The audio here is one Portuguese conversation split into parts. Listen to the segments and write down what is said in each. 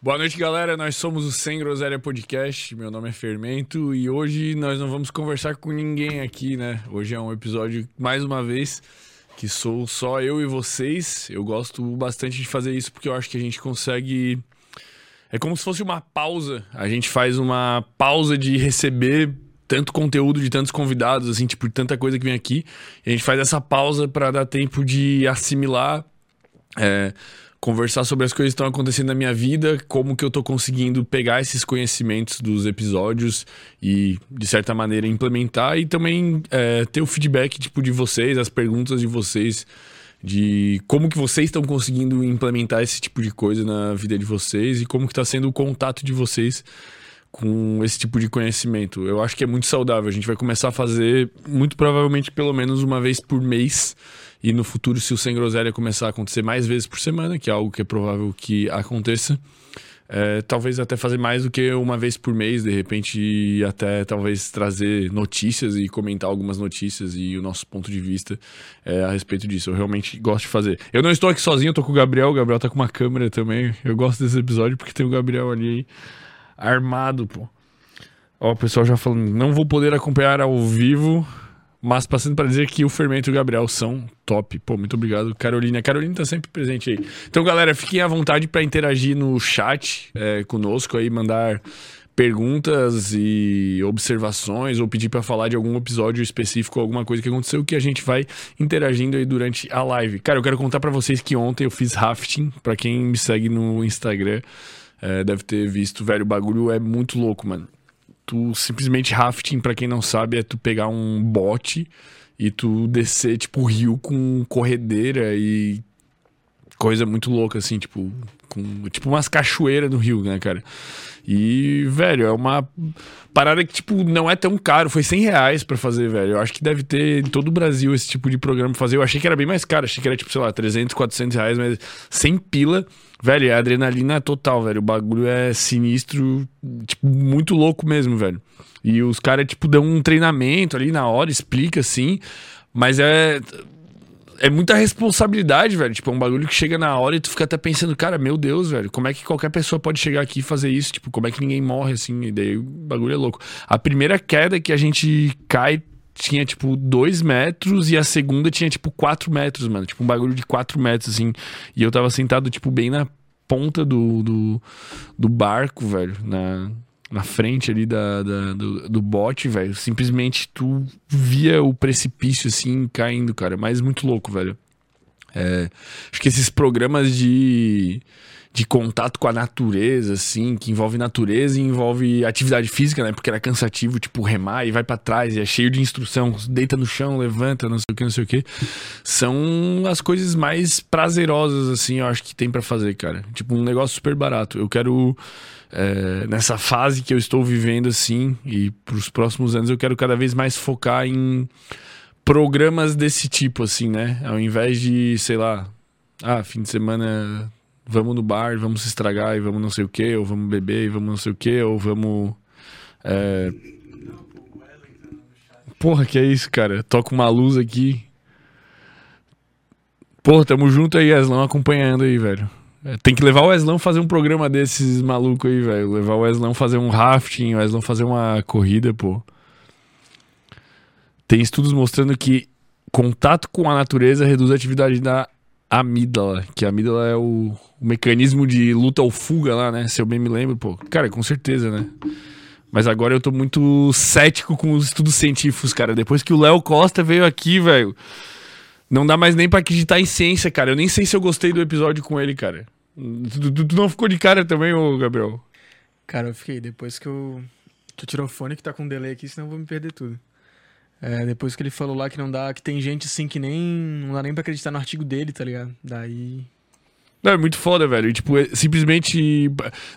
Boa noite, galera. Nós somos o Sem Groselha Podcast. Meu nome é Fermento e hoje nós não vamos conversar com ninguém aqui, né? Hoje é um episódio, mais uma vez, que sou só eu e vocês. Eu gosto bastante de fazer isso porque eu acho que a gente consegue. É como se fosse uma pausa. A gente faz uma pausa de receber tanto conteúdo de tantos convidados, assim, tipo, tanta coisa que vem aqui. E a gente faz essa pausa para dar tempo de assimilar. É, conversar sobre as coisas que estão acontecendo na minha vida, como que eu tô conseguindo pegar esses conhecimentos dos episódios e, de certa maneira, implementar e também é, ter o feedback tipo, de vocês, as perguntas de vocês, de como que vocês estão conseguindo implementar esse tipo de coisa na vida de vocês e como que está sendo o contato de vocês com esse tipo de conhecimento. Eu acho que é muito saudável. A gente vai começar a fazer, muito provavelmente, pelo menos uma vez por mês e no futuro, se o Sem Groselha começar a acontecer mais vezes por semana, que é algo que é provável que aconteça, é, talvez até fazer mais do que uma vez por mês, de repente, até talvez trazer notícias e comentar algumas notícias e o nosso ponto de vista é, a respeito disso. Eu realmente gosto de fazer. Eu não estou aqui sozinho, eu tô com o Gabriel, o Gabriel tá com uma câmera também. Eu gosto desse episódio porque tem o Gabriel ali armado, pô. Ó, o pessoal já falando, não vou poder acompanhar ao vivo, mas passando para dizer que o Fermento e o Gabriel são top. Pô, muito obrigado, Carolina. A Carolina tá sempre presente aí. Então, galera, fiquem à vontade para interagir no chat é, conosco aí, mandar perguntas e observações ou pedir para falar de algum episódio específico, alguma coisa que aconteceu que a gente vai interagindo aí durante a live. Cara, eu quero contar para vocês que ontem eu fiz rafting, para quem me segue no Instagram, é, deve ter visto, velho, o bagulho é muito louco, mano tu simplesmente rafting, para quem não sabe, é tu pegar um bote e tu descer, tipo, rio com corredeira e coisa muito louca, assim, tipo, com, tipo umas cachoeiras no rio, né, cara? E, velho, é uma parada que, tipo, não é tão caro. Foi 100 reais pra fazer, velho. Eu acho que deve ter em todo o Brasil esse tipo de programa pra fazer. Eu achei que era bem mais caro. Achei que era, tipo, sei lá, 300, 400 reais, mas 100 pila Velho, é adrenalina total, velho. O bagulho é sinistro, tipo, muito louco mesmo, velho. E os caras, tipo, dão um treinamento ali na hora, explica assim. Mas é. É muita responsabilidade, velho. Tipo, é um bagulho que chega na hora e tu fica até pensando, cara, meu Deus, velho, como é que qualquer pessoa pode chegar aqui e fazer isso? Tipo, como é que ninguém morre assim? E daí o bagulho é louco. A primeira queda que a gente cai tinha, tipo, dois metros e a segunda tinha, tipo, quatro metros, mano. Tipo, um bagulho de quatro metros, assim. E eu tava sentado, tipo, bem na ponta do, do, do barco, velho. Na, na frente ali da, da do, do bote, velho. Simplesmente tu via o precipício, assim, caindo, cara. Mas muito louco, velho. É, acho que esses programas de de contato com a natureza, assim, que envolve natureza e envolve atividade física, né? Porque era cansativo, tipo, remar e vai para trás, e é cheio de instrução, deita no chão, levanta, não sei o que, não sei o que. São as coisas mais prazerosas, assim, eu acho que tem para fazer, cara. Tipo, um negócio super barato. Eu quero. É, nessa fase que eu estou vivendo, assim, e pros próximos anos, eu quero cada vez mais focar em programas desse tipo, assim, né? Ao invés de, sei lá, ah, fim de semana vamos no bar, vamos se estragar e vamos não sei o que, ou vamos beber e vamos não sei o que, ou vamos. É... Porra, que é isso, cara? Toca uma luz aqui. Porra, tamo junto aí, Eslão, acompanhando aí, velho. É, tem que levar o Eslão fazer um programa desses malucos aí, velho. Levar o Eslão fazer um rafting, o Eslão fazer uma corrida, pô. Tem estudos mostrando que contato com a natureza reduz a atividade da amígdala, que a amígdala é o, o, mecanismo de luta ou fuga lá, né? Se eu bem me lembro, pô. Cara, com certeza, né? Mas agora eu tô muito cético com os estudos científicos, cara. Depois que o Léo Costa veio aqui, velho, não dá mais nem pra acreditar em ciência, cara. Eu nem sei se eu gostei do episódio com ele, cara. Tu, tu, tu não ficou de cara também, ô Gabriel? Cara, eu fiquei. Depois que eu. Tu tirou o fone que tá com delay aqui, senão eu vou me perder tudo. É, depois que ele falou lá que não dá, que tem gente assim que nem. Não dá nem pra acreditar no artigo dele, tá ligado? Daí. Não, é muito foda, velho. tipo, é, simplesmente.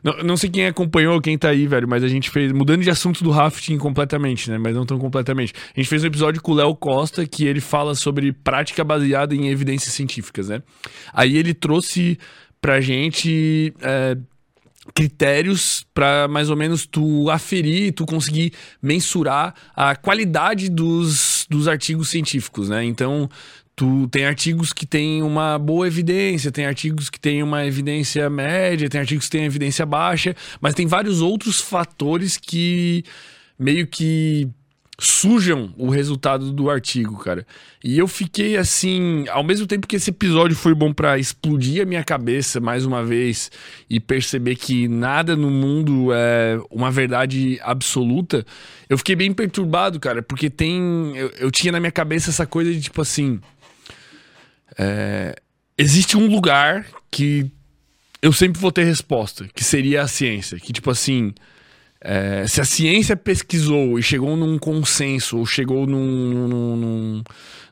Não, não sei quem acompanhou, quem tá aí, velho, mas a gente fez. Mudando de assunto do rafting completamente, né? Mas não tão completamente. A gente fez um episódio com o Léo Costa que ele fala sobre prática baseada em evidências científicas, né? Aí ele trouxe pra gente. É, critérios para mais ou menos tu aferir, tu conseguir mensurar a qualidade dos, dos artigos científicos, né? Então, Tu tem artigos que têm uma boa evidência, tem artigos que têm uma evidência média, tem artigos que têm evidência baixa, mas tem vários outros fatores que meio que sujam o resultado do artigo, cara. E eu fiquei assim, ao mesmo tempo que esse episódio foi bom para explodir a minha cabeça mais uma vez e perceber que nada no mundo é uma verdade absoluta, eu fiquei bem perturbado, cara, porque tem eu, eu tinha na minha cabeça essa coisa de tipo assim, é, existe um lugar que eu sempre vou ter resposta, que seria a ciência, que tipo assim, é, se a ciência pesquisou e chegou num consenso, ou chegou num, num,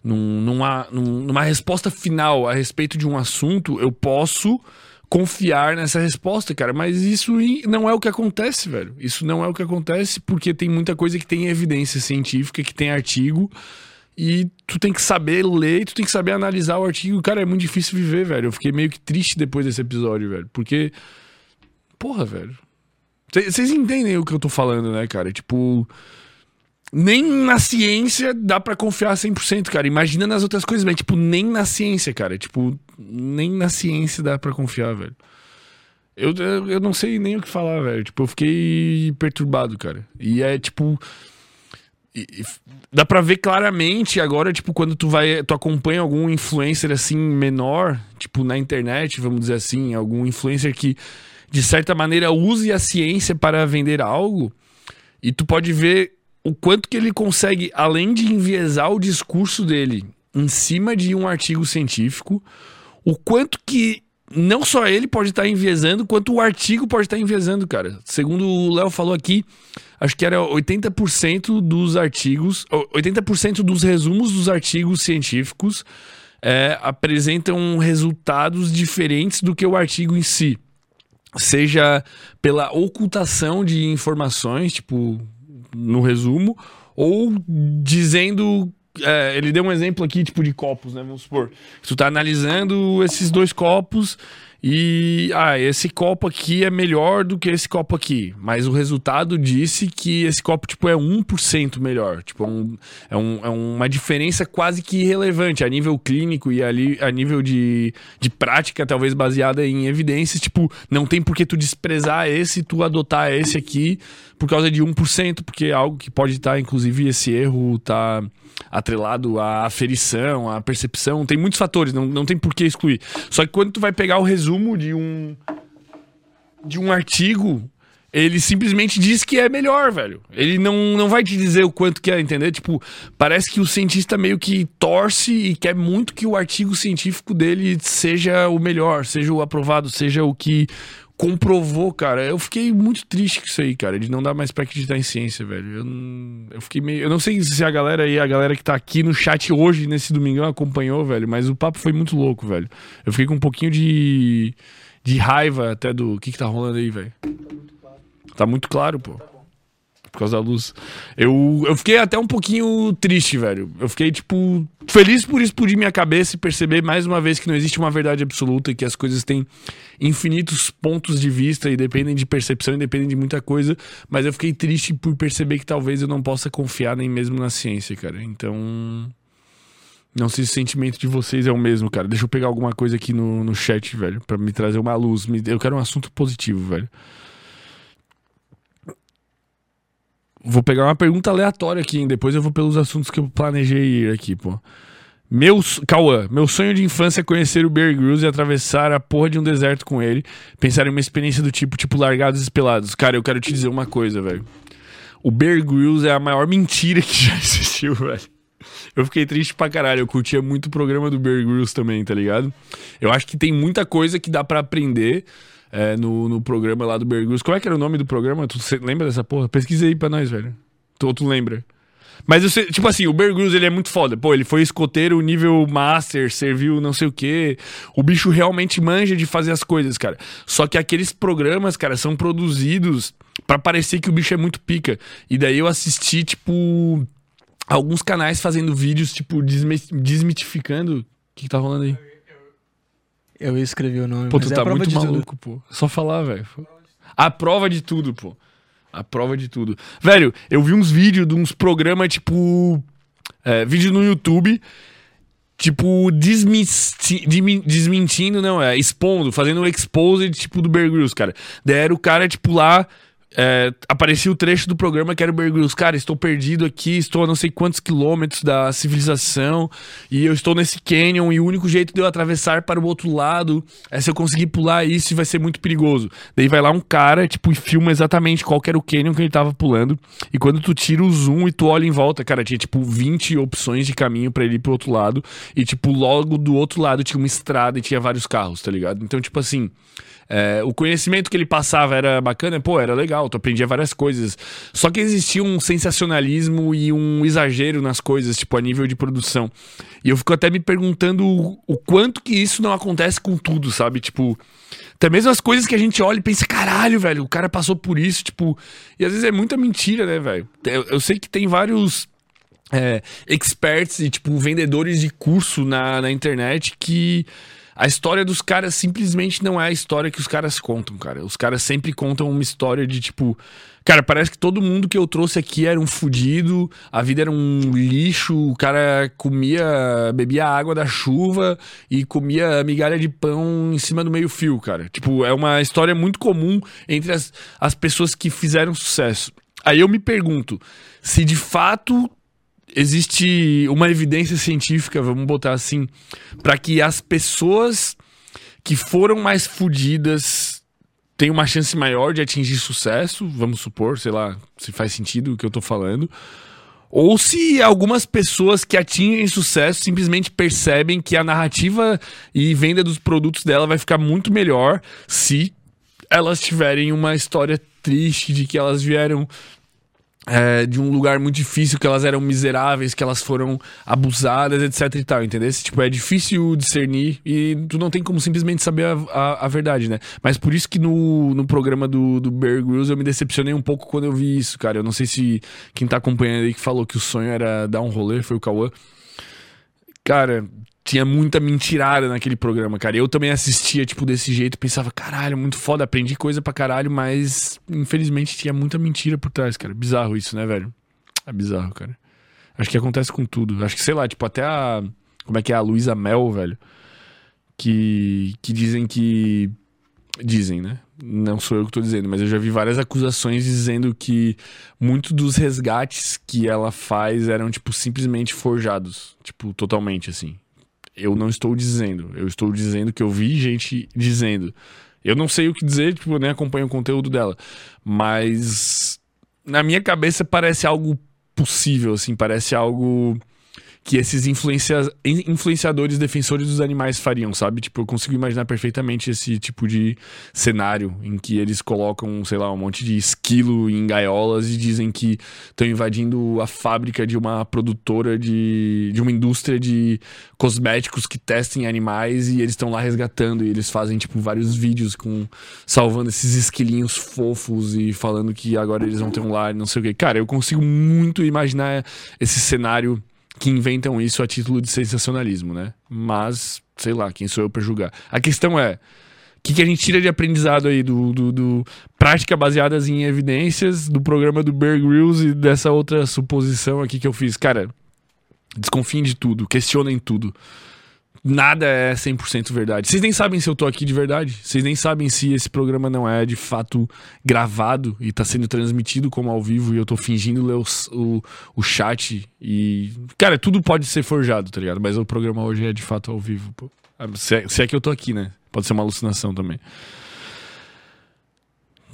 num, numa, numa resposta final a respeito de um assunto, eu posso confiar nessa resposta, cara. Mas isso não é o que acontece, velho. Isso não é o que acontece porque tem muita coisa que tem evidência científica, que tem artigo. E tu tem que saber ler, tu tem que saber analisar o artigo. Cara, é muito difícil viver, velho. Eu fiquei meio que triste depois desse episódio, velho. Porque. Porra, velho. Vocês entendem o que eu tô falando, né, cara? Tipo. Nem na ciência dá para confiar 100%, cara. Imagina nas outras coisas, mas, tipo, nem na ciência, cara. Tipo, nem na ciência dá para confiar, velho. Eu, eu não sei nem o que falar, velho. Tipo, eu fiquei perturbado, cara. E é, tipo. E, e, dá pra ver claramente agora, tipo, quando tu vai. Tu acompanha algum influencer assim menor, tipo, na internet, vamos dizer assim, algum influencer que de certa maneira, use a ciência para vender algo, e tu pode ver o quanto que ele consegue, além de enviesar o discurso dele em cima de um artigo científico, o quanto que não só ele pode estar enviesando, quanto o artigo pode estar enviesando, cara. Segundo o Léo falou aqui, acho que era 80% dos artigos, 80% dos resumos dos artigos científicos é, apresentam resultados diferentes do que o artigo em si seja pela ocultação de informações, tipo, no resumo, ou dizendo. É, ele deu um exemplo aqui, tipo, de copos, né? Vamos supor. Tu tá analisando esses dois copos e ah, esse copo aqui é melhor do que esse copo aqui. Mas o resultado disse que esse copo tipo, é 1% melhor. Tipo, é, um, é, um, é uma diferença quase que irrelevante a nível clínico e ali, a nível de, de prática, talvez baseada em evidências. Tipo, não tem por que tu desprezar esse e tu adotar esse aqui por causa de 1%, porque é algo que pode estar, inclusive, esse erro tá atrelado à aferição, à percepção. Tem muitos fatores, não, não tem por que excluir. Só que quando tu vai pegar o resumo de um de um artigo, ele simplesmente diz que é melhor, velho. Ele não, não vai te dizer o quanto que é, entender? Tipo, parece que o cientista meio que torce e quer muito que o artigo científico dele seja o melhor, seja o aprovado, seja o que comprovou, cara. Eu fiquei muito triste com isso aí, cara, de não dar mais pra acreditar em ciência, velho. Eu, não, eu fiquei meio. Eu não sei se a galera aí, a galera que tá aqui no chat hoje, nesse domingão, acompanhou, velho, mas o papo foi muito louco, velho. Eu fiquei com um pouquinho de. de raiva até do. O que que tá rolando aí, velho? Tá muito claro, pô por causa da luz. Eu, eu fiquei até um pouquinho triste, velho. Eu fiquei, tipo, feliz por explodir minha cabeça e perceber mais uma vez que não existe uma verdade absoluta, que as coisas têm infinitos pontos de vista e dependem de percepção e dependem de muita coisa. Mas eu fiquei triste por perceber que talvez eu não possa confiar nem mesmo na ciência, cara. Então. Não sei se o sentimento de vocês é o mesmo, cara. Deixa eu pegar alguma coisa aqui no, no chat, velho, para me trazer uma luz. Eu quero um assunto positivo, velho. Vou pegar uma pergunta aleatória aqui, hein? depois eu vou pelos assuntos que eu planejei ir aqui, pô. Meu, Cauã, meu sonho de infância é conhecer o Bear Grylls e atravessar a porra de um deserto com ele. Pensar em uma experiência do tipo, tipo, largados e pelados. Cara, eu quero te dizer uma coisa, velho. O Bear Grylls é a maior mentira que já existiu, velho. Eu fiquei triste pra caralho. Eu curtia muito o programa do Bear Grylls também, tá ligado? Eu acho que tem muita coisa que dá para aprender é, no, no programa lá do Bergus. Qual é que era o nome do programa? Tu lembra dessa porra? Pesquisa aí pra nós, velho. Tu, tu lembra? Mas, eu sei, tipo assim, o Bear ele é muito foda. Pô, ele foi escoteiro nível master, serviu não sei o quê. O bicho realmente manja de fazer as coisas, cara. Só que aqueles programas, cara, são produzidos para parecer que o bicho é muito pica. E daí eu assisti, tipo, alguns canais fazendo vídeos, tipo, desmitificando. O que, que tá rolando aí? Eu escrevi o nome. Pô, tu é tá muito maluco, tudo. pô. Só falar, velho. A prova de tudo, pô. A prova de tudo. Velho, eu vi uns vídeos de uns programas, tipo. É, vídeo no YouTube. tipo, demi- desmentindo, não, é, expondo, fazendo um expose, tipo, do Bear Grylls, cara. Daí era o cara, tipo, lá, é, aparecia o trecho do programa que era o Bear. Cara, estou perdido aqui, estou a não sei quantos quilômetros da civilização, e eu estou nesse canyon, e o único jeito de eu atravessar para o outro lado é se eu conseguir pular isso e vai ser muito perigoso. Daí vai lá um cara, tipo, e filma exatamente qual era o canyon que ele tava pulando, e quando tu tira o zoom e tu olha em volta, cara, tinha, tipo, 20 opções de caminho para ele ir pro outro lado, e, tipo, logo do outro lado tinha uma estrada e tinha vários carros, tá ligado? Então, tipo assim... É, o conhecimento que ele passava era bacana, pô, era legal, tu aprendia várias coisas. Só que existia um sensacionalismo e um exagero nas coisas, tipo, a nível de produção. E eu fico até me perguntando o, o quanto que isso não acontece com tudo, sabe? Tipo, até mesmo as coisas que a gente olha e pensa, caralho, velho, o cara passou por isso, tipo. E às vezes é muita mentira, né, velho? Eu, eu sei que tem vários. é, experts e, tipo, vendedores de curso na, na internet que a história dos caras simplesmente não é a história que os caras contam, cara. Os caras sempre contam uma história de tipo. Cara, parece que todo mundo que eu trouxe aqui era um fudido, a vida era um lixo, o cara comia, bebia água da chuva e comia migalha de pão em cima do meio-fio, cara. Tipo, é uma história muito comum entre as, as pessoas que fizeram sucesso. Aí eu me pergunto se de fato existe uma evidência científica, vamos botar assim, para que as pessoas que foram mais fodidas tenham uma chance maior de atingir sucesso, vamos supor, sei lá, se faz sentido o que eu tô falando. Ou se algumas pessoas que atingem sucesso simplesmente percebem que a narrativa e venda dos produtos dela vai ficar muito melhor se elas tiverem uma história triste de que elas vieram é, de um lugar muito difícil, que elas eram miseráveis, que elas foram abusadas, etc e tal, entendeu? Tipo, é difícil discernir e tu não tem como simplesmente saber a, a, a verdade, né? Mas por isso que no, no programa do, do Bear Grylls eu me decepcionei um pouco quando eu vi isso, cara. Eu não sei se quem tá acompanhando aí que falou que o sonho era dar um rolê, foi o Cauã. Cara, tinha muita mentirada naquele programa, cara. Eu também assistia, tipo, desse jeito, pensava, caralho, muito foda, aprendi coisa pra caralho, mas infelizmente tinha muita mentira por trás, cara. Bizarro isso, né, velho? É bizarro, cara. Acho que acontece com tudo. Acho que, sei lá, tipo, até a. Como é que é? A Luísa Mel, velho. Que, que dizem que. Dizem, né? Não sou eu que tô dizendo, mas eu já vi várias acusações dizendo que muitos dos resgates que ela faz eram, tipo, simplesmente forjados. Tipo, totalmente, assim. Eu não estou dizendo. Eu estou dizendo que eu vi gente dizendo. Eu não sei o que dizer, tipo, eu nem acompanho o conteúdo dela. Mas na minha cabeça parece algo possível, assim, parece algo que esses influencia... influenciadores defensores dos animais fariam, sabe? Tipo, eu consigo imaginar perfeitamente esse tipo de cenário em que eles colocam, sei lá, um monte de esquilo em gaiolas e dizem que estão invadindo a fábrica de uma produtora de, de uma indústria de cosméticos que testem animais e eles estão lá resgatando e eles fazem, tipo, vários vídeos com salvando esses esquilinhos fofos e falando que agora eles vão ter um lar, não sei o que. Cara, eu consigo muito imaginar esse cenário que inventam isso a título de sensacionalismo, né? Mas, sei lá, quem sou eu pra julgar. A questão é. O que, que a gente tira de aprendizado aí do, do, do prática baseadas em evidências do programa do Bear Grylls e dessa outra suposição aqui que eu fiz? Cara, desconfiem de tudo, questionem tudo. Nada é 100% verdade. Vocês nem sabem se eu tô aqui de verdade. Vocês nem sabem se esse programa não é de fato gravado e tá sendo transmitido como ao vivo e eu tô fingindo ler o, o, o chat e. Cara, tudo pode ser forjado, tá ligado? Mas o programa hoje é de fato ao vivo, pô. Se é, se é que eu tô aqui, né? Pode ser uma alucinação também.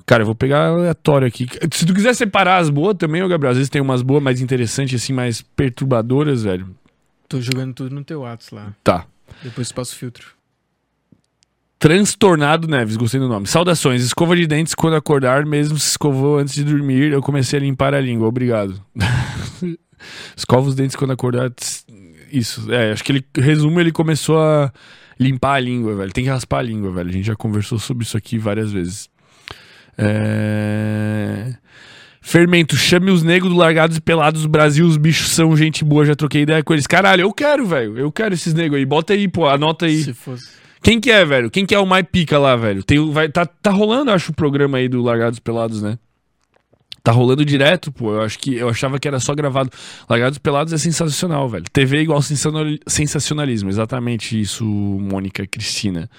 Cara, eu vou pegar aleatório aqui. Se tu quiser separar as boas também, ô Gabriel, às vezes tem umas boas mais interessantes, assim, mais perturbadoras, velho. Tô jogando tudo no teu Atos lá. Tá. Depois passa o filtro. Transtornado Neves, gostei do nome. Saudações. Escova de dentes quando acordar, mesmo se escovou antes de dormir, eu comecei a limpar a língua. Obrigado. Escova os dentes quando acordar. Isso. É, acho que ele resumo, ele começou a limpar a língua, velho. Tem que raspar a língua, velho. A gente já conversou sobre isso aqui várias vezes. É... Fermento, chame os negros do Largados e Pelados do Brasil, os bichos são gente boa, já troquei ideia com eles. Caralho, eu quero, velho. Eu quero esses negros aí. Bota aí, pô, anota aí. Se fosse. Quem que é, velho? Quem que é o mais pica lá, velho? Tem, vai, tá, tá rolando, acho, o programa aí do Largados e Pelados, né? Tá rolando direto, pô. Eu acho que eu achava que era só gravado. Largados e Pelados é sensacional, velho. TV é igual sensacional- sensacionalismo. Exatamente isso, Mônica Cristina.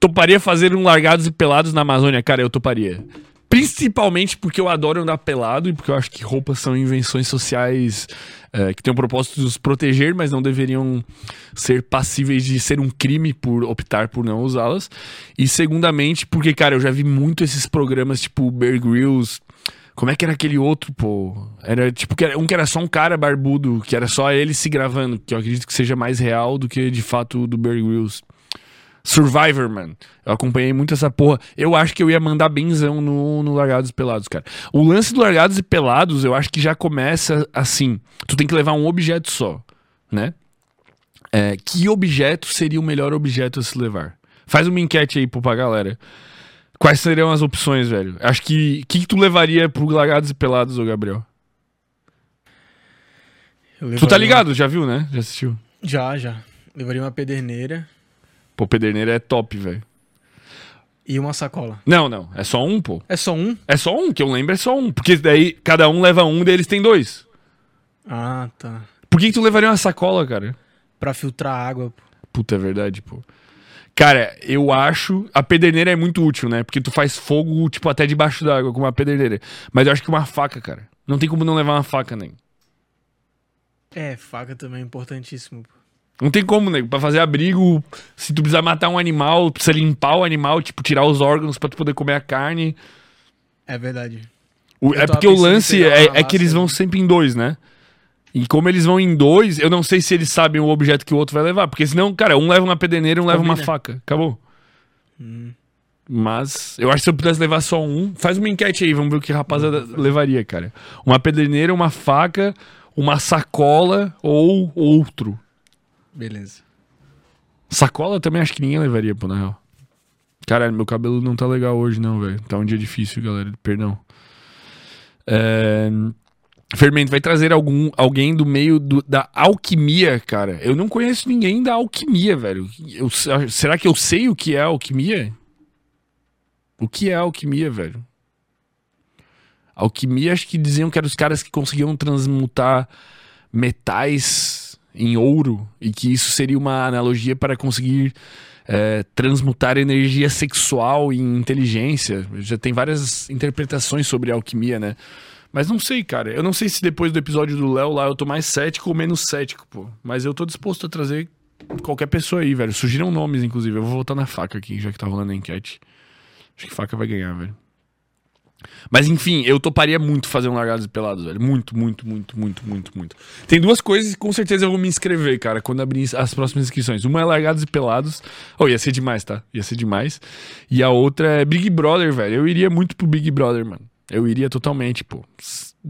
Toparia fazer um Largados e Pelados na Amazônia? Cara, eu toparia. Principalmente porque eu adoro andar pelado e porque eu acho que roupas são invenções sociais é, que têm o propósito de nos proteger, mas não deveriam ser passíveis de ser um crime por optar por não usá-las. E segundamente, porque, cara, eu já vi muito esses programas tipo Bear Grylls. Como é que era aquele outro, pô? Era tipo que era- um que era só um cara barbudo, que era só ele se gravando, que eu acredito que seja mais real do que de fato do Bear Grylls. Survivor, mano. Eu acompanhei muito essa porra. Eu acho que eu ia mandar benzão no, no Largados e Pelados, cara. O lance do Largados e Pelados, eu acho que já começa assim. Tu tem que levar um objeto só, né? É, que objeto seria o melhor objeto a se levar? Faz uma enquete aí pô, pra galera. Quais seriam as opções, velho? Acho que. O que, que tu levaria pro Largados e Pelados, ô Gabriel? Eu Tu tá levaria- ligado? Já viu, né? Já assistiu? Já, já. Levaria uma pederneira Pô, Pederneira é top, velho. e uma sacola. Não, não. É só um, pô. É só um? É só um, que eu lembro é só um. Porque daí cada um leva um, daí eles têm dois. Ah, tá. Por que, que tu levaria uma sacola, cara? Pra filtrar água. pô. Puta, é verdade, pô. Cara, eu acho. A pederneira é muito útil, né? Porque tu faz fogo, tipo, até debaixo d'água com uma pederneira. Mas eu acho que uma faca, cara. Não tem como não levar uma faca, nem. É, faca também é importantíssimo. pô. Não tem como, nego. Pra fazer abrigo, se tu precisar matar um animal, precisa limpar o animal, tipo, tirar os órgãos pra tu poder comer a carne. É verdade. O- é porque o lance é, uma é que eles vão sempre em dois, né? E como eles vão em dois, eu não sei se eles sabem o objeto que o outro vai levar. Porque senão, cara, um leva uma pederneira um leva uma Combina. faca. Acabou. Hum. Mas eu acho que se eu pudesse levar só um, faz uma enquete aí, vamos ver o que a rapaziada levaria, cara. Uma pederneira, uma faca, uma sacola ou outro. Beleza. Sacola também acho que ninguém levaria, pô, na real. Caralho, meu cabelo não tá legal hoje, não, velho. Tá um dia difícil, galera. Perdão. É... Fermento, vai trazer algum, alguém do meio do- da alquimia, cara. Eu não conheço ninguém da alquimia, velho. Eu- será que eu sei o que é alquimia? O que é alquimia, velho? Alquimia, acho que diziam que eram os caras que conseguiam transmutar metais em ouro e que isso seria uma analogia para conseguir é, transmutar energia sexual em inteligência. Já tem várias interpretações sobre alquimia, né? Mas não sei, cara. Eu não sei se depois do episódio do Léo lá eu tô mais cético ou menos cético, pô. Mas eu tô disposto a trazer qualquer pessoa aí, velho. Sugiram nomes, inclusive. Eu vou votar na faca aqui, já que tá rolando a enquete. Acho que faca vai ganhar, velho. Mas enfim, eu toparia muito fazer um Largados e Pelados, velho. Muito, muito, muito, muito, muito, muito. Tem duas coisas que com certeza eu vou me inscrever, cara, quando abrir as próximas inscrições. Uma é Largados e Pelados. Oh, ia ser demais, tá? Ia ser demais. E a outra é Big Brother, velho. Eu iria muito pro Big Brother, mano. Eu iria totalmente, pô.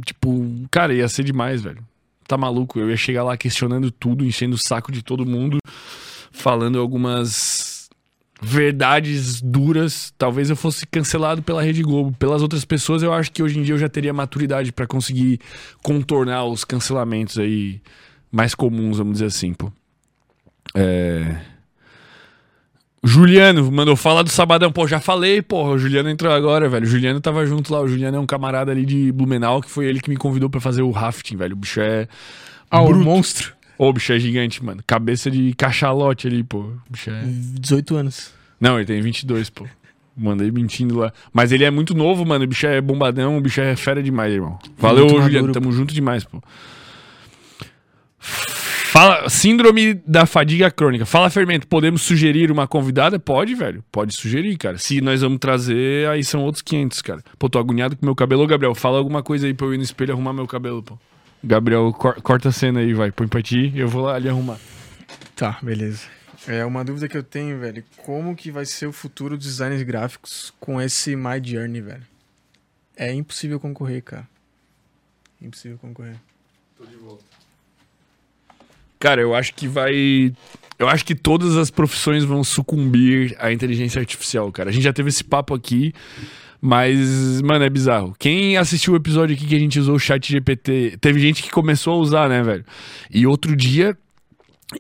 Tipo, cara, ia ser demais, velho. Tá maluco? Eu ia chegar lá questionando tudo, enchendo o saco de todo mundo, falando algumas verdades duras. Talvez eu fosse cancelado pela Rede Globo. Pelas outras pessoas, eu acho que hoje em dia eu já teria maturidade pra conseguir contornar os cancelamentos aí mais comuns, vamos dizer assim, pô. É. Juliano mandou falar do Sabadão. Pô, já falei, porra. O Juliano entrou agora, velho. O Juliano tava junto lá. O Juliano é um camarada ali de Blumenau que foi ele que me convidou pra fazer o rafting, velho. O bicho é. Ah, o bruto. monstro. Ô, o bicho é gigante, mano. Cabeça de cachalote ali, pô. Bicho é. 18 anos. Não, ele tem 22, pô. Mandei mentindo lá. Mas ele é muito novo, mano. O bicho é bombadão, o bicho é fera demais, irmão. Valeu, Muito Juliano. maduro, Tamo junto demais, pô. Fala, síndrome da fadiga crônica. Fala, Fermento, podemos sugerir uma convidada? Pode, velho. Pode sugerir, cara. Se nós vamos trazer, aí são outros 500, cara. Pô, tô agoniado com meu cabelo. Ô, Gabriel, fala alguma coisa aí pra eu ir no espelho arrumar meu cabelo, pô. Gabriel, cor- corta a cena aí, vai. Põe pra ti eu vou lá ali arrumar. Tá, beleza. É uma dúvida que eu tenho, velho. Como que vai ser o futuro dos designs gráficos com esse My Journey, velho? É impossível concorrer, cara. Impossível concorrer. Cara, eu acho que vai. Eu acho que todas as profissões vão sucumbir à inteligência artificial, cara. A gente já teve esse papo aqui, mas, mano, é bizarro. Quem assistiu o episódio aqui que a gente usou o chat GPT, teve gente que começou a usar, né, velho? E outro dia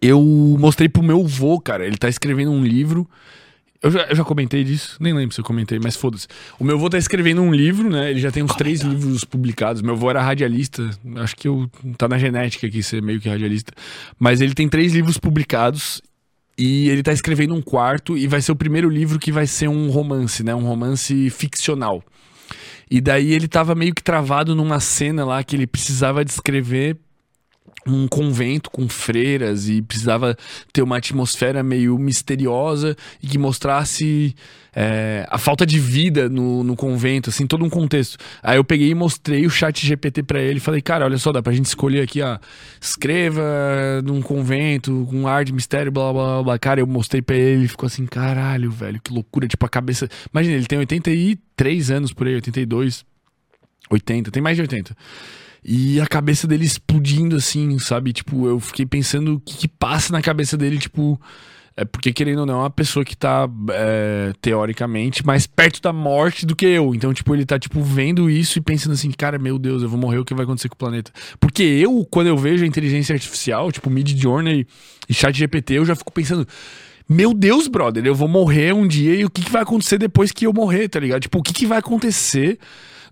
eu mostrei pro meu vô, cara. Ele tá escrevendo um livro. Eu já, eu já comentei disso, nem lembro se eu comentei, mas foda-se. O meu avô tá escrevendo um livro, né? Ele já tem uns três livros publicados. Meu avô era radialista, acho que eu, tá na genética aqui ser meio que radialista. Mas ele tem três livros publicados e ele tá escrevendo um quarto e vai ser o primeiro livro que vai ser um romance, né? Um romance ficcional. E daí ele tava meio que travado numa cena lá que ele precisava descrever um convento com freiras e precisava ter uma atmosfera meio misteriosa e que mostrasse é, a falta de vida no, no convento, assim, todo um contexto. Aí eu peguei e mostrei o chat GPT para ele falei, cara, olha só, dá pra gente escolher aqui, ó, escreva num convento com ar de mistério, blá, blá, blá, blá. Cara, eu mostrei pra ele, ele ficou assim, caralho, velho, que loucura, tipo, a cabeça... Imagina, ele tem 83 anos por aí, 82, 80, tem mais de 80. E a cabeça dele explodindo, assim, sabe? Tipo, eu fiquei pensando o que, que passa na cabeça dele, tipo. É porque, querendo ou não, é uma pessoa que tá, é, teoricamente, mais perto da morte do que eu. Então, tipo, ele tá, tipo, vendo isso e pensando assim, cara, meu Deus, eu vou morrer, o que vai acontecer com o planeta? Porque eu, quando eu vejo a inteligência artificial, tipo, Mid Journey e Chat GPT, eu já fico pensando, meu Deus, brother, eu vou morrer um dia e o que, que vai acontecer depois que eu morrer, tá ligado? Tipo, o que, que vai acontecer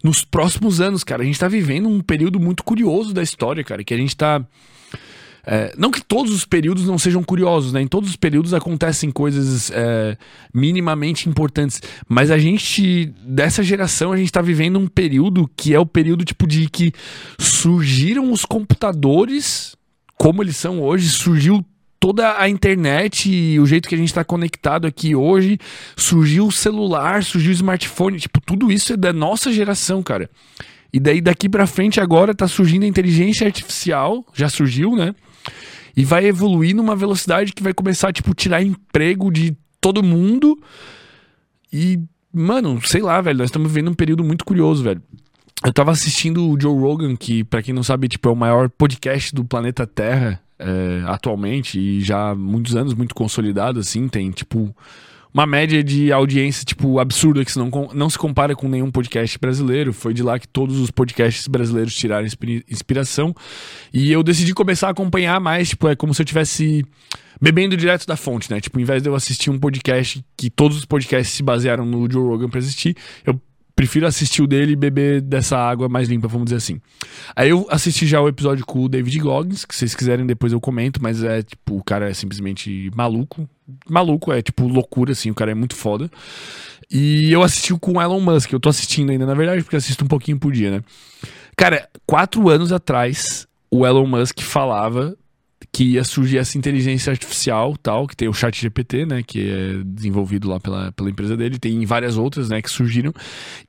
nos próximos anos, cara? A gente tá vivendo um período muito curioso da história, cara, que a gente tá. É, não que todos os períodos não sejam curiosos, né? Em todos os períodos acontecem coisas é, minimamente importantes. Mas a gente, dessa geração, a gente tá vivendo um período que é o período tipo de que surgiram os computadores como eles são hoje, surgiu toda a internet e o jeito que a gente está conectado aqui hoje, surgiu o celular, surgiu o smartphone, tipo, tudo isso é da nossa geração, cara. E daí daqui para frente agora tá surgindo a inteligência artificial, já surgiu, né? E vai evoluir numa velocidade que vai começar tipo, tirar emprego de todo mundo. E, mano, sei lá, velho, nós estamos vivendo um período muito curioso, velho. Eu tava assistindo o Joe Rogan, que, para quem não sabe, tipo, é o maior podcast do planeta Terra é, atualmente, e já há muitos anos, muito consolidado, assim, tem, tipo, uma média de audiência, tipo, absurda, que não, não se compara com nenhum podcast brasileiro. Foi de lá que todos os podcasts brasileiros tiraram inspiração. E eu decidi começar a acompanhar mais, tipo, é como se eu tivesse bebendo direto da fonte, né? Tipo, em vez de eu assistir um podcast que todos os podcasts se basearam no Joe Rogan pra assistir, eu prefiro assistir o dele e beber dessa água mais limpa, vamos dizer assim. Aí eu assisti já o episódio com o David Goggins, que se vocês quiserem depois eu comento, mas é tipo, o cara é simplesmente maluco. Maluco, é tipo loucura, assim, o cara é muito foda. E eu assisti com o Elon Musk, eu tô assistindo ainda, na verdade, porque assisto um pouquinho por dia, né? Cara, quatro anos atrás, o Elon Musk falava que ia surgir essa inteligência artificial tal, que tem o chat GPT, né, que é desenvolvido lá pela, pela empresa dele, tem várias outras, né, que surgiram,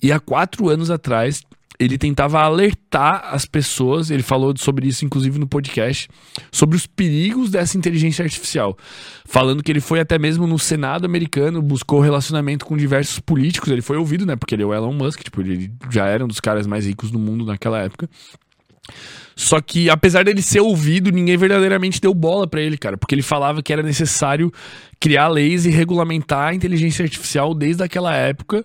e há quatro anos atrás ele tentava alertar as pessoas, ele falou sobre isso inclusive no podcast, sobre os perigos dessa inteligência artificial, falando que ele foi até mesmo no Senado americano, buscou relacionamento com diversos políticos, ele foi ouvido, né, porque ele é o Elon Musk, tipo, ele já era um dos caras mais ricos do mundo naquela época. Só que, apesar dele ser ouvido, ninguém verdadeiramente deu bola para ele, cara. Porque ele falava que era necessário criar leis e regulamentar a inteligência artificial desde aquela época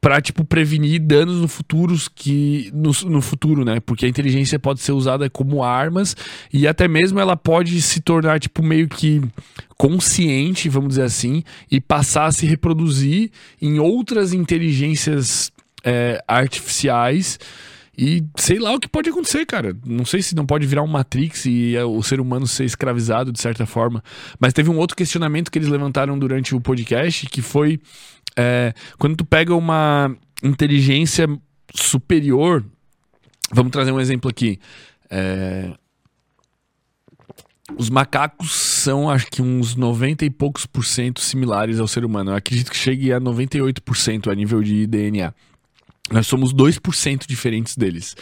para tipo prevenir danos no futuros que no, no futuro, né? Porque a inteligência pode ser usada como armas e até mesmo ela pode se tornar tipo meio que consciente, vamos dizer assim, e passar a se reproduzir em outras inteligências é, artificiais e sei lá o que pode acontecer, cara. Não sei se não pode virar um Matrix e é o ser humano ser escravizado de certa forma. Mas teve um outro questionamento que eles levantaram durante o podcast que foi é, quando tu pega uma inteligência superior. Vamos trazer um exemplo aqui. É, os macacos são, acho que, uns 90 e poucos por cento similares ao ser humano. Eu acredito que chegue a 98% a nível de DNA. Nós somos 2% diferentes deles.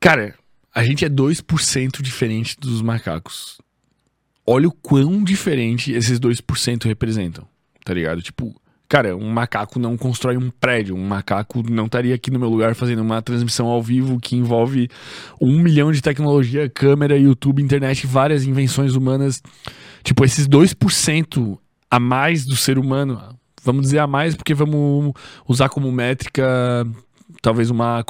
Cara, a gente é 2% diferente dos macacos. Olha o quão diferente esses 2% representam, tá ligado? Tipo, cara, um macaco não constrói um prédio. Um macaco não estaria aqui no meu lugar fazendo uma transmissão ao vivo que envolve um milhão de tecnologia, câmera, YouTube, internet, várias invenções humanas. Tipo, esses 2% a mais do ser humano, vamos dizer a mais, porque vamos usar como métrica talvez uma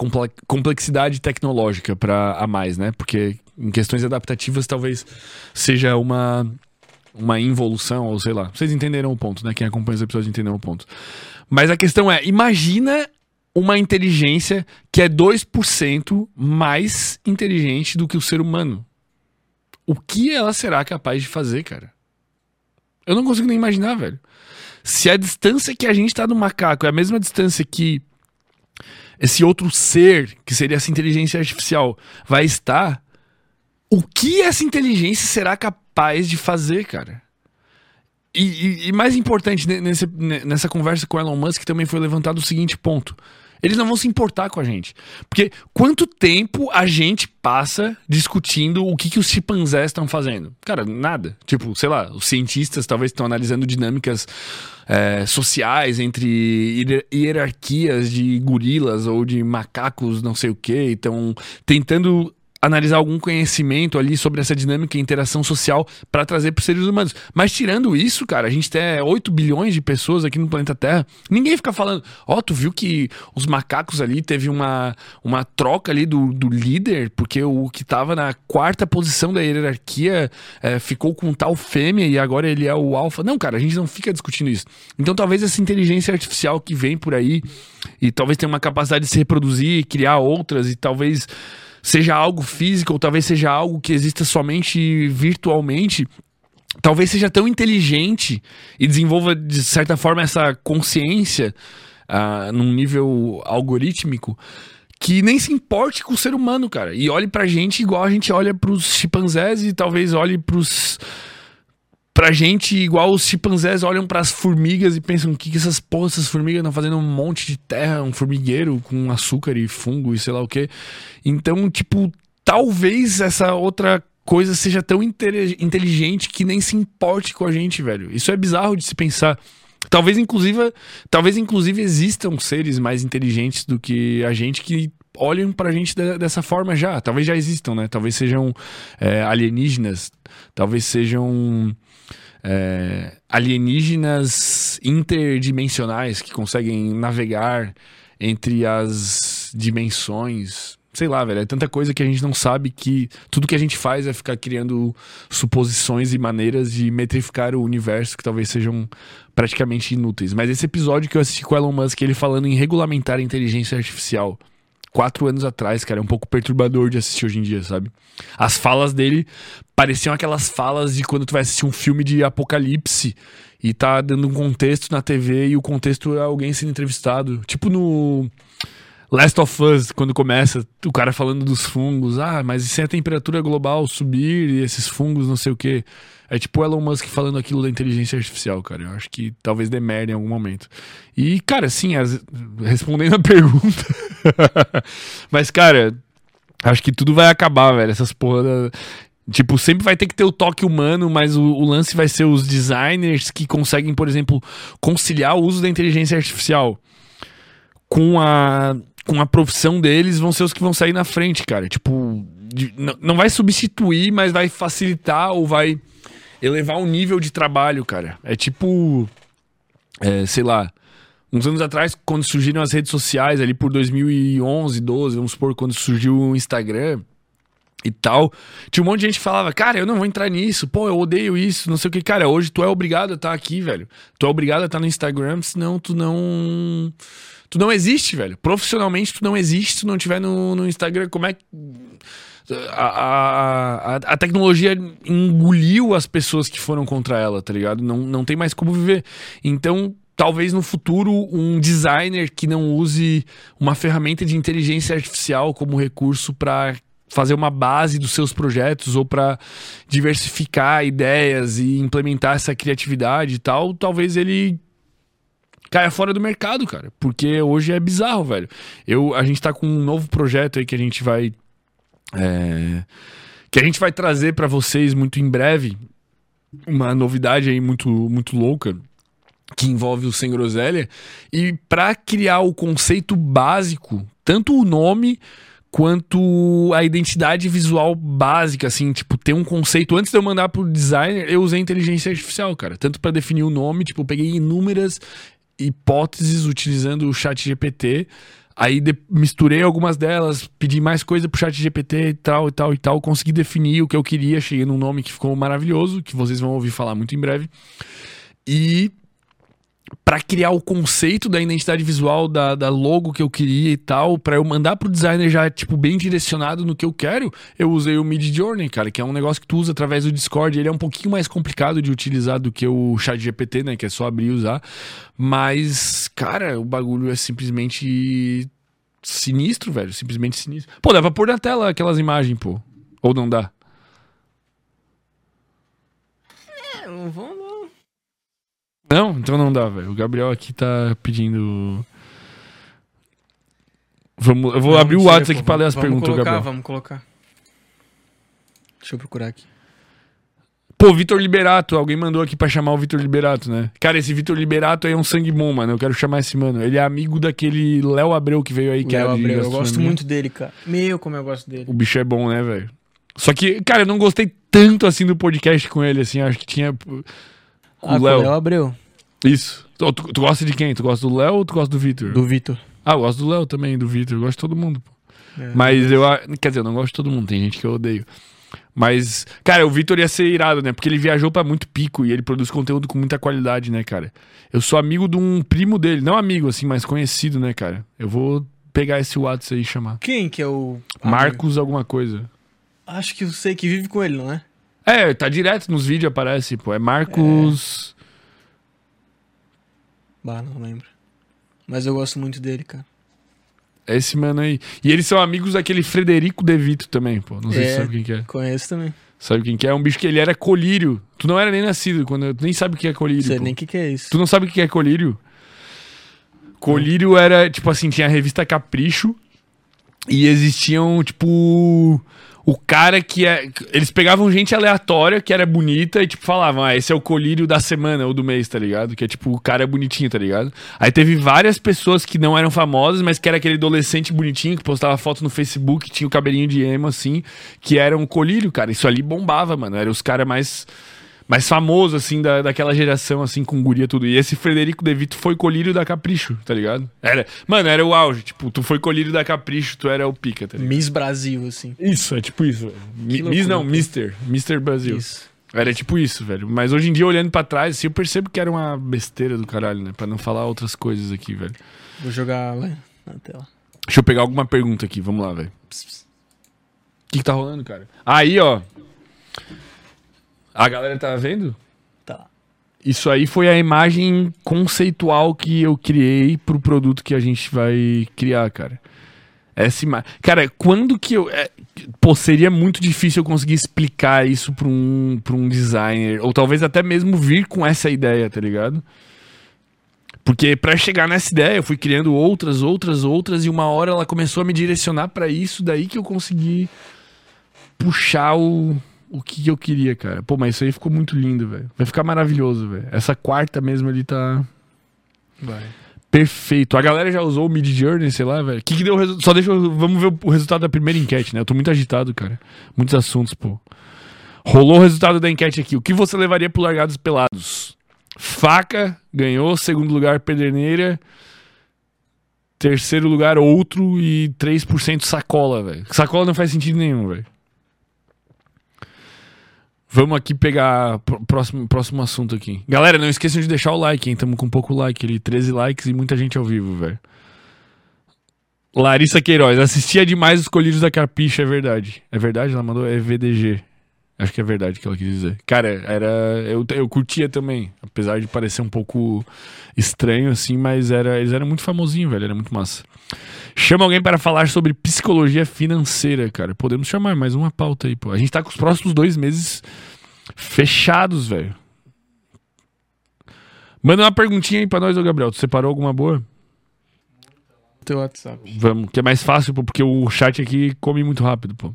complexidade tecnológica para a mais, né? Porque em questões adaptativas talvez seja uma uma involução, ou sei lá. Vocês entenderam o ponto, né? Quem acompanha os episódios entenderam o ponto. Mas a questão é, imagina uma inteligência que é 2% mais inteligente do que o ser humano. O que ela será capaz de fazer, cara? Eu não consigo nem imaginar, velho. Se a distância que a gente tá do macaco é a mesma distância que esse outro ser, que seria essa inteligência artificial, vai estar, o que essa inteligência será capaz de fazer, cara? E, e, e mais importante, nesse, nessa conversa com Elon Musk também foi levantado o seguinte ponto. Eles não vão se importar com a gente. Porque quanto tempo a gente passa discutindo o que, que os chimpanzés estão fazendo? Cara, nada. Tipo, sei lá, os cientistas talvez estão analisando dinâmicas é, sociais entre hierarquias de gorilas ou de macacos, não sei o que, estão tentando analisar algum conhecimento ali sobre essa dinâmica e interação social para trazer para os seres humanos. Mas tirando isso, cara, a gente tem 8 bilhões de pessoas aqui no planeta Terra. Ninguém fica falando, ó, oh, tu viu que os macacos ali teve uma, uma troca ali do, do líder, porque o que estava na quarta posição da hierarquia é, ficou com tal fêmea e agora ele é o alfa. Não, cara, a gente não fica discutindo isso. Então talvez essa inteligência artificial que vem por aí e talvez tenha uma capacidade de se reproduzir, criar outras e talvez seja algo físico ou talvez seja algo que exista somente virtualmente, talvez seja tão inteligente e desenvolva de certa forma essa consciência uh, num nível algorítmico que nem se importe com o ser humano, cara. E olhe pra gente igual a gente olha pros chimpanzés e talvez olhe pros pra gente, igual os chimpanzés olham para as formigas e pensam: o que, que essas porra, essas formigas estão fazendo um monte de terra, um formigueiro com açúcar e fungo e sei lá o que. Então, tipo, talvez essa outra coisa seja tão inteligente que nem se importe com a gente, velho. Isso é bizarro de se pensar. Talvez inclusive, talvez inclusive existam seres mais inteligentes do que a gente que olhem pra gente dessa forma já. Talvez já existam, né? Talvez sejam é, alienígenas, talvez sejam é, alienígenas interdimensionais que conseguem navegar entre as dimensões. Sei lá, velho, é tanta coisa que a gente não sabe que tudo que a gente faz é ficar criando suposições e maneiras de metrificar o universo que talvez sejam praticamente inúteis. Mas esse episódio que eu assisti com Elon Musk, ele falando em regulamentar a inteligência artificial, quatro anos atrás, cara. É um pouco perturbador de assistir hoje em dia, sabe? As falas dele pareciam aquelas falas de quando tu vai assistir um filme de apocalipse e tá dando um contexto na TV e o contexto é alguém sendo entrevistado. Tipo no Last of Us, quando começa, o cara falando dos fungos. Ah, mas e se a temperatura global subir e esses fungos não sei o quê? É tipo o Elon Musk falando aquilo da inteligência artificial, cara. Eu acho que talvez dê merda em algum momento. E, cara, sim, as... respondendo a pergunta. Mas, cara, acho que tudo vai acabar, velho. Essas porra. Tipo, sempre vai ter que ter o toque humano, mas o, o, lance vai ser os designers que conseguem, por exemplo, conciliar o uso da inteligência artificial com a, com a profissão deles, vão ser os que vão sair na frente, cara. Tipo, de, não, não vai substituir, mas vai facilitar ou vai elevar o nível de trabalho, cara. É tipo. É, sei lá. Uns anos atrás, quando surgiram as redes sociais, ali por 2011, 12, vamos supor, quando surgiu o Instagram e tal, tinha um monte de gente que falava, cara, eu não vou entrar nisso, pô, eu odeio isso, não sei o que. Cara, hoje tu é obrigado a estar aqui, velho. Tu é obrigado a estar no Instagram, senão tu não. Tu não existe, velho. Profissionalmente, tu não existe se tu não tiver no, no Instagram. Como é que a, a, a, tecnologia engoliu as pessoas que foram contra ela, tá ligado? Não, não tem mais como viver. Então, talvez no futuro, um designer que não use uma ferramenta de inteligência artificial como recurso para fazer uma base dos seus projetos ou para diversificar ideias e implementar essa criatividade e tal, talvez ele caia fora do mercado, cara, porque hoje é bizarro, velho. Eu a gente tá com um novo projeto aí que a gente vai é, que a gente vai trazer para vocês muito em breve. Uma novidade aí muito, muito louca que envolve o Sem Groselha. E para criar o conceito básico, tanto o nome quanto a identidade visual básica, assim, tipo, ter um conceito. Antes de eu mandar pro designer, eu usei inteligência artificial, cara. Tanto para definir o nome, tipo, eu peguei inúmeras hipóteses utilizando o chat GPT Aí de- misturei algumas delas, pedi mais coisa pro chat GPT e tal, e tal, e tal. Consegui definir o que eu queria, cheguei num nome que ficou maravilhoso, que vocês vão ouvir falar muito em breve. E pra criar o conceito da identidade visual, da, da logo que eu queria e tal, pra eu mandar pro designer já, tipo, bem direcionado no que eu quero, eu usei o Mid Journey, cara, que é um negócio que tu usa através do Discord. Ele é um pouquinho mais complicado de utilizar do que o chat GPT, né, que é só abrir e usar. Mas, cara, o bagulho é simplesmente sinistro, velho, simplesmente sinistro. Pô, dá pra pôr na tela aquelas imagens, pô. Ou não dá? É, vão não. Então não dá, velho. O Gabriel aqui tá pedindo. Vamos, eu vou Não, abrir o WhatsApp aqui pra ler as vamos perguntas, colocar, Gabriel. Vamos colocar. Deixa eu procurar aqui. Pô, Vitor Liberato, alguém mandou aqui pra chamar o Vitor Liberato, né? Cara, esse Vitor Liberato aí é um sangue bom, mano. Eu quero chamar esse mano. Ele é amigo daquele Léo Abreu que veio aí, que Léo Abreu, eu gosto muito dele, cara. Meu, como eu gosto dele. O bicho é bom, né, velho? Só que, cara, eu não gostei tanto assim do podcast com ele, assim. Acho que tinha. Com Ah, o. Léo Abreu. Isso. Tu, tu- tu gosta de quem? Tu gosta do Léo ou tu gosta do Vitor? Do Vitor. Ah, eu gosto do Léo também, do Vitor. Eu gosto de todo mundo, pô. É. Mas eu. Quer dizer, eu não gosto de todo mundo, tem gente que eu odeio. Mas, cara, o Vitor ia ser irado, né? Porque ele viajou pra muito pico e ele produz conteúdo com muita qualidade, né, cara? Eu sou amigo de um primo dele, não amigo, assim, mas conhecido, né, cara? Eu vou pegar esse WhatsApp aí e chamar. Quem que é o... Marcos, alguma coisa. Acho que eu sei que vive com ele, não é? É, tá direto nos vídeos, aparece, pô. É Marcos. Bah, não lembro. Mas eu gosto muito dele, cara. É esse mano aí. E eles são amigos daquele Frederico De Vito também, pô. Não sei se É. sabe quem que é. Conheço também. Sabe quem que é? É um bicho que ele era colírio. Tu não era nem nascido, quando eu- tu nem sabe o que é colírio. Não sei pô. nem o que, que é isso. Tu não sabe o que é colírio? Colírio era, tipo assim, tinha a revista Capricho e existiam, tipo, o cara que é. Eles pegavam gente aleatória que era bonita e, tipo, falavam, ah, esse é o colírio da semana ou do mês, tá ligado? Que é tipo, o cara é bonitinho, tá ligado? Aí teve várias pessoas que não eram famosas, mas que era aquele adolescente bonitinho que postava foto no Facebook, tinha o cabelinho de emo, assim, que era um colírio, cara. Isso ali bombava, mano. Era os caras mais mais famoso, assim, da, daquela geração, assim, com guria tudo. E esse Frederico De Vito foi colírio da Capricho, tá ligado? Era, mano, era o auge. Tipo, tu foi colírio da Capricho, tu era o pica, tá ligado? Miss Brasil, assim. Isso, é tipo isso. velho. Mi- Miss não, loucura. Mister. Mister Brasil. Isso. Era tipo isso, velho. Mas hoje em dia, olhando pra trás, assim, eu percebo que era uma besteira do caralho, né? Pra não falar outras coisas aqui, velho. Vou jogar lá na tela. Deixa eu pegar alguma pergunta aqui, vamos lá, velho. O que, que tá rolando, cara? Aí, ó. A galera tá vendo? Tá. Isso aí foi a imagem conceitual que eu criei pro produto que a gente vai criar, cara. Essa imagem. Cara, quando que eu. é, Pô, seria muito difícil eu conseguir explicar isso pra um, pra um designer. Ou talvez até mesmo vir com essa ideia, tá ligado? Porque pra chegar nessa ideia, eu fui criando outras, outras, outras, e uma hora ela começou a me direcionar pra isso, daí que eu consegui puxar o, o que eu queria, cara. Pô, mas isso aí ficou muito lindo, velho. Vai ficar maravilhoso, velho. Essa quarta mesmo ali tá Vai. perfeito. A galera já usou o Mid Journey, sei lá, velho. O que, que deu o resultado? Só deixa eu... Vamos ver o resultado da primeira enquete, né? Eu tô muito agitado, cara. Muitos assuntos, pô. Rolou o resultado da enquete aqui. O que você levaria pro Largados Pelados? Faca ganhou, segundo lugar Pederneira, terceiro lugar outro e 3% sacola, velho. Sacola não faz sentido nenhum, velho. Vamos aqui pegar próximo, próximo assunto aqui. Galera, não esqueçam de deixar o like, hein? Tamo com pouco like ali, 13 likes e muita gente ao vivo, velho. Larissa Queiroz, assistia demais os colírios da Carpicha, é verdade. É verdade? Ela mandou é VDG. Acho que é verdade que ela quis dizer. Cara, era. Eu, eu curtia também. Apesar de parecer um pouco estranho, assim, mas era, eles eram muito famosinhos, velho. Era muito massa. Chama alguém para falar sobre psicologia financeira, cara. Podemos chamar mais uma pauta aí, pô. A gente tá com os próximos dois meses fechados, velho. Manda uma perguntinha aí pra nós, ô Gabriel. Tu separou alguma boa? Teu WhatsApp. Vamos, que é mais fácil, pô, porque o chat aqui come muito rápido, pô.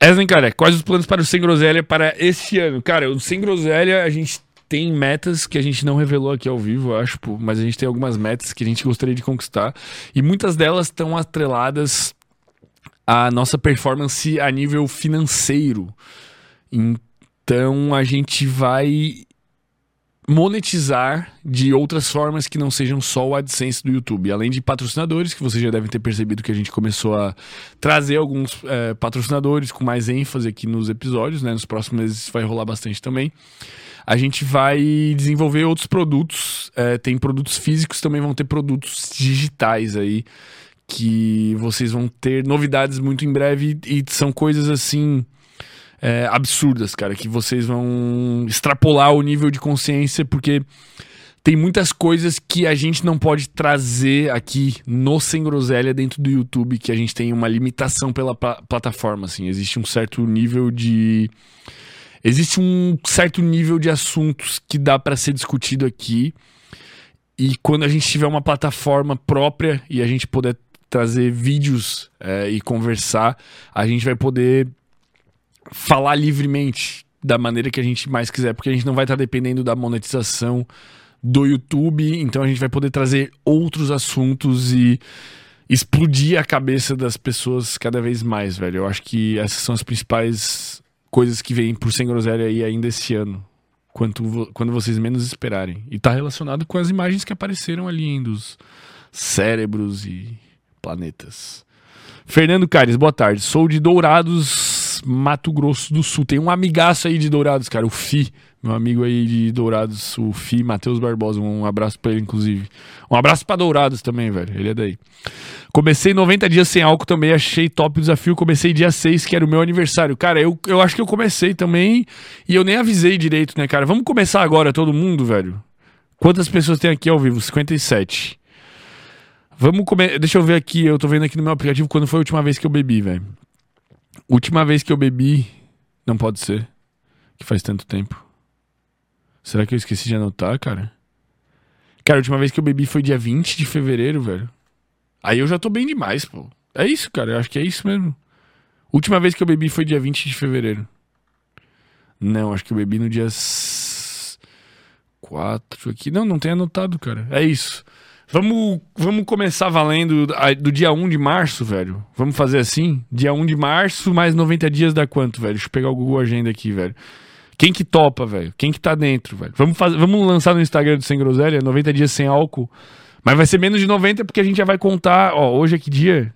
Eslen, cara, quais os planos para o Sem Groselha para este ano? Cara, o Sem Groselha, a gente tem metas que a gente não revelou aqui ao vivo, acho, mas a gente tem algumas metas que a gente gostaria de conquistar. E muitas delas estão atreladas à nossa performance a nível financeiro. Então a gente vai monetizar de outras formas que não sejam só o AdSense do YouTube. Além de patrocinadores, que vocês já devem ter percebido que a gente começou a trazer alguns é, patrocinadores com mais ênfase aqui nos episódios, né? Nos próximos meses vai rolar bastante também. A gente vai desenvolver outros produtos. É, tem produtos físicos, também vão ter produtos digitais aí. Que vocês vão ter novidades muito em breve e são coisas assim é, absurdas, cara, que vocês vão extrapolar o nível de consciência, porque tem muitas coisas que a gente não pode trazer aqui no Sem Groselha dentro do YouTube, que a gente tem uma limitação pela plataforma, assim. Existe um certo nível de... Existe um certo nível de assuntos que dá para ser discutido aqui. E quando a gente tiver uma plataforma própria e a gente puder trazer vídeos é, e conversar, a gente vai poder falar livremente da maneira que a gente mais quiser, porque a gente não vai estar dependendo da monetização do YouTube, então a gente vai poder trazer outros assuntos e explodir a cabeça das pessoas cada vez mais, velho. Eu acho que essas são as principais coisas que vêm por Sem Groselha aí ainda esse ano. Quanto, quando vocês menos esperarem. E tá relacionado com as imagens que apareceram ali, dos cérebros e planetas. Fernando Cares, boa tarde. Sou de Dourados, Mato Grosso do Sul. Tem um amigaço aí de Dourados, cara, o Fi. Meu amigo aí de Dourados, o Fi, Matheus Barbosa. Um abraço pra ele, inclusive. Um abraço pra Dourados também, velho. Ele é daí. Comecei 90 dias sem álcool também, achei top o desafio. Comecei dia 6, que era o meu aniversário. Cara, eu, eu acho que eu comecei também e eu nem avisei direito, né, cara? Vamos começar agora, todo mundo, velho? Quantas pessoas tem aqui ao vivo? 57. Vamos comer. Deixa eu ver aqui. Eu tô vendo aqui no meu aplicativo quando foi a última vez que eu bebi, velho. Última vez que eu bebi. Não pode ser. Que faz tanto tempo. Será que eu esqueci de anotar, cara? Cara, a última vez que eu bebi foi dia 20 de fevereiro, velho. Aí eu já tô bem demais, pô. É isso, cara. Eu acho que é isso mesmo. Última vez que eu bebi foi dia 20 de fevereiro. Não, acho que eu bebi no dia 4 aqui. Não, não tem anotado, cara. É isso. Vamos, vamos começar valendo do dia 1 de março, velho. Vamos fazer assim? Dia 1 de março, mais 90 dias dá quanto, velho? Deixa eu pegar o Google Agenda aqui, velho. Quem que topa, velho? Quem que tá dentro, velho? Vamos, fazer, vamos lançar no Instagram do Sem Groselha, 90 dias sem álcool. Mas vai ser menos de 90 porque a gente já vai contar. Ó, hoje é que dia?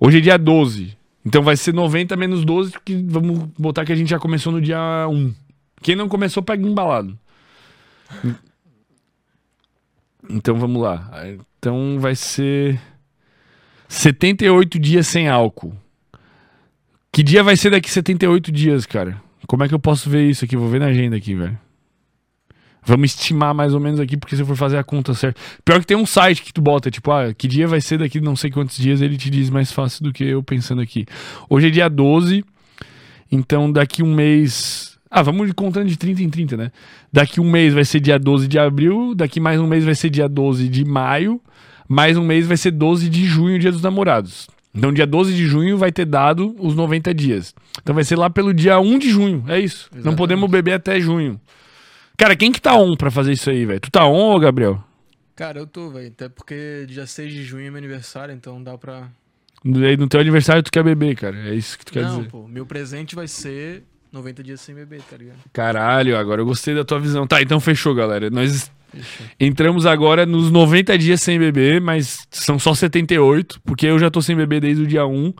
Hoje é dia 12. Então vai ser 90 menos 12, porque vamos botar que a gente já começou no dia 1. Quem não começou, pega embalado. Então vamos lá. Então vai ser 78 dias sem álcool. Que dia vai ser daqui 78 dias, cara? Como é que eu posso ver isso aqui? Vou ver na agenda aqui, velho. Vamos estimar mais ou menos aqui, porque se eu for fazer a conta certa. Pior que tem um site que tu bota, tipo, ah, que dia vai ser daqui não sei quantos dias, ele te diz mais fácil do que eu pensando aqui. Hoje é dia 12, então daqui um mês ah, vamos contando de 30 em 30, né? Daqui um mês vai ser dia 12 de abril, daqui mais um mês vai ser dia 12 de maio, mais um mês vai ser 12 de junho, dia dos namorados. Então, dia 12 de junho vai ter dado os 90 dias. Então, vai ser lá pelo dia 1 de junho. É isso. Exatamente. Não podemos beber até junho. Cara, quem que tá on pra fazer isso aí, velho? Tu tá on, Gabriel? Cara, eu tô, velho. Até porque dia 6 de junho é meu aniversário, então dá pra. No teu aniversário tu quer beber, cara. É isso que tu quer Não, dizer. Pô, meu presente vai ser 90 dias sem beber, tá ligado? Caralho, agora eu gostei da tua visão. Tá, então fechou, galera. Nós fechou. entramos agora nos 90 dias sem beber, mas são só 78, porque eu já tô sem beber desde o dia 1.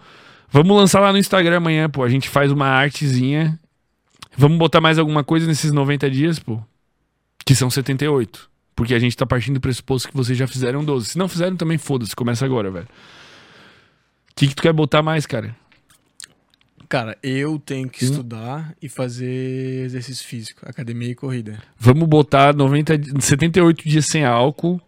Vamos lançar lá no Instagram amanhã, pô. A gente faz uma artezinha. Vamos botar mais alguma coisa nesses 90 dias, pô? Que são 78. Porque a gente tá partindo do pressuposto que vocês já fizeram 12. Se não fizeram, também foda-se. Começa agora, velho. O que, que tu quer botar mais, cara? Cara, eu tenho que hum. estudar e fazer exercício físico, academia e corrida. Vamos botar 90, 78 dias sem álcool.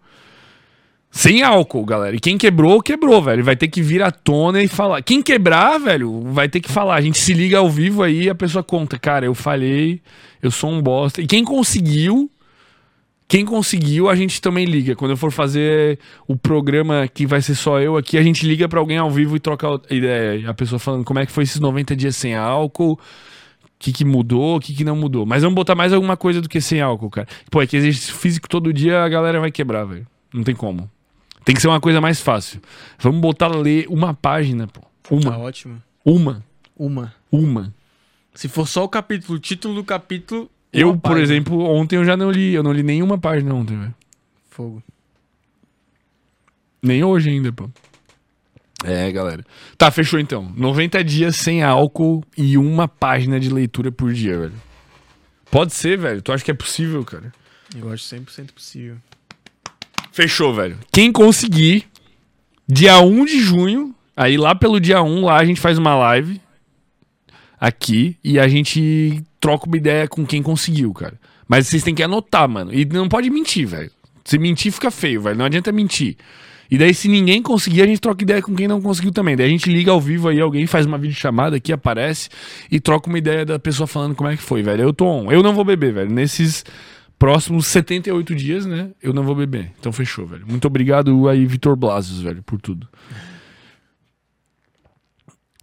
Sem álcool, galera. E quem quebrou, quebrou, velho. Vai ter que vir à tona e falar. Quem quebrar, velho, vai ter que falar. A gente se liga ao vivo aí a pessoa conta. Cara, eu falhei, eu sou um bosta. E quem conseguiu, quem conseguiu, a gente também liga. Quando eu for fazer o programa que vai ser só eu aqui, a gente liga para alguém ao vivo e troca ideia. A pessoa falando como é que foi esses 90 dias sem álcool, o que, que mudou, o que, que não mudou. Mas vamos botar mais alguma coisa do que sem álcool, cara. Pô, é que exercício físico todo dia a galera vai quebrar, velho. Não tem como. Tem que ser uma coisa mais fácil. Vamos botar ler uma página, pô. Uma. Tá ótimo. Uma. Uma. Uma. Se for só o capítulo, o título do capítulo, Eu, por página. exemplo, ontem eu já não li. Eu não li nenhuma página ontem, velho. Fogo. Nem hoje ainda, pô. É, galera. Tá, fechou então. 90 dias sem álcool e uma página de leitura por dia, velho. Pode ser, velho. Tu acha que é possível, cara? Eu acho 100% possível. Fechou, velho. Quem conseguir, dia 1 de junho, aí lá pelo dia 1, lá a gente faz uma live aqui e a gente troca uma ideia com quem conseguiu, cara. Mas vocês têm que anotar, mano. E não pode mentir, velho. Se mentir, fica feio, velho. Não adianta mentir. E daí, se ninguém conseguir, a gente troca ideia com quem não conseguiu também. Daí a gente liga ao vivo aí, alguém faz uma videochamada aqui, aparece e troca uma ideia da pessoa falando como é que foi, velho. Eu tô on. Eu não vou beber, velho. Nesses próximos 78 dias, né? Eu não vou beber. Então fechou, velho. Muito obrigado aí, Vitor Blasius, velho, por tudo.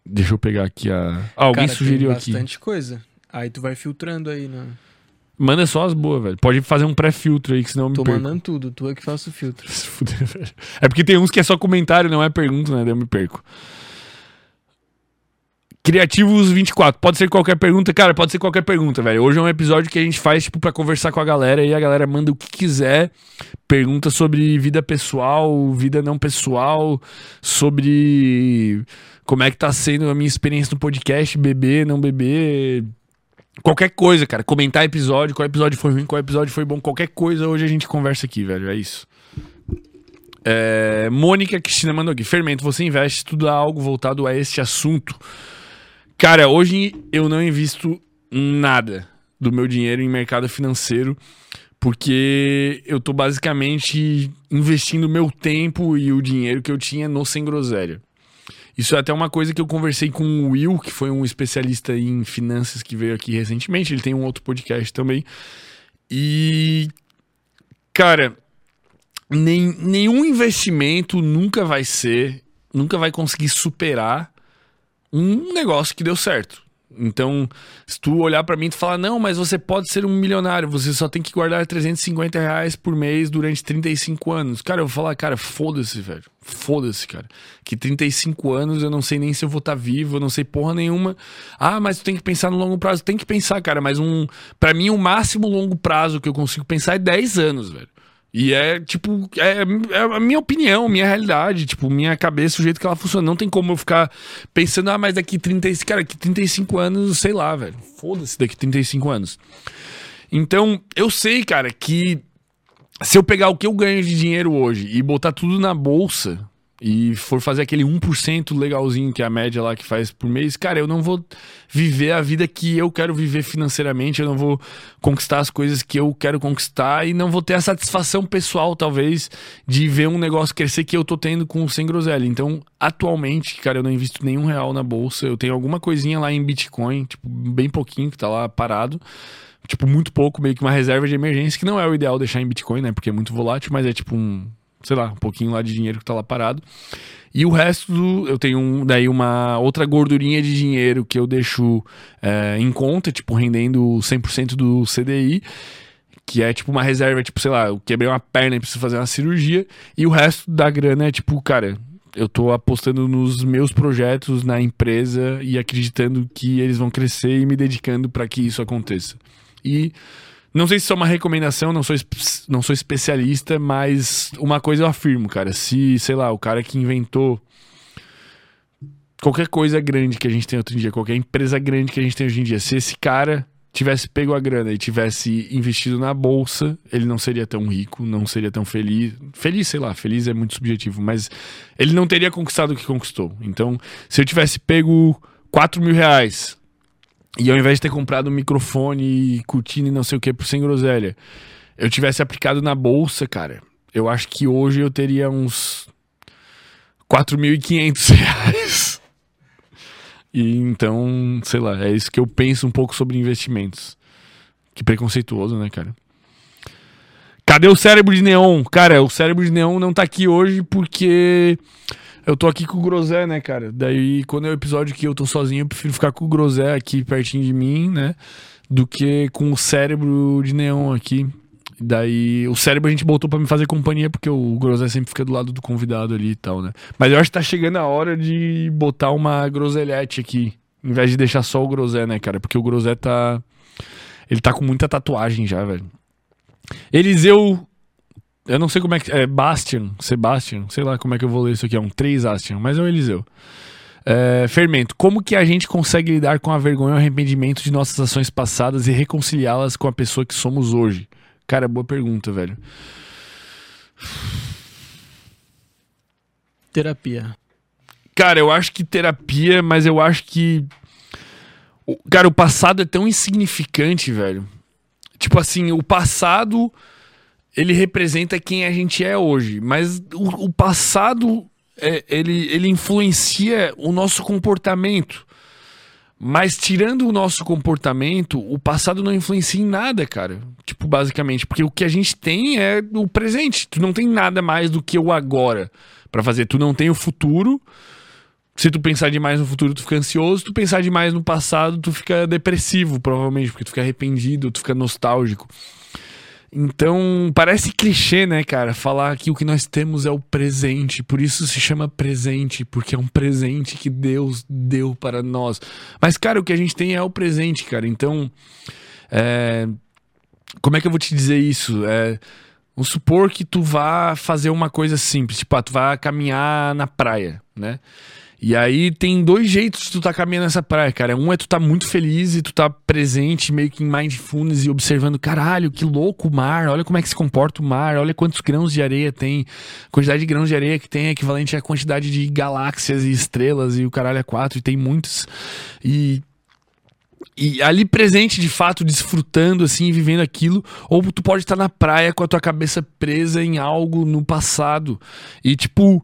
Deixa eu pegar aqui a. Ah, alguém Cara, sugeriu tem aqui. bastante coisa. Aí tu vai filtrando aí, né? Manda só as boas, velho. Pode fazer um pré-filtro aí, que senão eu me Tô perco. mandando tudo, tu é que faço o filtro. Se fuder, velho. É porque tem uns que é só comentário, não é pergunta, né? Daí eu me perco. Criativos 24, pode ser qualquer pergunta, cara, pode ser qualquer pergunta, velho. Hoje é um episódio que a gente faz, tipo, pra conversar com a galera e a galera manda o que quiser. Pergunta sobre vida pessoal, vida não pessoal, sobre como é que tá sendo a minha experiência no podcast, beber, não beber. Qualquer coisa, cara. Comentar episódio, qual episódio foi ruim, qual episódio foi bom, qualquer coisa, hoje a gente conversa aqui, velho. É isso. É, Mônica Cristina mandou aqui. Fermento, você investe, estuda algo voltado a este assunto. Cara, hoje eu não invisto nada do meu dinheiro em mercado financeiro, porque eu tô basicamente investindo meu tempo e o dinheiro que eu tinha no Sem Groselha. Isso é até uma coisa que eu conversei com o Will, que foi um especialista em finanças que veio aqui recentemente. Ele tem um outro podcast também. E, cara, nem- nenhum investimento nunca vai ser, nunca vai conseguir superar um negócio que deu certo. Então, se tu olhar pra mim e falar, não, mas você pode ser um milionário, você só tem que guardar 350 reais por mês durante 35 anos. Cara, eu vou falar, cara, foda-se, velho. Foda-se, cara. Que 35 anos eu não sei nem se eu vou estar vivo, eu não sei porra nenhuma. Ah, mas tu tem que pensar no longo prazo. Tem que pensar, cara, mas um. Pra mim, o máximo longo prazo que eu consigo pensar é 10 anos, velho. E é, tipo, é, é a minha opinião, minha realidade, tipo, minha cabeça, o jeito que ela funciona. Não tem como eu ficar pensando, ah, mas daqui 35, cara, daqui 35 anos, sei lá, velho. Foda-se daqui 35 anos. Então, eu sei, cara, que se eu pegar o que eu ganho de dinheiro hoje e botar tudo na bolsa e for fazer aquele 1% legalzinho que é a média lá que faz por mês, cara, eu não vou viver a vida que eu quero viver financeiramente, eu não vou conquistar as coisas que eu quero conquistar e não vou ter a satisfação pessoal, talvez, de ver um negócio crescer que eu tô tendo com o Sem Groselha. Então, atualmente, cara, eu não invisto nenhum real na bolsa, eu tenho alguma coisinha lá em Bitcoin, tipo, bem pouquinho que tá lá parado tipo, muito pouco, meio que uma reserva de emergência, que não é o ideal deixar em Bitcoin, né? Porque é muito volátil, mas é tipo um, sei lá, um pouquinho lá de dinheiro que tá lá parado. E o resto, do- eu tenho um- daí uma outra gordurinha de dinheiro que eu deixo é, em conta, tipo, rendendo 100% do CDI, que é tipo uma reserva, tipo, sei lá, eu quebrei uma perna e preciso fazer uma cirurgia, e o resto da grana é tipo, cara, eu tô apostando nos meus projetos na empresa e acreditando que eles vão crescer e me dedicando para que isso aconteça. E não sei se isso é uma recomendação, não sou, não sou especialista, mas uma coisa eu afirmo, cara. Se, sei lá, o cara que inventou qualquer coisa grande que a gente tem hoje em dia, qualquer empresa grande que a gente tem hoje em dia, se esse cara tivesse pego a grana e tivesse investido na bolsa, ele não seria tão rico, não seria tão feliz. Feliz, sei lá, feliz é muito subjetivo, mas ele não teria conquistado o que conquistou. Então, se eu tivesse pego 4 mil reais e ao invés de ter comprado um microfone e cortina e não sei o que por sem groselha, eu tivesse aplicado na bolsa, cara, eu acho que hoje eu teria uns 4.500 reais. E então, sei lá, é isso que eu penso um pouco sobre investimentos. Que preconceituoso, né, cara? Cadê o cérebro de neon? Cara, o cérebro de neon não tá aqui hoje porque eu tô aqui com o Grosé, né, cara? Daí, quando é o episódio que eu tô sozinho, eu prefiro ficar com o Grosé aqui pertinho de mim, né? Do que com o cérebro de neon aqui. Daí, o cérebro a gente botou pra me fazer companhia, porque o Grosé sempre fica do lado do convidado ali e tal, né? Mas eu acho que tá chegando a hora de botar uma groselhete aqui, em vez de deixar só o Grosé, né, cara? Porque o Grosé tá. Ele tá com muita tatuagem já, velho. Eliseu. Eu não sei como é que. É Bastian, Sebastian, sei lá como é que eu vou ler isso aqui. É um 3 Astian, mas é o Eliseu. É, fermento. Como que a gente consegue lidar com a vergonha e o arrependimento de nossas ações passadas e reconciliá-las com a pessoa que somos hoje? Cara, boa pergunta, velho. Terapia. Cara, eu acho que terapia, mas eu acho que. Cara, o passado é tão insignificante, velho. Tipo assim, o passado ele representa quem a gente é hoje, mas o, o passado é, ele, ele influencia o nosso comportamento. Mas tirando o nosso comportamento, o passado não influencia em nada, cara. Tipo, basicamente, porque o que a gente tem é o presente. Tu não tem nada mais do que o agora para fazer. Tu não tem o futuro. Se tu pensar demais no futuro, tu fica ansioso. Se tu pensar demais no passado, tu fica depressivo, provavelmente, porque tu fica arrependido, tu fica nostálgico. Então, parece clichê, né, cara? Falar que o que nós temos é o presente. Por isso se chama presente, porque é um presente que Deus deu para nós. Mas, cara, o que a gente tem é o presente, cara. Então, é... como é que eu vou te dizer isso? É... Vamos supor que tu vá fazer uma coisa simples, tipo, ah, tu vai caminhar na praia, né? E aí tem dois jeitos de tu tá caminhando nessa praia, cara. Um é tu tá muito feliz e tu tá presente, meio que em mindfulness e observando, caralho, que louco o mar, olha como é que se comporta o mar, olha quantos grãos de areia tem. A quantidade de grãos de areia que tem é equivalente à quantidade de galáxias e estrelas e o caralho é quatro, e tem muitos. E e ali presente de fato, desfrutando assim, vivendo aquilo, ou tu pode estar na praia com a tua cabeça presa em algo no passado. E tipo,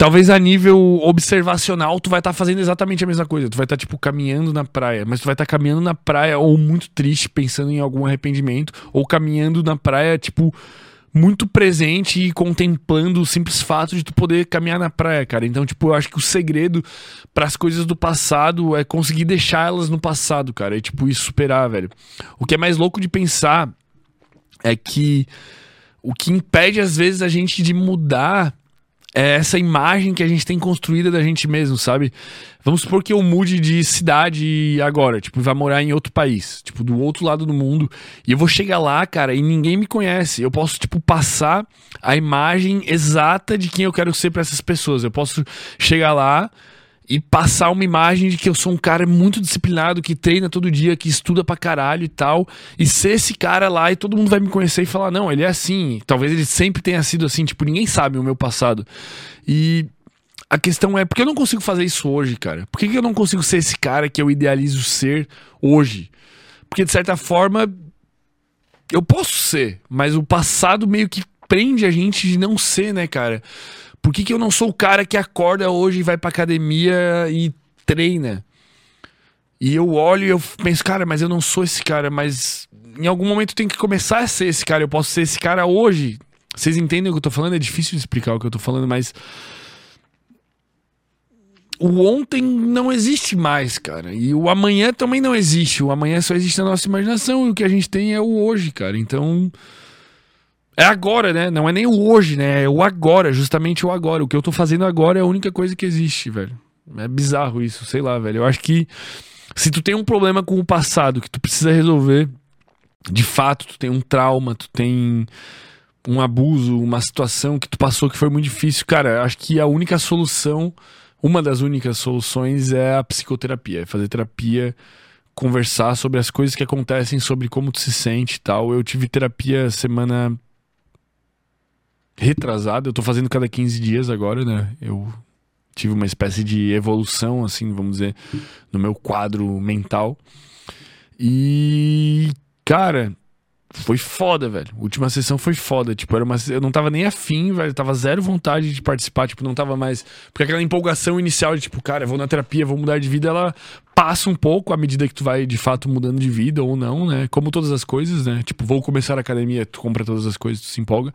Talvez a nível observacional tu vai estar tá fazendo exatamente a mesma coisa. Tu vai estar, tá, tipo, caminhando na praia. Mas tu vai estar tá caminhando na praia ou muito triste, pensando em algum arrependimento. Ou caminhando na praia, tipo, muito presente e contemplando o simples fato de tu poder caminhar na praia, cara. Então, tipo, eu acho que o segredo para as coisas do passado é conseguir deixar elas no passado, cara. E, tipo, isso superar, velho. O que é mais louco de pensar é que o que impede, às vezes, a gente de mudar é essa imagem que a gente tem construída da gente mesmo, sabe? Vamos supor que eu mude de cidade agora, tipo, vai morar em outro país, tipo, do outro lado do mundo, e eu vou chegar lá, cara, e ninguém me conhece. Eu posso, tipo, passar a imagem exata de quem eu quero ser para essas pessoas. Eu posso chegar lá e passar uma imagem de que eu sou um cara muito disciplinado, que treina todo dia, que estuda pra caralho e tal, e ser esse cara lá e todo mundo vai me conhecer e falar: não, ele é assim. Talvez ele sempre tenha sido assim, tipo, ninguém sabe o meu passado. E a questão é: por que eu não consigo fazer isso hoje, cara? Por que, que eu não consigo ser esse cara que eu idealizo ser hoje? Porque de certa forma eu posso ser, mas o passado meio que prende a gente de não ser, né, cara? Por que, que eu não sou o cara que acorda hoje e vai pra academia e treina? E eu olho e eu penso, cara, mas eu não sou esse cara, mas em algum momento tenho que começar a ser esse cara. Eu posso ser esse cara hoje. Vocês entendem o que eu tô falando? É difícil de explicar o que eu tô falando, mas. O ontem não existe mais, cara. E o amanhã também não existe. O amanhã só existe na nossa imaginação. E o que a gente tem é o hoje, cara. Então. É agora, né? Não é nem o hoje, né? É o agora, justamente o agora. O que eu tô fazendo agora é a única coisa que existe, velho. É bizarro isso, sei lá, velho. Eu acho que se tu tem um problema com o passado que tu precisa resolver, de fato, tu tem um trauma, tu tem um abuso, uma situação que tu passou que foi muito difícil, cara, acho que a única solução, uma das únicas soluções é a psicoterapia, é fazer terapia, conversar sobre as coisas que acontecem, sobre como tu se sente e tal. Eu tive terapia semana retrasado. Eu tô fazendo cada 15 dias agora, né? Eu tive uma espécie de evolução, assim, vamos dizer, no meu quadro mental. E, cara, foi foda, velho. Última sessão foi foda. Tipo, era uma. Eu não tava nem afim, velho. Eu tava zero vontade de participar. Tipo, não tava mais. Porque aquela empolgação inicial de, tipo, cara, vou na terapia, vou mudar de vida, ela passa um pouco à medida que tu vai de fato mudando de vida ou não, né? Como todas as coisas, né? Tipo, vou começar a academia, tu compra todas as coisas, tu se empolga.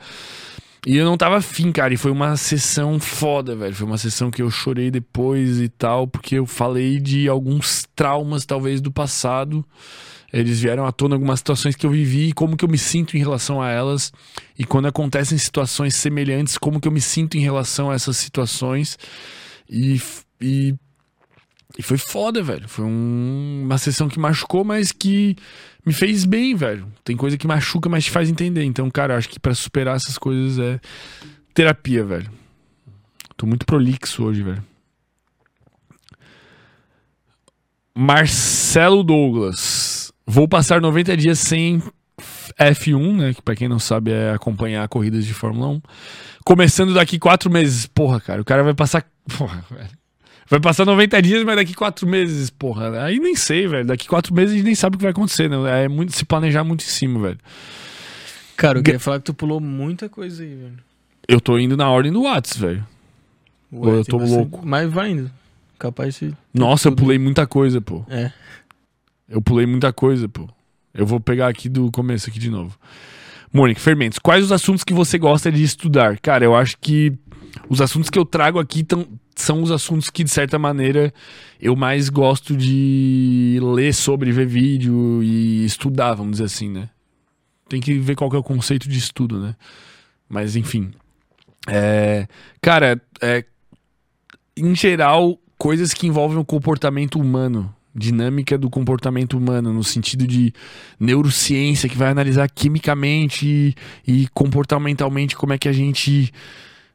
E eu não tava afim, cara. E foi uma sessão foda, velho. Foi uma sessão que eu chorei depois e tal, porque eu falei de alguns traumas, talvez, do passado. Eles vieram à tona algumas situações que eu vivi e como que eu me sinto em relação a elas. E quando acontecem situações semelhantes, como que eu me sinto em relação a essas situações. E, e E foi foda, velho. Foi um- uma sessão que machucou, mas que me fez bem, velho. Tem coisa que machuca, mas te faz entender. Então, cara, acho que pra superar essas coisas é terapia, velho. Tô muito prolixo hoje, velho. Marcelo Douglas. Vou passar 90 dias sem F1, né? Que pra quem não sabe é acompanhar corridas de Fórmula 1. Começando daqui quatro meses. Porra, cara, o cara vai passar. Porra, velho. Vai passar 90 dias, mas daqui quatro meses, porra. Aí nem sei, velho. Daqui quatro meses a gente nem sabe o que vai acontecer, né? É muito se planejar muito em cima, velho. Cara, eu queria falar que tu pulou muita coisa aí, velho. Eu tô indo na ordem do Whats, velho. Ou eu tô bastante- louco? Mas vai indo. Capaz de. Nossa, eu pulei muita coisa, pô. É. Eu pulei muita coisa, pô. Eu vou pegar aqui do começo aqui de novo. Mônica, fermentos. Quais os assuntos que você gosta de estudar? Cara, eu acho que os assuntos que eu trago aqui tão- são os assuntos que, de certa maneira, eu mais gosto de ler sobre, ver vídeo e estudar, vamos dizer assim, né? Tem que ver qual que é o conceito de estudo, né? Mas, enfim. É, cara, é, em geral, coisas que envolvem o comportamento humano, dinâmica do comportamento humano, no sentido de neurociência, que vai analisar quimicamente e, e comportamentalmente como é que a gente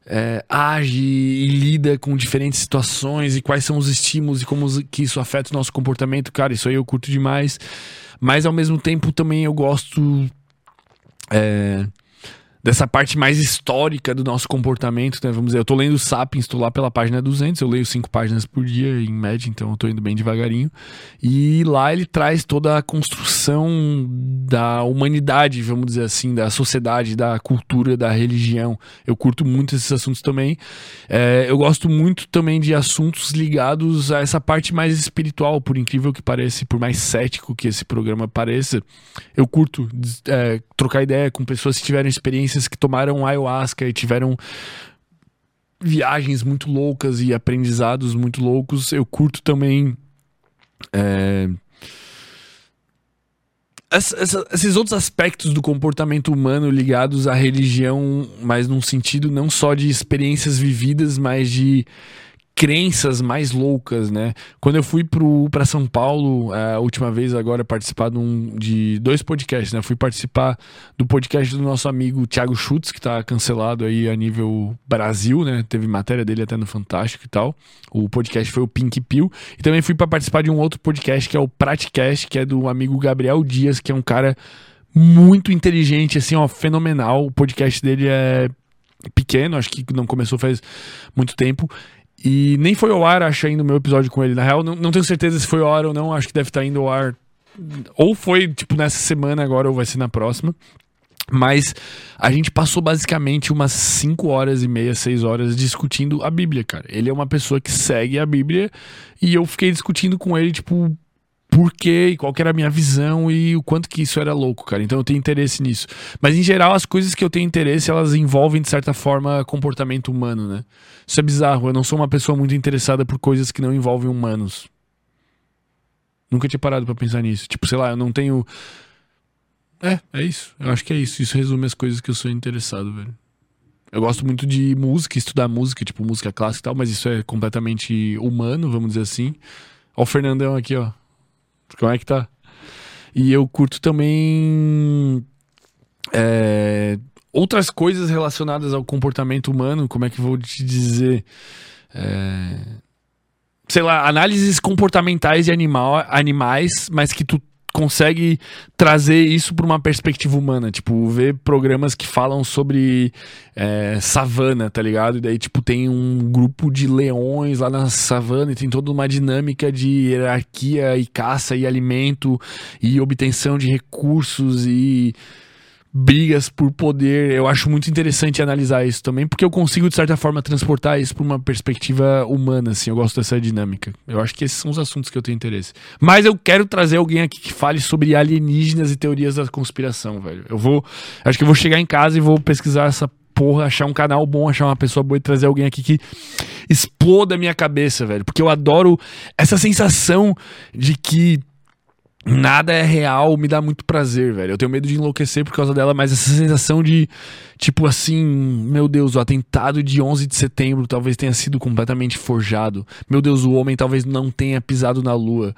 é, age e lida com diferentes situações e quais são os estímulos e como que isso afeta o nosso comportamento. Cara, isso aí eu curto demais. Mas ao mesmo tempo também eu gosto. é, dessa parte mais histórica do nosso comportamento, né? Vamos dizer, eu tô lendo Sapiens, tô lá pela página 200, eu leio cinco páginas por dia em média, então eu tô indo bem devagarinho. E lá ele traz toda a construção da humanidade, vamos dizer assim, da sociedade, da cultura, da religião. Eu curto muito esses assuntos também. É, eu gosto muito também de assuntos ligados a essa parte mais espiritual, por incrível que pareça, por mais cético que esse programa pareça. Eu curto é, trocar ideia com pessoas que tiveram experiências que tomaram ayahuasca e tiveram viagens muito loucas e aprendizados muito loucos. Eu curto também. é, essa- essa- esses outros aspectos do comportamento humano ligados à religião, mas num sentido não só de experiências vividas, mas de crenças mais loucas, né? Quando eu fui pro, pra São Paulo, a última vez agora, participar de, um- de dois podcasts, né? Fui participar do podcast do nosso amigo Thiago Schutz, que tá cancelado aí a nível Brasil, né? Teve matéria dele até no Fantástico e tal. O podcast foi o Pink Pill. E também fui para participar de um outro podcast que é o Praticast, que é do amigo Gabriel Dias, que é um cara muito inteligente, assim, ó, fenomenal. O podcast dele é pequeno, acho que não começou faz muito tempo. E nem foi ao ar, acho, ainda o meu episódio com ele. Na real, não, não tenho certeza se foi ao ar ou não. Acho que deve estar indo ao ar. Ou foi, tipo, nessa semana agora, ou vai ser na próxima. Mas a gente passou basicamente umas 5 horas e meia, 6 horas discutindo a Bíblia, cara. Ele é uma pessoa que segue a Bíblia e eu fiquei discutindo com ele, tipo, por quê e qual que era a minha visão e o quanto que isso era louco, cara. Então eu tenho interesse nisso. Mas em geral, as coisas que eu tenho interesse, elas envolvem, de certa forma, comportamento humano, né? Isso é bizarro. Eu não sou uma pessoa muito interessada por coisas que não envolvem humanos. Nunca tinha parado pra pensar nisso. Tipo, sei lá, eu não tenho. É, é isso. Eu acho que é isso. Isso resume as coisas que eu sou interessado, velho. Eu gosto muito de música, estudar música, tipo música clássica e tal, mas isso é completamente humano, vamos dizer assim. Ó o Fernandão aqui, ó. Como é que tá? E eu curto também é, outras coisas relacionadas ao comportamento humano, como é que eu vou te dizer? É, sei lá, análises comportamentais de animal, animais, mas que tu consegue trazer isso para uma perspectiva humana, tipo, ver programas que falam sobre é, savana, tá ligado? E daí, tipo, tem um grupo de leões lá na savana e tem toda uma dinâmica de hierarquia e caça e alimento e obtenção de recursos e brigas por poder. Eu acho muito interessante analisar isso também, porque eu consigo, de certa forma, transportar isso para uma perspectiva humana, assim. Eu gosto dessa dinâmica. Eu acho que esses são os assuntos que eu tenho interesse. Mas eu quero trazer alguém aqui que fale sobre alienígenas e teorias da conspiração, velho. Eu vou. Acho que eu vou chegar em casa e vou pesquisar essa porra, achar um canal bom, achar uma pessoa boa e trazer alguém aqui que exploda a minha cabeça, velho. Porque eu adoro essa sensação de que nada é real, me dá muito prazer, velho. Eu tenho medo de enlouquecer por causa dela, mas essa sensação de, tipo assim, meu Deus, o atentado de 11 de setembro talvez tenha sido completamente forjado. Meu Deus, o homem talvez não tenha pisado na lua.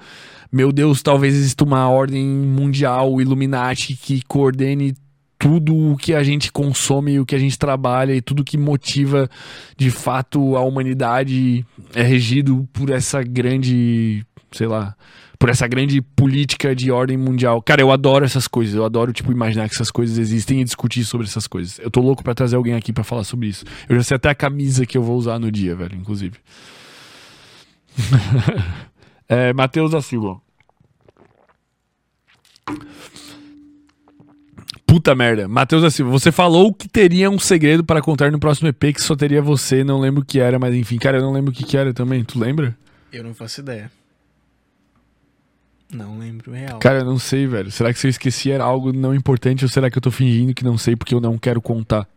Meu Deus, talvez exista uma ordem mundial, Illuminati, que coordene tudo o que a gente consome, o que a gente trabalha e tudo que motiva de fato a humanidade é regido por essa grande, sei lá, por essa grande política de ordem mundial. Cara, eu adoro essas coisas. Eu adoro, tipo, imaginar que essas coisas existem e discutir sobre essas coisas. Eu tô louco para trazer alguém aqui para falar sobre isso. Eu já sei até a camisa que eu vou usar no dia, velho, inclusive. é, Matheus da Silva. Puta merda. Matheus da Silva, você falou que teria um segredo para contar no próximo EP que só teria você. Não lembro o que era, mas enfim. Cara, eu não lembro o que, que era também. Tu lembra? Eu não faço ideia. Não lembro real. Cara, eu não sei, velho. Será que se eu esqueci era algo não importante ou será que eu tô fingindo que não sei porque eu não quero contar?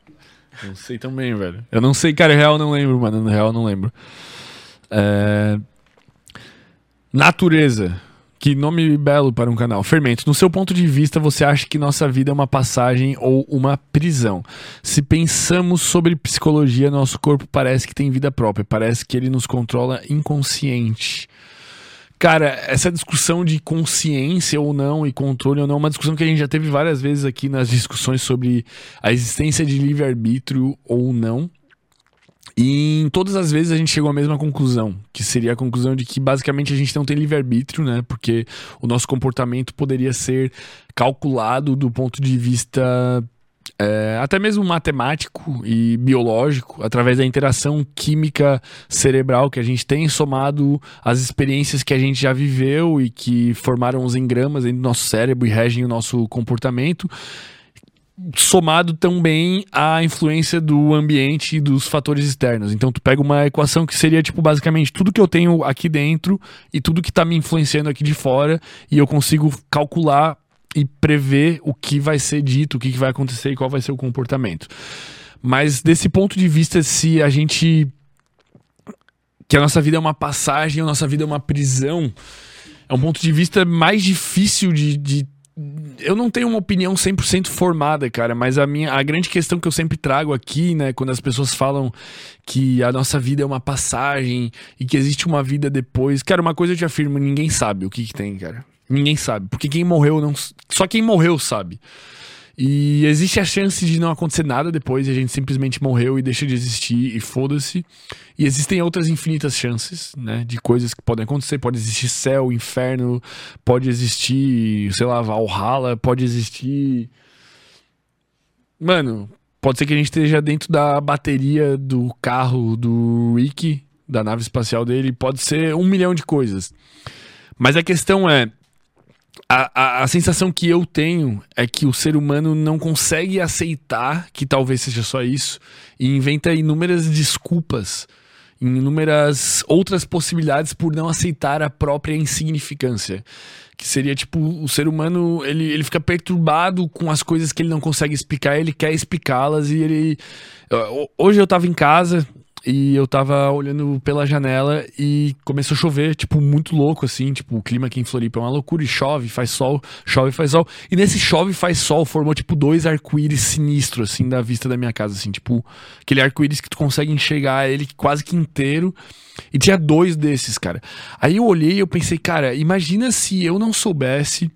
Não sei também, velho. Eu não sei, cara, real não lembro, mano. No real não lembro. É... Natureza. Que nome belo para um canal. Fermento. No seu ponto de vista, você acha que nossa vida é uma passagem ou uma prisão? Se pensamos sobre psicologia, nosso corpo parece que tem vida própria. Parece que ele nos controla inconsciente. Cara, essa discussão de consciência ou não e controle ou não é uma discussão que a gente já teve várias vezes aqui nas discussões sobre a existência de livre-arbítrio ou não. E em todas as vezes a gente chegou à mesma conclusão, que seria a conclusão de que basicamente a gente não tem livre-arbítrio, né? Porque o nosso comportamento poderia ser calculado do ponto de vista é, até mesmo matemático e biológico, através da interação química cerebral que a gente tem, somado às experiências que a gente já viveu e que formaram os engramas dentro do nosso cérebro e regem o nosso comportamento, somado também à influência do ambiente e dos fatores externos. Então tu pega uma equação que seria tipo basicamente tudo que eu tenho aqui dentro e tudo que está me influenciando aqui de fora e eu consigo calcular e prever o que vai ser dito, o que vai acontecer e qual vai ser o comportamento. Mas desse ponto de vista, se a gente. que a nossa vida é uma passagem, a nossa vida é uma prisão, é um ponto de vista mais difícil de. de eu não tenho uma opinião 100% formada, cara, mas a minha a grande questão que eu sempre trago aqui, né, quando as pessoas falam que a nossa vida é uma passagem e que existe uma vida depois, cara, uma coisa eu te afirmo, ninguém sabe o que que tem, cara. Ninguém sabe. Porque quem morreu não. Só quem morreu sabe. E existe a chance de não acontecer nada depois e a gente simplesmente morreu e deixa de existir e foda-se. E existem outras infinitas chances, né? De coisas que podem acontecer. Pode existir céu, inferno, pode existir, sei lá, Valhalla, pode existir. Mano, pode ser que a gente esteja dentro da bateria do carro do Rick, da nave espacial dele. Pode ser um milhão de coisas. Mas a questão é a, a, a, sensação que eu tenho é que o ser humano não consegue aceitar que talvez seja só isso e inventa inúmeras desculpas, inúmeras outras possibilidades por não aceitar a própria insignificância. Que seria tipo, o ser humano ele, ele fica perturbado com as coisas que ele não consegue explicar, ele quer explicá-las e ele. Hoje eu tava em casa, e eu tava olhando pela janela e começou a chover, tipo, muito louco, assim. Tipo, o clima aqui em Floripa é uma loucura. E chove, faz sol, chove, faz sol. E nesse chove, faz sol, formou, tipo, dois arco-íris sinistros, assim, da vista da minha casa, assim. Tipo, aquele arco-íris que tu consegue enxergar ele quase que inteiro. E tinha dois desses, cara. Aí eu olhei e eu pensei, cara, imagina se eu não soubesse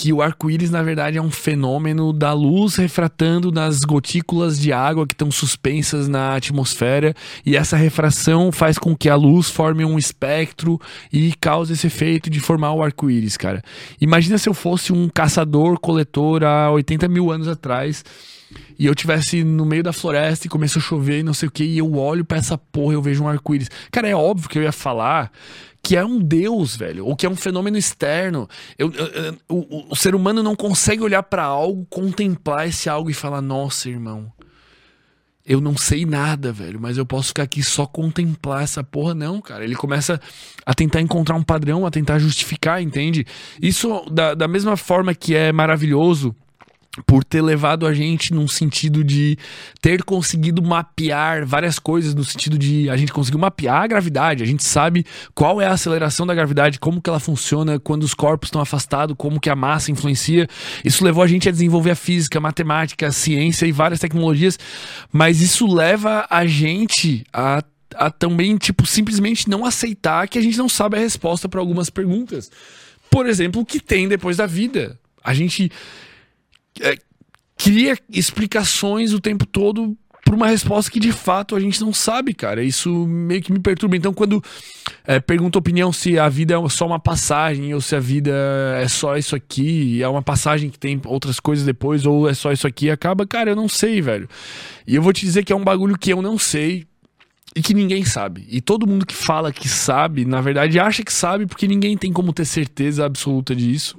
que o arco-íris, na verdade, é um fenômeno da luz refratando nas gotículas de água que estão suspensas na atmosfera, e essa refração faz com que a luz forme um espectro e cause esse efeito de formar o arco-íris, cara. Imagina se eu fosse um caçador-coletor há 80 mil anos atrás e eu tivesse no meio da floresta e começou a chover e não sei o que, e eu olho para essa porra e eu vejo um arco-íris. Cara, é óbvio que eu ia falar que é um deus, velho, ou que é um fenômeno externo. Eu, eu, eu, o, o, ser humano não consegue olhar para algo, contemplar esse algo e falar: nossa, irmão, eu não sei nada, velho, mas eu posso ficar aqui só contemplar essa porra. Não, cara. Ele começa a tentar encontrar um padrão, a tentar justificar, entende? Isso, da, da mesma forma que é maravilhoso por ter levado a gente num sentido de ter conseguido mapear várias coisas, no sentido de a gente conseguiu mapear a gravidade, a gente sabe qual é a aceleração da gravidade, como que ela funciona quando os corpos estão afastados, como que a massa influencia. Isso levou a gente a desenvolver a física, a matemática, a ciência e várias tecnologias, mas isso leva a gente a, a também, tipo, simplesmente não aceitar que a gente não sabe a resposta para algumas perguntas. Por exemplo, o que tem depois da vida? A gente é, cria explicações o tempo todo para uma resposta que de fato a gente não sabe, cara. Isso meio que me perturba. Então, quando é, pergunta opinião se a vida é só uma passagem ou se a vida é só isso aqui, é uma passagem que tem outras coisas depois ou é só isso aqui, acaba, cara, eu não sei, velho. E eu vou te dizer que é um bagulho que eu não sei e que ninguém sabe. E todo mundo que fala que sabe, na verdade, acha que sabe porque ninguém tem como ter certeza absoluta disso.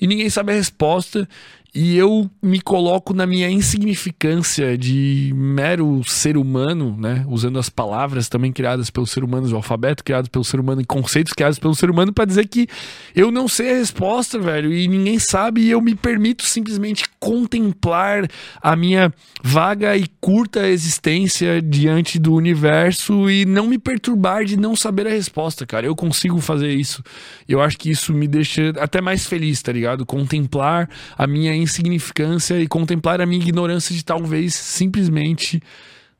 E ninguém sabe a resposta. E eu me coloco na minha insignificância de mero ser humano, né? Usando as palavras também criadas pelo ser humano, o alfabeto criado pelo ser humano e conceitos criados pelo ser humano para dizer que eu não sei a resposta, velho, e ninguém sabe e eu me permito simplesmente contemplar a minha vaga e curta existência diante do universo e não me perturbar de não saber a resposta, cara. Eu consigo fazer isso. Eu acho que isso me deixa até mais feliz, tá ligado? Contemplar a minha insignificância e contemplar a minha ignorância de talvez simplesmente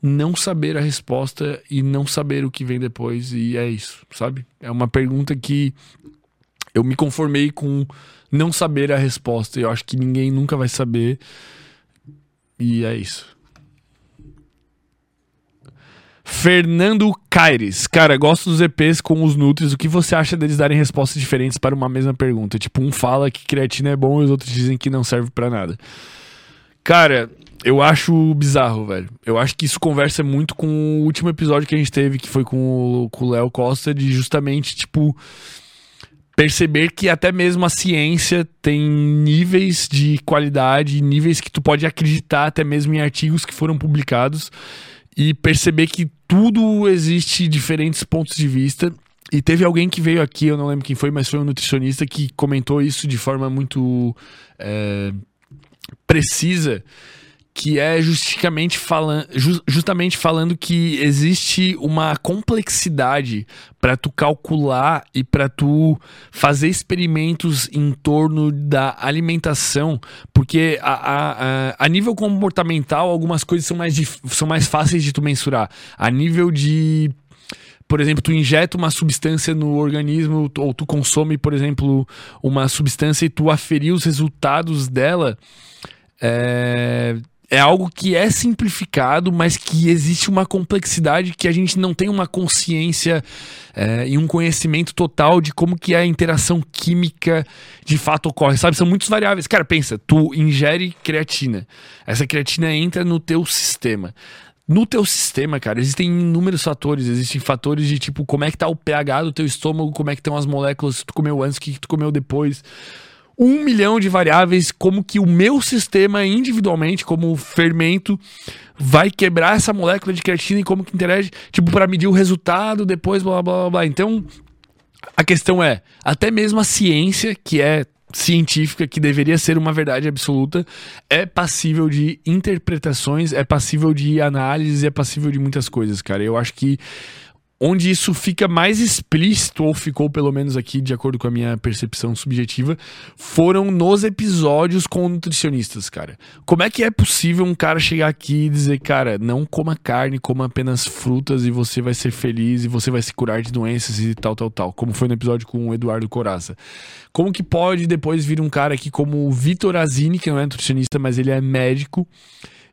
não saber a resposta e não saber o que vem depois e é isso, sabe? É uma pergunta que eu me conformei com não saber a resposta. Eu acho que ninguém nunca vai saber. E é isso. Fernando Caires. Cara, gosto dos EPs com os Nutris. O que você acha deles darem respostas diferentes para uma mesma pergunta? Tipo, um fala que creatina é bom e os outros dizem que não serve para nada. Cara, eu acho bizarro, velho. Eu acho que isso conversa muito com o último episódio que a gente teve, que foi com o Léo Costa, de justamente, tipo, perceber que até mesmo a ciência tem níveis de qualidade, níveis que tu pode acreditar até mesmo em artigos que foram publicados e perceber que tudo existe diferentes pontos de vista. E teve alguém que veio aqui, eu não lembro quem foi, mas foi um nutricionista que comentou isso de forma muito é, precisa que é justamente, falan justamente falando que existe uma complexidade para tu calcular e para tu fazer experimentos em torno da alimentação, porque a, a, a, nível comportamental algumas coisas são mais, são mais fáceis de tu mensurar. A nível de por exemplo, tu injeta uma substância no organismo ou tu consome, por exemplo, uma substância e tu aferir os resultados dela, é, é algo que é simplificado, mas que existe uma complexidade que a gente não tem uma consciência é, e um conhecimento total de como que a interação química de fato ocorre, sabe? São muitas variáveis. Cara, pensa, tu ingere creatina. Essa creatina entra no teu sistema. No teu sistema, cara, existem inúmeros fatores. Existem fatores de tipo como é que tá o pH do teu estômago, como é que estão as moléculas, se tu comeu antes, o que tu comeu depois um milhão de variáveis, como que o meu sistema individualmente, como fermento, vai quebrar essa molécula de creatina e como que interage, tipo, para medir o resultado, depois blá blá blá blá. Então, a questão é, até mesmo a ciência, que é científica, que deveria ser uma verdade absoluta, é passível de interpretações, é passível de análise, é passível de muitas coisas, cara. Eu acho que onde isso fica mais explícito, ou ficou pelo menos aqui, de acordo com a minha percepção subjetiva, foram nos episódios com nutricionistas, cara. Como é que é possível um cara chegar aqui e dizer, cara, não coma carne, coma apenas frutas e você vai ser feliz e você vai se curar de doenças e tal, tal, tal, como foi no episódio com o Eduardo Coraça. Como que pode depois vir um cara aqui como o Vitor Azini, que não é nutricionista, mas ele é médico,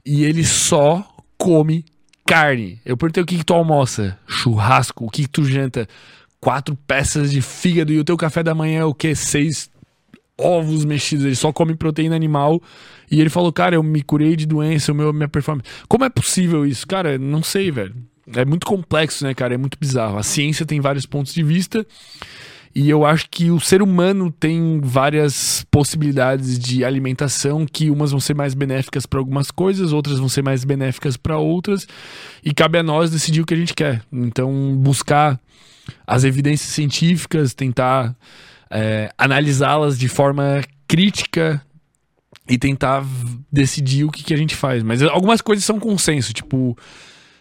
e ele só come carne. Eu perguntei o que, que tu almoça? Churrasco. O que, que tu janta? Quatro peças de fígado. E o teu café da manhã é o quê? Seis ovos mexidos. Ele só come proteína animal. E ele falou, cara, eu me curei de doença, o meu, minha performance. Como é possível isso? Cara, não sei, velho. É muito complexo, né, cara? É muito bizarro. A ciência tem vários pontos de vista. E eu acho que o ser humano tem várias possibilidades de alimentação que umas vão ser mais benéficas para algumas coisas, outras vão ser mais benéficas para outras, e cabe a nós decidir o que a gente quer. Então, buscar as evidências científicas, tentar é, analisá-las de forma crítica e tentar decidir o que, que a gente faz. Mas algumas coisas são consenso, tipo.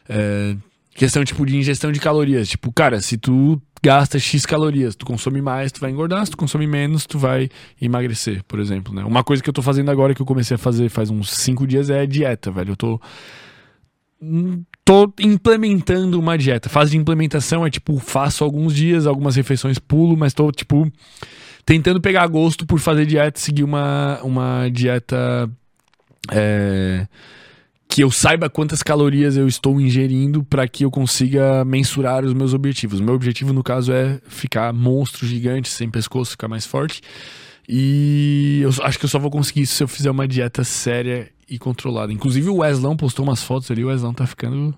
É, questão tipo de ingestão de calorias. Tipo, cara, se tu gasta X calorias, tu consome mais, tu vai engordar, se tu consome menos, tu vai emagrecer, por exemplo, né? Uma coisa que eu tô fazendo agora que eu comecei a fazer faz uns 5 dias é dieta, velho. Eu tô tô implementando uma dieta. Fase de implementação é tipo, faço alguns dias, algumas refeições pulo, mas tô tipo tentando pegar gosto por fazer dieta, seguir uma, uma dieta é, que eu saiba quantas calorias eu estou ingerindo para que eu consiga mensurar os meus objetivos. Meu objetivo, no caso, é ficar monstro gigante, sem pescoço, ficar mais forte. E eu acho que eu só vou conseguir isso se eu fizer uma dieta séria e controlada. Inclusive o Weslão postou umas fotos ali, o Weslão tá ficando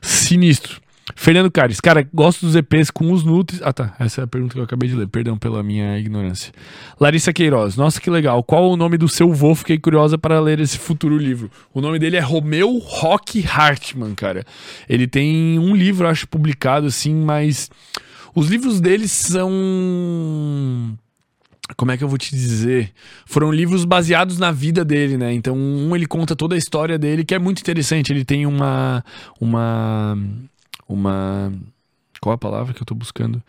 sinistro. Fernando Cares, cara, gosto dos EPs com os Nutris. Ah, tá. Essa é a pergunta que eu acabei de ler. Perdão pela minha ignorância. Larissa Queiroz, nossa, que legal. Qual o nome do seu vô? Fiquei curiosa para ler esse futuro livro. O nome dele é Romeu Rock Hartmann, cara. Ele tem um livro, acho, publicado assim, mas. Os livros dele são como é que eu vou te dizer? Foram livros baseados na vida dele, né? Então, um ele conta toda a história dele, que é muito interessante. Ele tem uma. Uma. Uma. Qual a palavra que eu tô buscando?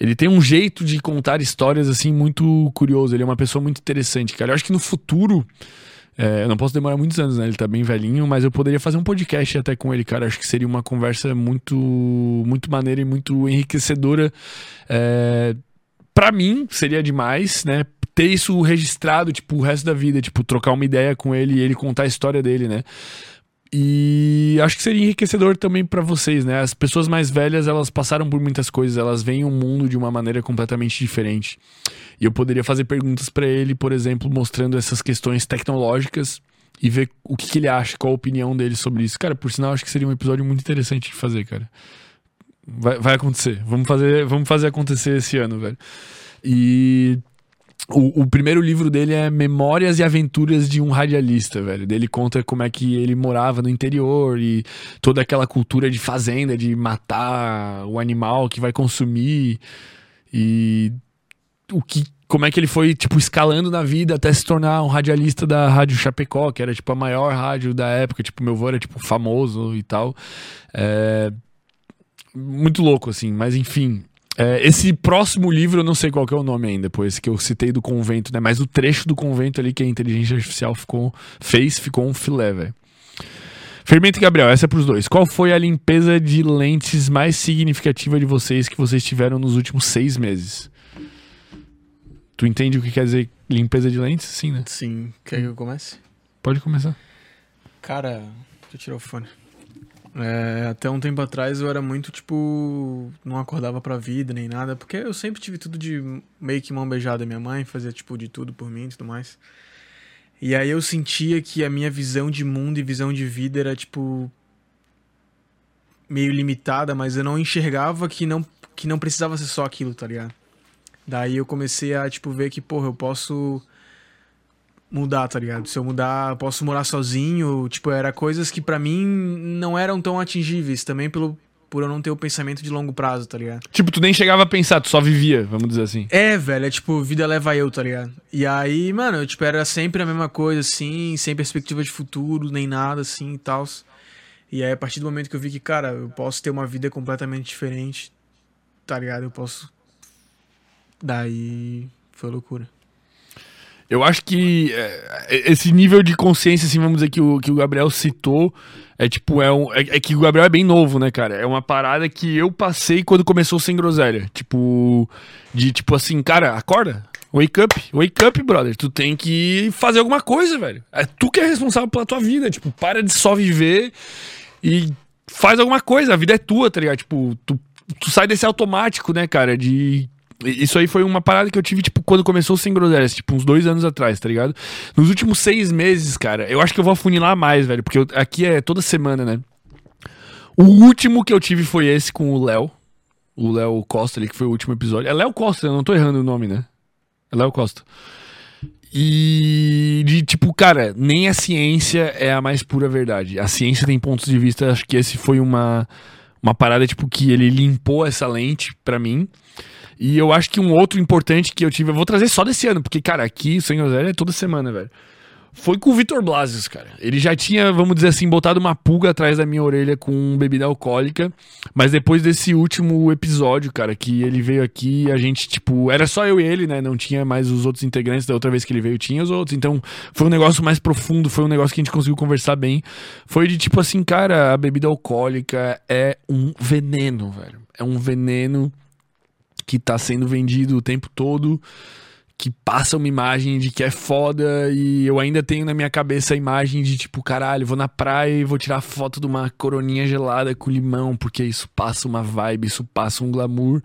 Ele tem um jeito de contar histórias, assim, muito curioso. Ele é uma pessoa muito interessante, cara. Eu acho que no futuro. É, eu não posso demorar muitos anos, né? Ele tá bem velhinho, mas eu poderia fazer um podcast até com ele, cara. Acho que seria uma conversa muito, muito maneira e muito enriquecedora. É, para mim, seria demais, né? Ter isso registrado, tipo, o resto da vida, tipo, trocar uma ideia com ele e ele contar a história dele, né? E acho que seria enriquecedor também para vocês, né? As pessoas mais velhas, elas passaram por muitas coisas, elas veem o mundo de uma maneira completamente diferente. E eu poderia fazer perguntas para ele, por exemplo, mostrando essas questões tecnológicas e ver o que, que, ele acha, qual a opinião dele sobre isso. Cara, por sinal, acho que seria um episódio muito interessante de fazer, cara. Vai, vai acontecer. Vamos fazer, vamos fazer acontecer esse ano, velho. E o, o, primeiro livro dele é Memórias e Aventuras de um Radialista, velho. Ele conta como é que ele morava no interior e toda aquela cultura de fazenda, de matar o animal que vai consumir e o que como é que ele foi, tipo, escalando na vida até se tornar um radialista da Rádio Chapecó, que era, tipo, a maior rádio da época. Tipo, meu avô era, tipo, famoso e tal. É muito louco, assim, mas enfim. É, esse próximo livro, eu não sei qual é o nome ainda, pois que eu citei do convento, né? Mas o trecho do convento ali que a inteligência artificial ficou, fez, ficou um filé, velho. Fermento e Gabriel, essa é pros dois. Qual foi a limpeza de lentes mais significativa de vocês que vocês tiveram nos últimos seis meses? Tu entende o que quer dizer limpeza de lentes? Sim, né? Sim. Quer que eu comece? Pode começar. Cara, deixa eu tirar o fone. É, até um tempo atrás eu era muito, tipo, não acordava pra vida nem nada, porque eu sempre tive tudo de meio que mão beijada. Minha mãe fazia, tipo, de tudo por mim e tudo mais. E aí eu sentia que a minha visão de mundo e visão de vida era, tipo, meio limitada, mas eu não enxergava que não, que não precisava ser só aquilo, tá ligado? Daí eu comecei a, tipo, ver que, porra, eu posso mudar, tá ligado? Se eu mudar, posso morar sozinho, tipo, era coisas que para mim não eram tão atingíveis, também pelo por eu não ter o pensamento de longo prazo, tá ligado? Tipo, tu nem chegava a pensar, tu só vivia, vamos dizer assim. É, velho, é tipo, vida leva eu, tá ligado? E aí, mano, eu, tipo, era sempre a mesma coisa, assim, sem perspectiva de futuro, nem nada, assim, e tal. E aí, a partir do momento que eu vi que, cara, eu posso ter uma vida completamente diferente, tá ligado? Eu posso... Daí, foi loucura. Eu acho que é, esse nível de consciência, assim, vamos dizer, que o, que o Gabriel citou, é tipo, é, um, é, é, que o Gabriel é bem novo, né, cara? É uma parada que eu passei quando começou Sem Groselha. Tipo, de tipo assim, cara, acorda. Wake up, wake up, brother. Tu tem que fazer alguma coisa, velho. É tu que é responsável pela tua vida. Tipo, para de só viver e faz alguma coisa. A vida é tua, tá ligado? Tipo, tu, tu sai desse automático, né, cara? De isso aí foi uma parada que eu tive, tipo, quando começou o Sem Groselhas, tipo, uns dois anos atrás, tá ligado? Nos últimos seis meses, cara, eu acho que eu vou afunilar mais, velho, porque eu, aqui é toda semana, né? O último que eu tive foi esse com o Léo. O Léo Costa ali, que foi o último episódio. É Léo Costa, eu não tô errando o nome, né? É Léo Costa. E de tipo, cara, nem a ciência é a mais pura verdade. A ciência tem pontos de vista, acho que esse foi uma uma parada tipo que ele limpou essa lente para mim. E eu acho que um outro importante que eu tive, eu vou trazer só desse ano, porque, cara, aqui Senhor Zé é toda semana, velho. foi com o Vitor Blasius, cara. Ele já tinha, vamos dizer assim, botado uma pulga atrás da minha orelha com bebida alcoólica. Mas depois desse último episódio, cara, que ele veio aqui, a gente, tipo, era só eu e ele, né? Não tinha mais os outros integrantes. Da outra vez que ele veio, tinha os outros. Então, foi um negócio mais profundo, foi um negócio que a gente conseguiu conversar bem. Foi de tipo assim, cara, a bebida alcoólica é um veneno, velho. É um veneno que tá sendo vendido o tempo todo que passa uma imagem de que é foda e eu ainda tenho na minha cabeça a imagem de tipo, caralho, vou na praia e vou tirar foto de uma coroninha gelada com limão, porque isso passa uma vibe, isso passa um glamour.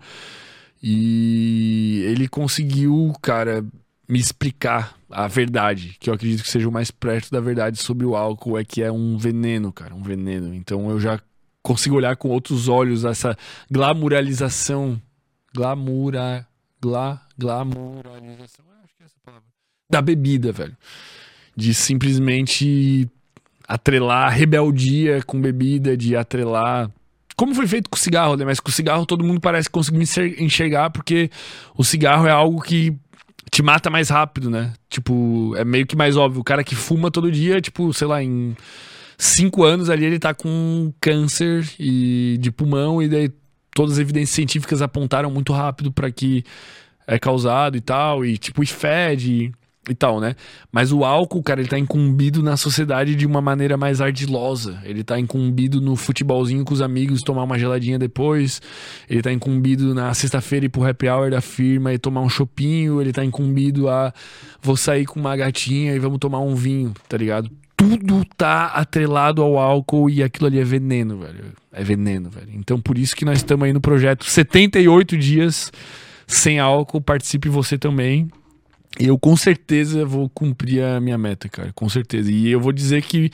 E ele conseguiu, cara, me explicar a verdade, que eu acredito que seja o mais perto da verdade sobre o álcool, é que é um veneno, cara, um veneno. Então eu já consigo olhar com outros olhos essa glamuralização, glamura gla, glamoralização, acho que é essa palavra, da bebida, velho. De simplesmente atrelar rebeldia com bebida, de atrelar. Como foi feito com o cigarro, né? Mas com o cigarro todo mundo parece conseguir enxergar, porque o cigarro é algo que te mata mais rápido, né? Tipo, é meio que mais óbvio. O cara que fuma todo dia, tipo, sei lá, em cinco anos ali ele tá com câncer e de pulmão, e daí todas as evidências científicas apontaram muito rápido para que é causado e tal, e tipo, e fede e tal, né? Mas o álcool, cara, ele tá incumbido na sociedade de uma maneira mais ardilosa. Ele tá incumbido no futebolzinho com os amigos, tomar uma geladinha depois. Ele tá incumbido na sexta-feira ir pro happy hour da firma e tomar um chopinho. Ele tá incumbido a vou sair com uma gatinha e vamos tomar um vinho, tá ligado? Tudo tá atrelado ao álcool e aquilo ali é veneno, velho. É veneno, velho. Então por isso que nós estamos aí no projeto 78 dias sem álcool, participe você também. Eu com certeza vou cumprir a minha meta, cara, com certeza. E eu vou dizer que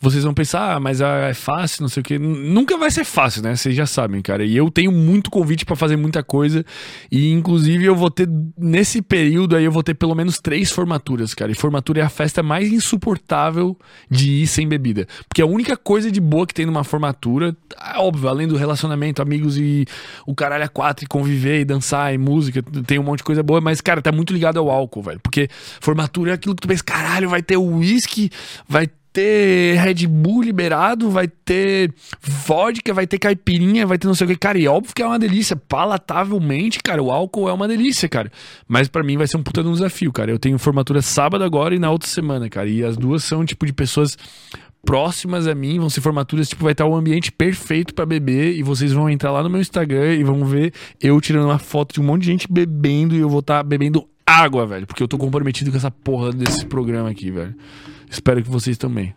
vocês vão pensar, ah, mas ah, é fácil, não sei o quê. Nunca vai ser fácil, né? Vocês já sabem, cara. E eu tenho muito convite para fazer muita coisa. E inclusive eu vou ter, nesse período aí, eu vou ter pelo menos três formaturas, cara. E formatura é a festa mais insuportável de ir sem bebida. Porque a única coisa de boa que tem numa formatura, é óbvio, além do relacionamento, amigos e o caralho a quatro, e conviver, e dançar, e música, tem um monte de coisa boa, mas, cara, tá muito ligado ao álcool, velho. Porque formatura é aquilo que tu pensa, caralho, vai ter uísque, vai ter Red Bull liberado, vai ter vodka, vai ter caipirinha, vai ter não sei o que. Cara, e é óbvio que é uma delícia. Palatavelmente, cara, o álcool é uma delícia, cara. Mas para mim vai ser um puta de um desafio, cara. Eu tenho formatura sábado agora e na outra semana, cara. E as duas são, tipo, de pessoas próximas a mim, vão ser formaturas, tipo, vai estar o um ambiente perfeito para beber e vocês vão entrar lá no meu Instagram e vão ver eu tirando uma foto de um monte de gente bebendo e eu vou estar bebendo água, velho, porque eu tô comprometido com essa porra desse programa aqui, velho. Espero que vocês também.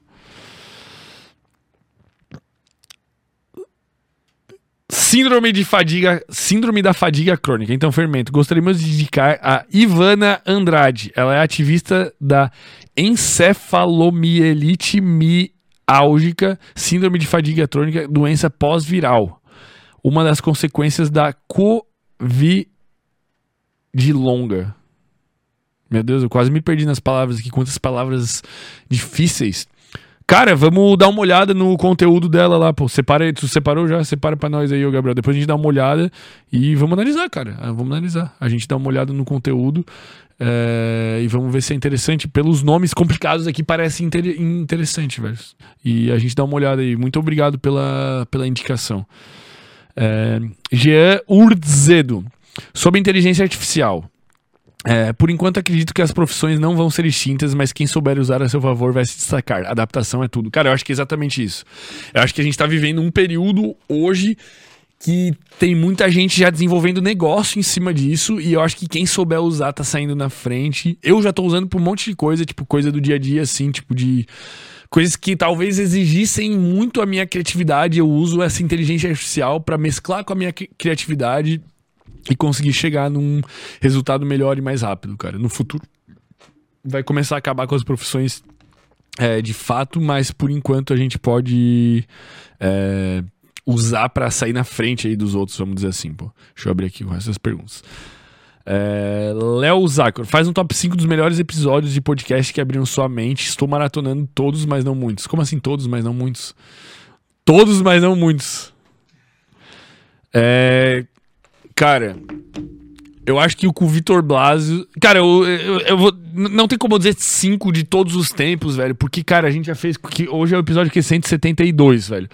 Síndrome de fadiga, síndrome da fadiga crônica. Então, fermento. Gostaríamos de indicar a Ivana Andrade. Ela é ativista da encefalomielite miálgica, síndrome de fadiga crônica, doença pós-viral. Uma das consequências da Covid longa. Meu Deus, eu quase me perdi nas palavras aqui, quantas palavras difíceis. Cara, vamos dar uma olhada no conteúdo dela lá, pô. Separa, tu separou já? Separa pra nós aí, ô Gabriel. Depois a gente dá uma olhada e vamos analisar, cara. Ah, vamos analisar. A gente dá uma olhada no conteúdo é, e vamos ver se é interessante. Pelos nomes complicados aqui, parece inter interessante, velho. E a gente dá uma olhada aí. Muito obrigado pela, pela indicação. É, Jean Urzedo. Sobre inteligência artificial. É, por enquanto acredito que as profissões não vão ser extintas, mas quem souber usar a seu favor vai se destacar. Adaptação é tudo. Cara, eu acho que é exatamente isso. Eu acho que a gente tá vivendo um período hoje que tem muita gente já desenvolvendo negócio em cima disso e eu acho que quem souber usar tá saindo na frente. Eu já tô usando por um monte de coisa, tipo coisa do dia a dia assim, tipo de coisas que talvez exigissem muito a minha criatividade. Eu uso essa inteligência artificial para mesclar com a minha criatividade e conseguir chegar num resultado melhor e mais rápido, cara. No futuro vai começar a acabar com as profissões é, de fato, mas por enquanto a gente pode é, usar para sair na frente aí dos outros, vamos dizer assim, pô. Deixa eu abrir aqui resto das perguntas. É, Léo Zacor, faz um top 5 dos melhores episódios de podcast que abriram sua mente. Estou maratonando todos, mas não muitos. Como assim todos, mas não muitos? Todos, mas não muitos. É, Cara, Eu acho que o com o Vitor Blasio. Cara, eu, eu, eu vou. Não tem como eu dizer cinco de todos os tempos, velho. Porque, cara, a gente já fez. Que hoje é o episódio que é 172, velho.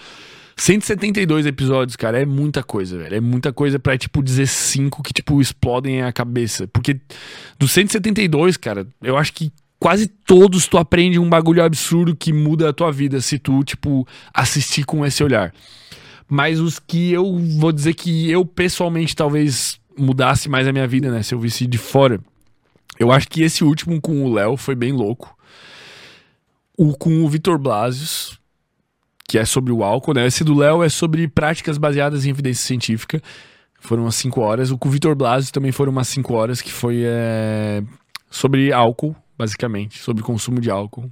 172 episódios, cara, é muita coisa, velho. É muita coisa pra, tipo, dizer cinco que, tipo, explodem a cabeça. Porque dos 172, cara, eu acho que quase todos tu aprende um bagulho absurdo que muda a tua vida se tu, tipo, assistir com esse olhar. Mas os que eu vou dizer que eu pessoalmente talvez mudasse mais a minha vida, né? Se eu visse de fora. Eu acho que esse último com o Léo foi bem louco. O com o Vitor Blasius, que é sobre o álcool, né? Esse do Léo é sobre práticas baseadas em evidência científica. Foram umas 5 horas. O com o Vitor Blasius também foram umas 5 horas, que foi é, sobre álcool, basicamente. Sobre consumo de álcool.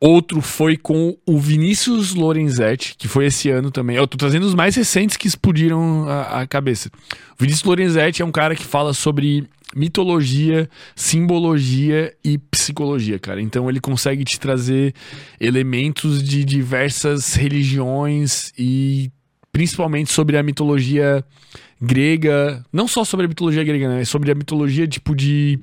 Outro foi com o Vinícius Lorenzetti, que foi esse ano também. Eu tô trazendo os mais recentes que explodiram a, a cabeça. O Vinícius Lorenzetti é um cara que fala sobre mitologia, simbologia e psicologia, cara. Então ele consegue te trazer elementos de diversas religiões e principalmente sobre a mitologia grega, não só sobre a mitologia grega, né? Sobre a mitologia tipo de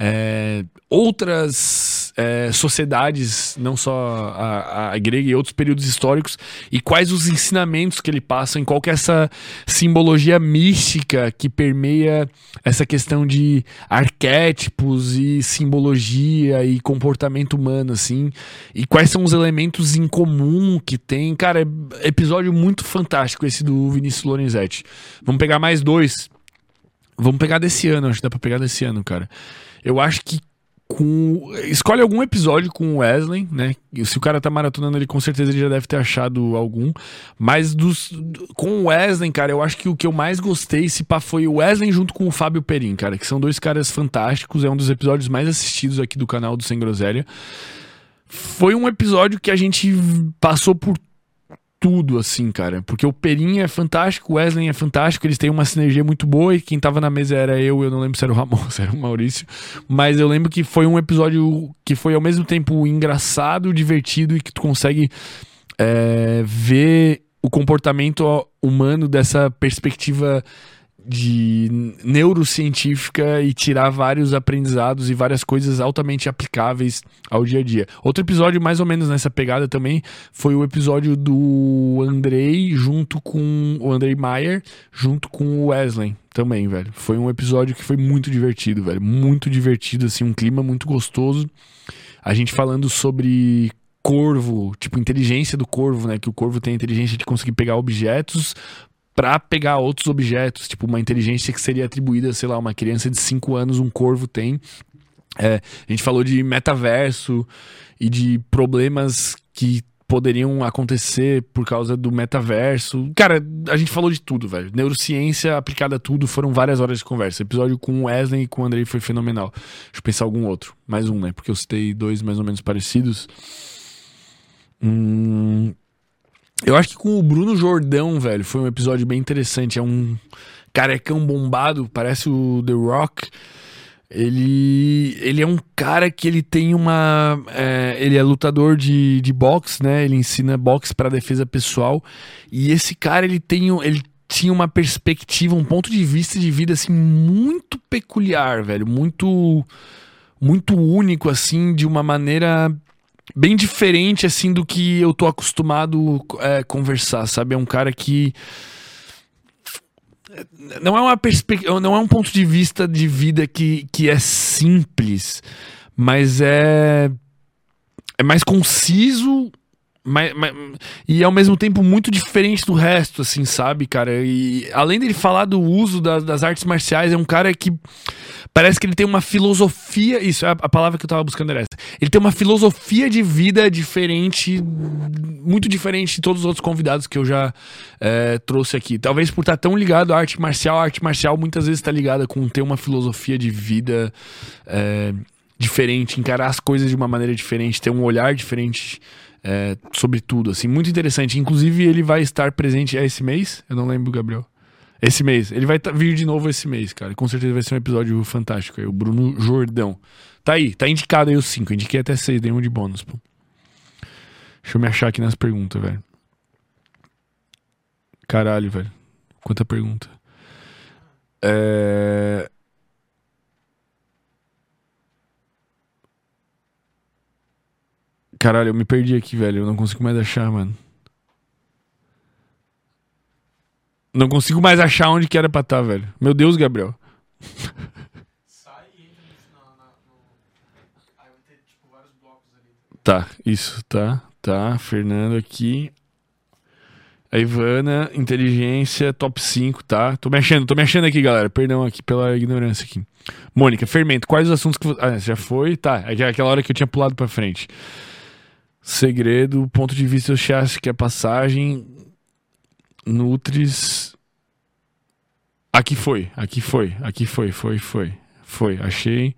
é, outras é, sociedades, não só a, a, grega e outros períodos históricos, e quais os ensinamentos que ele passa, em qual que é essa simbologia mística que permeia essa questão de arquétipos e simbologia e comportamento humano, assim, e quais são os elementos em comum que tem. Cara, é episódio muito fantástico esse do Vinícius Lorenzetti. Vamos pegar mais dois. Vamos pegar desse ano, acho que dá pra pegar desse ano, cara. Eu acho que com. Escolhe algum episódio com o Wesley, né? Se o cara tá maratonando ele, com certeza ele já deve ter achado algum. Mas dos, com o Wesley, cara, eu acho que o que eu mais gostei, se pá, foi o Wesley junto com o Fábio Perim, cara, que são dois caras fantásticos. É um dos episódios mais assistidos aqui do canal do Sem Groselha. Foi um episódio que a gente passou por tudo, assim, cara. Porque o Perim é fantástico, o Wesley é fantástico, eles têm uma sinergia muito boa. E quem tava na mesa era eu, eu não lembro se era o Ramon, se era o Maurício. Mas eu lembro que foi um episódio que foi ao mesmo tempo engraçado, divertido e que tu consegue é, ver o comportamento humano dessa perspectiva de neurocientífica e tirar vários aprendizados e várias coisas altamente aplicáveis ao dia a dia. Outro episódio mais ou menos nessa pegada também foi o episódio do Andrei junto com o Andrei Maier junto com o Wesley também, velho. Foi um episódio que foi muito divertido, velho, muito divertido assim, um clima muito gostoso. A gente falando sobre corvo, tipo inteligência do corvo, né? Que o corvo tem a inteligência de conseguir pegar objetos para pegar outros objetos, tipo uma inteligência que seria atribuída, sei lá, uma criança de 5 anos, um corvo tem. É, a gente falou de metaverso e de problemas que poderiam acontecer por causa do metaverso. Cara, a gente falou de tudo, velho. Neurociência aplicada a tudo, foram várias horas de conversa. O episódio com o Wesley e com o Andrei foi fenomenal. Deixa eu pensar algum outro. Mais um, né? Porque eu citei dois mais ou menos parecidos. Hum, eu acho que com o Bruno Jordão, velho, foi um episódio bem interessante. É um carecão bombado, parece o The Rock. Ele, ele é um cara que ele tem uma. É, ele é lutador de, de boxe, né? Ele ensina boxe para defesa pessoal. E esse cara, ele tem. Ele tinha uma perspectiva, um ponto de vista de vida, assim, muito peculiar, velho. Muito. Muito único, assim, de uma maneira bem diferente, assim, do que eu tô acostumado é, conversar, sabe? É um cara que. Não é uma perspectiva. Não é um ponto de vista de vida que, que é simples, mas é. É mais conciso. Mas, mas, e ao mesmo tempo muito diferente do resto, assim, sabe, cara? E além dele falar do uso das, das artes marciais, é um cara que Parece que ele tem uma filosofia. Isso, a, palavra que eu tava buscando era essa. Ele tem uma filosofia de vida diferente, muito diferente de todos os outros convidados que eu já é, trouxe aqui. Talvez por estar tão ligado à arte marcial. A arte marcial muitas vezes está ligada com ter uma filosofia de vida é, diferente, encarar as coisas de uma maneira diferente, ter um olhar diferente. É, sobre tudo, assim, muito interessante. Inclusive, ele vai estar presente esse mês. Eu não lembro, Gabriel. Esse mês. Ele vai vir de novo esse mês, cara. Com certeza vai ser um episódio fantástico. Aí, o Bruno Jordão. Tá aí, tá indicado aí os cinco. Indiquei até seis, dei um de bônus, pô. Deixa eu me achar aqui nas perguntas, velho. Caralho, velho. Quanta pergunta. É... Caralho, eu me perdi aqui, velho. Eu não consigo mais achar, mano. Não consigo mais achar onde que era pra estar, velho. Meu Deus, Gabriel. Sai e entra. Aí vai ter, tipo, vários blocos ali. Tá, isso, tá, tá. Fernando aqui. A Ivana, inteligência, top 5, tá? Tô me achando, tô me achando aqui, galera. Perdão aqui pela ignorância aqui. Mônica, fermento, quais os assuntos que você. Ah, já foi? Tá, é aquela hora que eu tinha pulado pra frente. Segredo, ponto de vista, eu acho que é passagem. Nutris. Aqui foi, aqui foi, aqui foi, foi, foi. Foi, achei.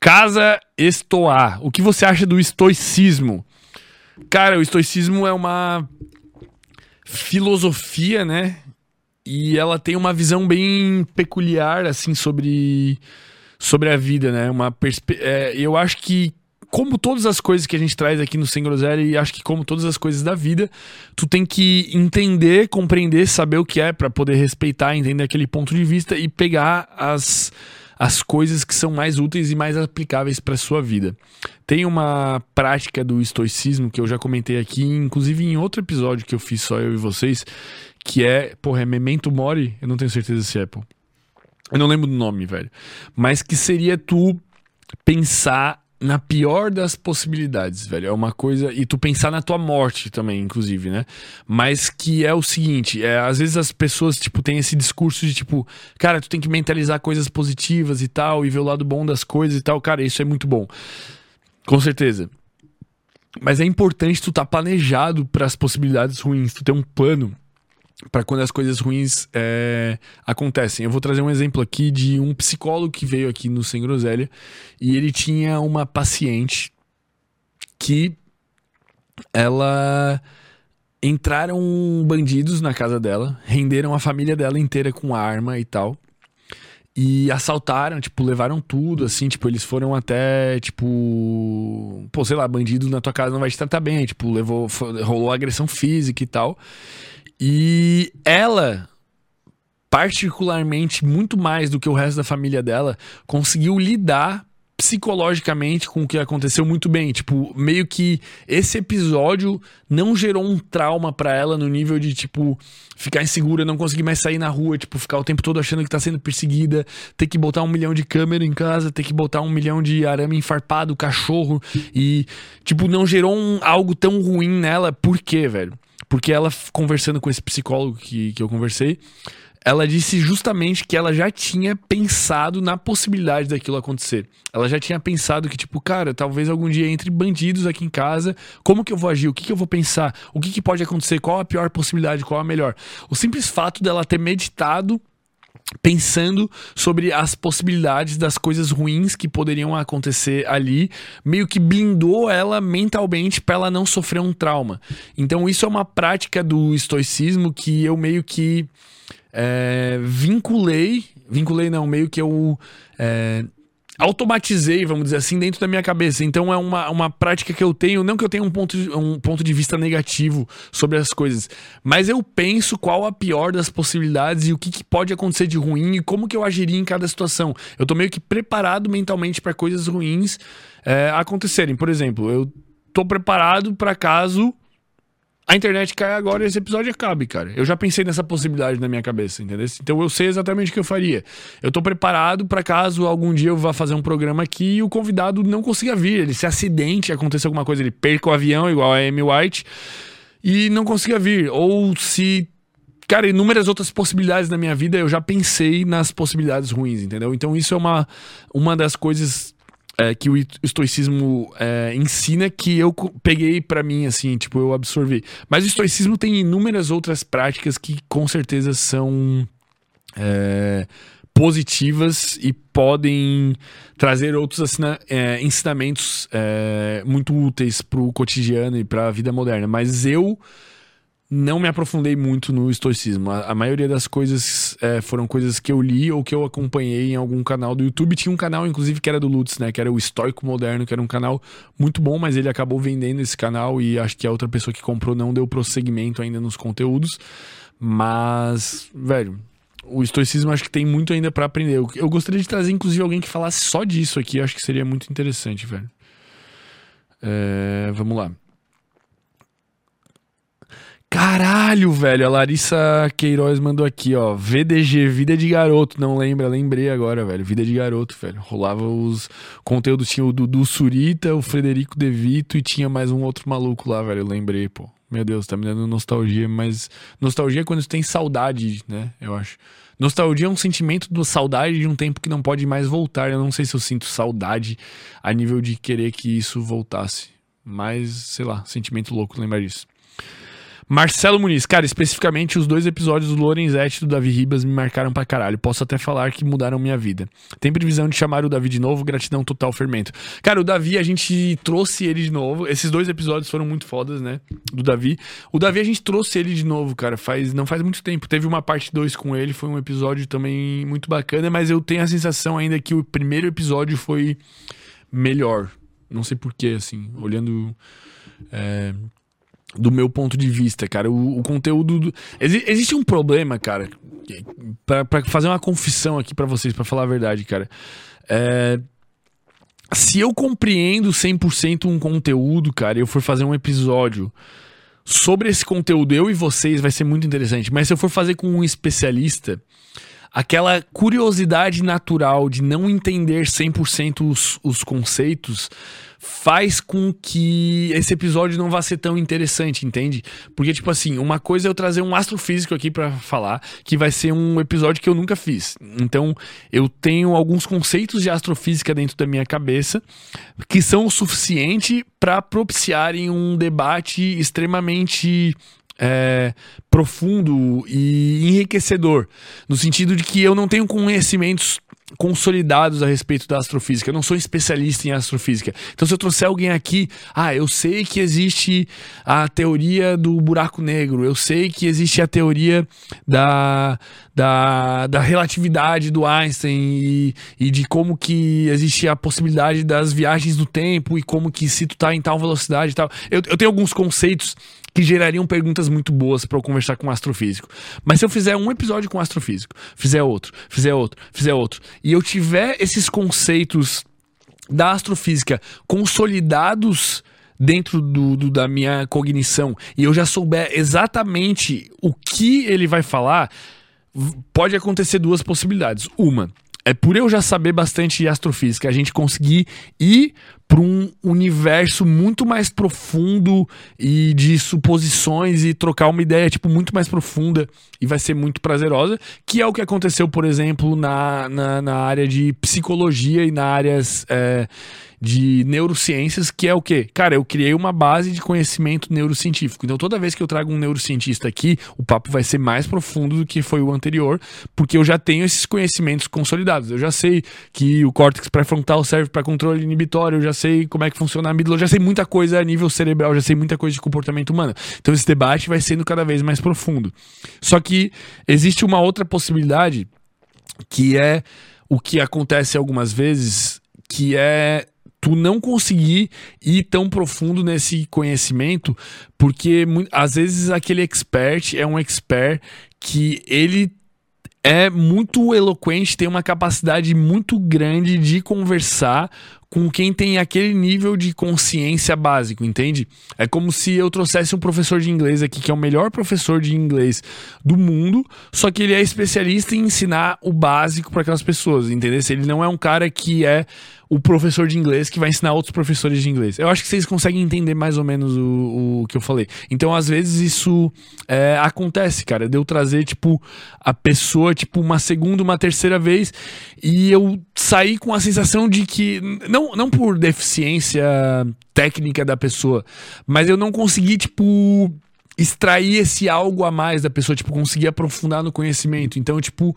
Casa Estoar. O que você acha do estoicismo? Cara, o estoicismo é uma filosofia, né? E ela tem uma visão bem peculiar, assim, sobre, sobre a vida, né? Uma perspe... É, eu acho que como todas as coisas que a gente traz aqui no Sem Groselha, e acho que como todas as coisas da vida, tu tem que entender, compreender, saber o que é para poder respeitar, entender aquele ponto de vista e pegar as, as coisas que são mais úteis e mais aplicáveis para sua vida. Tem uma prática do estoicismo que eu já comentei aqui, inclusive em outro episódio que eu fiz só eu e vocês, que é, porra, é Memento Mori, eu não tenho certeza se é, pô. Eu não lembro do nome, velho. Mas que seria tu pensar na pior das possibilidades, velho. É uma coisa. E tu pensar na tua morte também, inclusive, né? Mas que é o seguinte: é, às vezes as pessoas, tipo, têm esse discurso de tipo, cara, tu tem que mentalizar coisas positivas e tal, e ver o lado bom das coisas e tal. Cara, isso é muito bom. Com certeza. Mas é importante tu estar tá planejado para as possibilidades ruins, tu ter um plano para quando as coisas ruins é, acontecem. Eu vou trazer um exemplo aqui de um psicólogo que veio aqui no Sem Groselha e ele tinha uma paciente que ela entraram bandidos na casa dela, renderam a família dela inteira com arma e tal. E assaltaram, tipo, levaram tudo, assim, tipo, eles foram até, tipo, pô, sei lá, bandido na tua casa não vai te tratar bem, tipo, levou, rolou agressão física e tal. E ela, particularmente, muito mais do que o resto da família dela, conseguiu lidar psicologicamente com o que aconteceu muito bem. Tipo, meio que esse episódio não gerou um trauma para ela no nível de, tipo, ficar insegura, não conseguir mais sair na rua, tipo, ficar o tempo todo achando que tá sendo perseguida, ter que botar um milhão de câmera em casa, ter que botar um milhão de arame enfarpado, cachorro e, tipo, não gerou um, algo tão ruim nela. Por quê, velho? Porque ela, conversando com esse psicólogo que, que eu conversei, ela disse justamente que ela já tinha pensado na possibilidade daquilo acontecer. Ela já tinha pensado que, tipo, cara, talvez algum dia entre bandidos aqui em casa, como que eu vou agir? O que, que eu vou pensar? O que, que pode acontecer? Qual a pior possibilidade? Qual a melhor? O simples fato dela ter meditado pensando sobre as possibilidades das coisas ruins que poderiam acontecer ali, meio que blindou ela mentalmente para ela não sofrer um trauma. Então isso é uma prática do estoicismo que eu meio que é, vinculei, vinculei não, meio que eu é, automatizei, vamos dizer assim, dentro da minha cabeça. Então é uma, uma prática que eu tenho, não que eu tenha um ponto, de, um ponto de vista negativo sobre as coisas, mas eu penso qual a pior das possibilidades e o que, que pode acontecer de ruim e como que eu agiria em cada situação. Eu tô meio que preparado mentalmente para coisas ruins é, acontecerem. Por exemplo, eu tô preparado para caso a internet cai agora e esse episódio acabe, cara. Eu já pensei nessa possibilidade na minha cabeça, entendeu? Então eu sei exatamente o que eu faria. Eu tô preparado para caso algum dia eu vá fazer um programa aqui e o convidado não consiga vir, ele se acidente, aconteça alguma coisa, ele perca o avião igual a Amy White e não consiga vir. Ou se Cara, inúmeras outras possibilidades na minha vida, eu já pensei nas possibilidades ruins, entendeu? Então isso é uma, uma das coisas é, que o estoicismo é, ensina que eu peguei para mim, assim, tipo, eu absorvi. Mas o estoicismo tem inúmeras outras práticas que com certeza são é, positivas e podem trazer outros assina, é, ensinamentos é, muito úteis para o cotidiano e para a vida moderna. Mas eu não me aprofundei muito no estoicismo. A, a maioria das coisas é, foram coisas que eu li ou que eu acompanhei em algum canal do YouTube. Tinha um canal, inclusive, que era do Lutz, né? Que era o Estoico Moderno, que era um canal muito bom, mas ele acabou vendendo esse canal e acho que a outra pessoa que comprou não deu prosseguimento ainda nos conteúdos. Mas, velho, o estoicismo acho que tem muito ainda para aprender. Eu, gostaria de trazer, inclusive, alguém que falasse só disso aqui. Acho que seria muito interessante, velho. É, vamos lá. Caralho, velho. A Larissa Queiroz mandou aqui, ó. VDG, Vida de Garoto. Não lembra? Lembrei agora, velho. Vida de Garoto, velho. Rolava os conteúdos. Tinha o Dudu Surita, o Frederico De Vito e tinha mais um outro maluco lá, velho. Lembrei, pô. Meu Deus, tá me dando nostalgia, mas. Nostalgia é quando você tem saudade, né? Eu acho. Nostalgia é um sentimento de saudade de um tempo que não pode mais voltar. Eu não sei se eu sinto saudade a nível de querer que isso voltasse. Mas, sei lá, sentimento louco lembrar disso. Marcelo Muniz, cara, especificamente os dois episódios do Lorenzetti e do Davi Ribas me marcaram pra caralho. Posso até falar que mudaram minha vida. Tem previsão de chamar o Davi de novo? Gratidão total, fermento. Cara, o Davi, a gente trouxe ele de novo. Esses dois episódios foram muito fodas, né? Do Davi. O Davi, a gente trouxe ele de novo, cara. Faz, não faz muito tempo. Teve uma parte 2 com ele, foi um episódio também muito bacana, mas eu tenho a sensação ainda que o primeiro episódio foi melhor. Não sei porquê, assim, olhando. É, do meu ponto de vista, cara. O, o conteúdo. Do... Exi existe um problema, cara. para fazer uma confissão aqui para vocês, para falar a verdade, cara. É... Se eu compreendo 100% um conteúdo, cara, e eu for fazer um episódio sobre esse conteúdo, eu e vocês, vai ser muito interessante. Mas se eu for fazer com um especialista, aquela curiosidade natural de não entender 100% os, os conceitos faz com que esse episódio não vá ser tão interessante, entende? Porque, tipo assim, uma coisa é eu trazer um astrofísico aqui para falar, que vai ser um episódio que eu nunca fiz. Então, eu tenho alguns conceitos de astrofísica dentro da minha cabeça que são o suficiente para propiciarem um debate extremamente é, profundo e enriquecedor, no sentido de que eu não tenho conhecimentos consolidados a respeito da astrofísica. Eu não sou especialista em astrofísica. Então, se eu trouxer alguém aqui, ah, eu sei que existe a teoria do buraco negro, eu sei que existe a teoria da, da, da relatividade do Einstein e, e de como que existe a possibilidade das viagens no tempo e como que se tu tá em tal velocidade e tal. Eu, eu tenho alguns conceitos que gerariam perguntas muito boas para eu conversar com um astrofísico. Mas se eu fizer um episódio com um astrofísico, fizer outro, fizer outro, fizer outro, e eu tiver esses conceitos da astrofísica consolidados dentro do, do, da minha cognição e eu já souber exatamente o que ele vai falar, pode acontecer duas possibilidades. Uma, é por eu já saber bastante de astrofísica, a gente conseguir ir para um universo muito mais profundo e de suposições e trocar uma ideia tipo muito mais profunda e vai ser muito prazerosa, que é o que aconteceu, por exemplo, na, na, na área de psicologia e na áreas é, de neurociências, que é o quê? Cara, eu criei uma base de conhecimento neurocientífico. Então, toda vez que eu trago um neurocientista aqui, o papo vai ser mais profundo do que foi o anterior, porque eu já tenho esses conhecimentos consolidados. Eu já sei que o córtex pré-frontal serve para controle inibitório, eu já sei como é que funciona a amígdala, já sei muita coisa a nível cerebral, já sei muita coisa de comportamento humano. Então, esse debate vai sendo cada vez mais profundo. Só que existe uma outra possibilidade que é o que acontece algumas vezes, que é tu não conseguir ir tão profundo nesse conhecimento, porque às vezes aquele expert é um expert que ele é muito eloquente, tem uma capacidade muito grande de conversar com quem tem aquele nível de consciência básico, entende? É como se eu trouxesse um professor de inglês aqui, que é o melhor professor de inglês do mundo, só que ele é especialista em ensinar o básico para aquelas pessoas, entendeu? Ele não é um cara que é o professor de inglês que vai ensinar outros professores de inglês. Eu acho que vocês conseguem entender mais ou menos o, o que eu falei. Então, às vezes, isso é, acontece, cara. De eu trazer, tipo, a pessoa, tipo, uma segunda, uma terceira vez e eu sair com a sensação de que, não, não por deficiência técnica da pessoa, mas eu não consegui, tipo, extrair esse algo a mais da pessoa, tipo, conseguir aprofundar no conhecimento. Então, tipo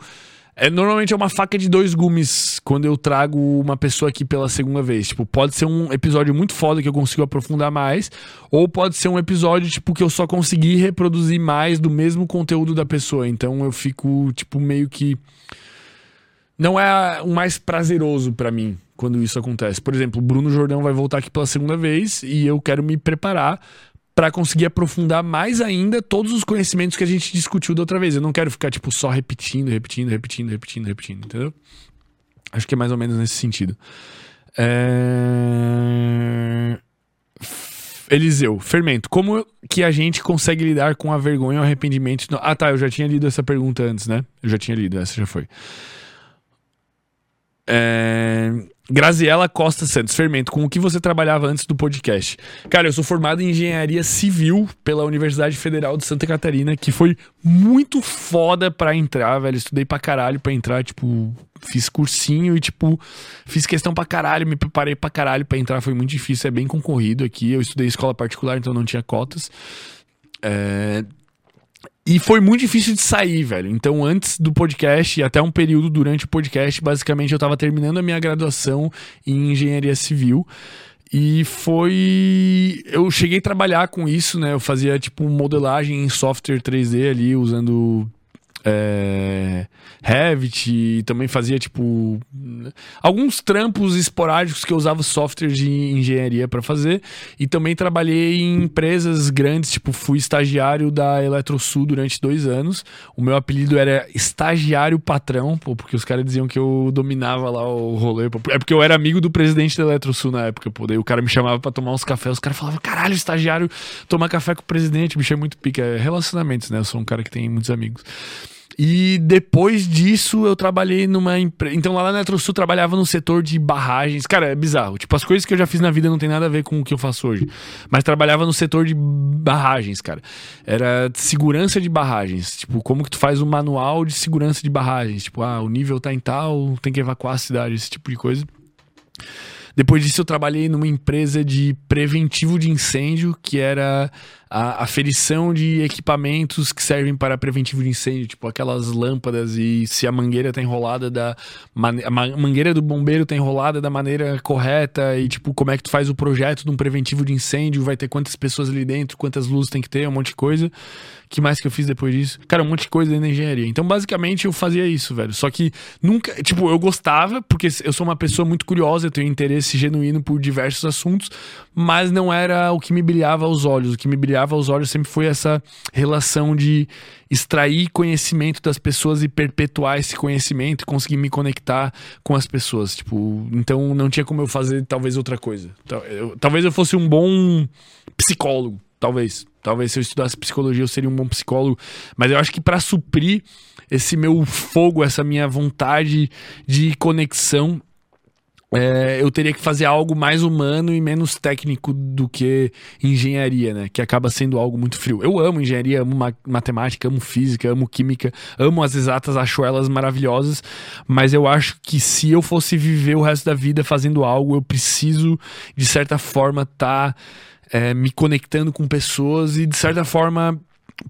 é, normalmente é uma faca de dois gumes quando eu trago uma pessoa aqui pela segunda vez. Tipo, pode ser um episódio muito foda que eu consigo aprofundar mais, ou pode ser um episódio, tipo, que eu só consegui reproduzir mais do mesmo conteúdo da pessoa. Então eu fico, tipo, meio que. Não é o mais prazeroso para mim quando isso acontece. Por exemplo, Bruno Jordão vai voltar aqui pela segunda vez e eu quero me preparar para conseguir aprofundar mais ainda todos os conhecimentos que a gente discutiu da outra vez. Eu não quero ficar, tipo, só repetindo, repetindo, repetindo, repetindo, repetindo, entendeu? Acho que é mais ou menos nesse sentido. É... Eliseu, fermento. Como que a gente consegue lidar com a vergonha e o arrependimento? Ah, tá, eu já tinha lido essa pergunta antes, né? Eu já tinha lido, essa já foi. É... Graziela Costa Santos, Fermento, com o que você trabalhava antes do podcast? Cara, eu sou formado em engenharia civil pela Universidade Federal de Santa Catarina, que foi muito foda pra entrar, velho. Estudei pra caralho pra entrar, tipo, fiz cursinho e, tipo, fiz questão pra caralho, me preparei pra caralho pra entrar. Foi muito difícil, é bem concorrido aqui. Eu estudei escola particular, então não tinha cotas. É, e foi muito difícil de sair, velho. Então, antes do podcast e até um período durante o podcast, basicamente eu tava terminando a minha graduação em engenharia civil. E foi. Eu cheguei a trabalhar com isso, né? Eu fazia, tipo, modelagem em software 3D ali, usando é, Revit, também fazia tipo alguns trampos esporádicos que eu usava software de engenharia para fazer e também trabalhei em empresas grandes, tipo fui estagiário da Eletrosul durante dois anos. O meu apelido era estagiário patrão, pô, porque os caras diziam que eu dominava lá o rolê. Pô. É porque eu era amigo do presidente da Eletrosul na época, pô. Daí o cara me chamava para tomar uns cafés, os caras falavam, caralho, estagiário, tomar café com o presidente, bicho é muito pica. É relacionamentos, né? Eu sou um cara que tem muitos amigos. E depois disso eu trabalhei numa empresa. Então lá na Eletrosul trabalhava no setor de barragens. Cara, é bizarro. Tipo, as coisas que eu já fiz na vida não tem nada a ver com o que eu faço hoje. Mas trabalhava no setor de barragens, cara. Era segurança de barragens. Tipo, como que tu faz um manual de segurança de barragens? Tipo, ah, o nível tá em tal, tem que evacuar a cidade, esse tipo de coisa. Depois disso, eu trabalhei numa empresa de preventivo de incêndio, que era a aferição de equipamentos que servem para preventivo de incêndio, tipo aquelas lâmpadas e se a mangueira está enrolada da a mangueira do bombeiro está enrolada da maneira correta e tipo como é que tu faz o projeto de um preventivo de incêndio, vai ter quantas pessoas ali dentro, quantas luzes tem que ter, um monte de coisa. que mais que eu fiz depois disso? Cara, um monte de coisa dentro da engenharia. Então, basicamente, eu fazia isso, velho. Só que nunca, tipo, eu gostava, porque eu sou uma pessoa muito curiosa, eu tenho interesse genuíno por diversos assuntos, mas não era o que me brilhava aos olhos. O que me brilhava aos olhos sempre foi essa relação de extrair conhecimento das pessoas e perpetuar esse conhecimento e conseguir me conectar com as pessoas. Tipo, então não tinha como eu fazer talvez outra coisa. Talvez eu fosse um bom psicólogo, talvez. Talvez se eu estudasse psicologia eu seria um bom psicólogo, mas eu acho que para suprir esse meu fogo, essa minha vontade de conexão é, eu teria que fazer algo mais humano e menos técnico do que engenharia, né? Que acaba sendo algo muito frio. Eu amo engenharia, amo ma matemática, amo física, amo química, amo as exatas, acho elas maravilhosas, mas eu acho que se eu fosse viver o resto da vida fazendo algo, eu preciso, de certa forma, estar tá, é, me conectando com pessoas e, de certa forma,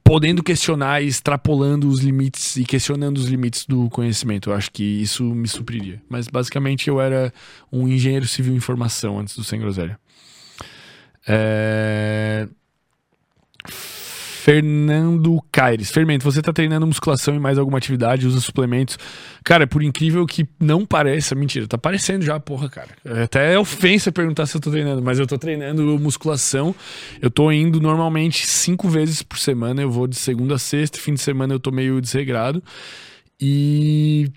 podendo questionar e extrapolando os limites e questionando os limites do conhecimento. Eu acho que isso me supriria. Mas basicamente eu era um engenheiro civil em formação antes do Sem Groselha. É... Fernando Caires. Fermento, você tá treinando musculação e mais alguma atividade, usa suplementos? Cara, por incrível que não pareça, mentira, tá parecendo já, porra, cara. É até ofensa perguntar se eu tô treinando, mas eu tô treinando musculação. Eu tô indo normalmente cinco vezes por semana. Eu vou de segunda a sexta, fim de semana eu tô meio desregrado. E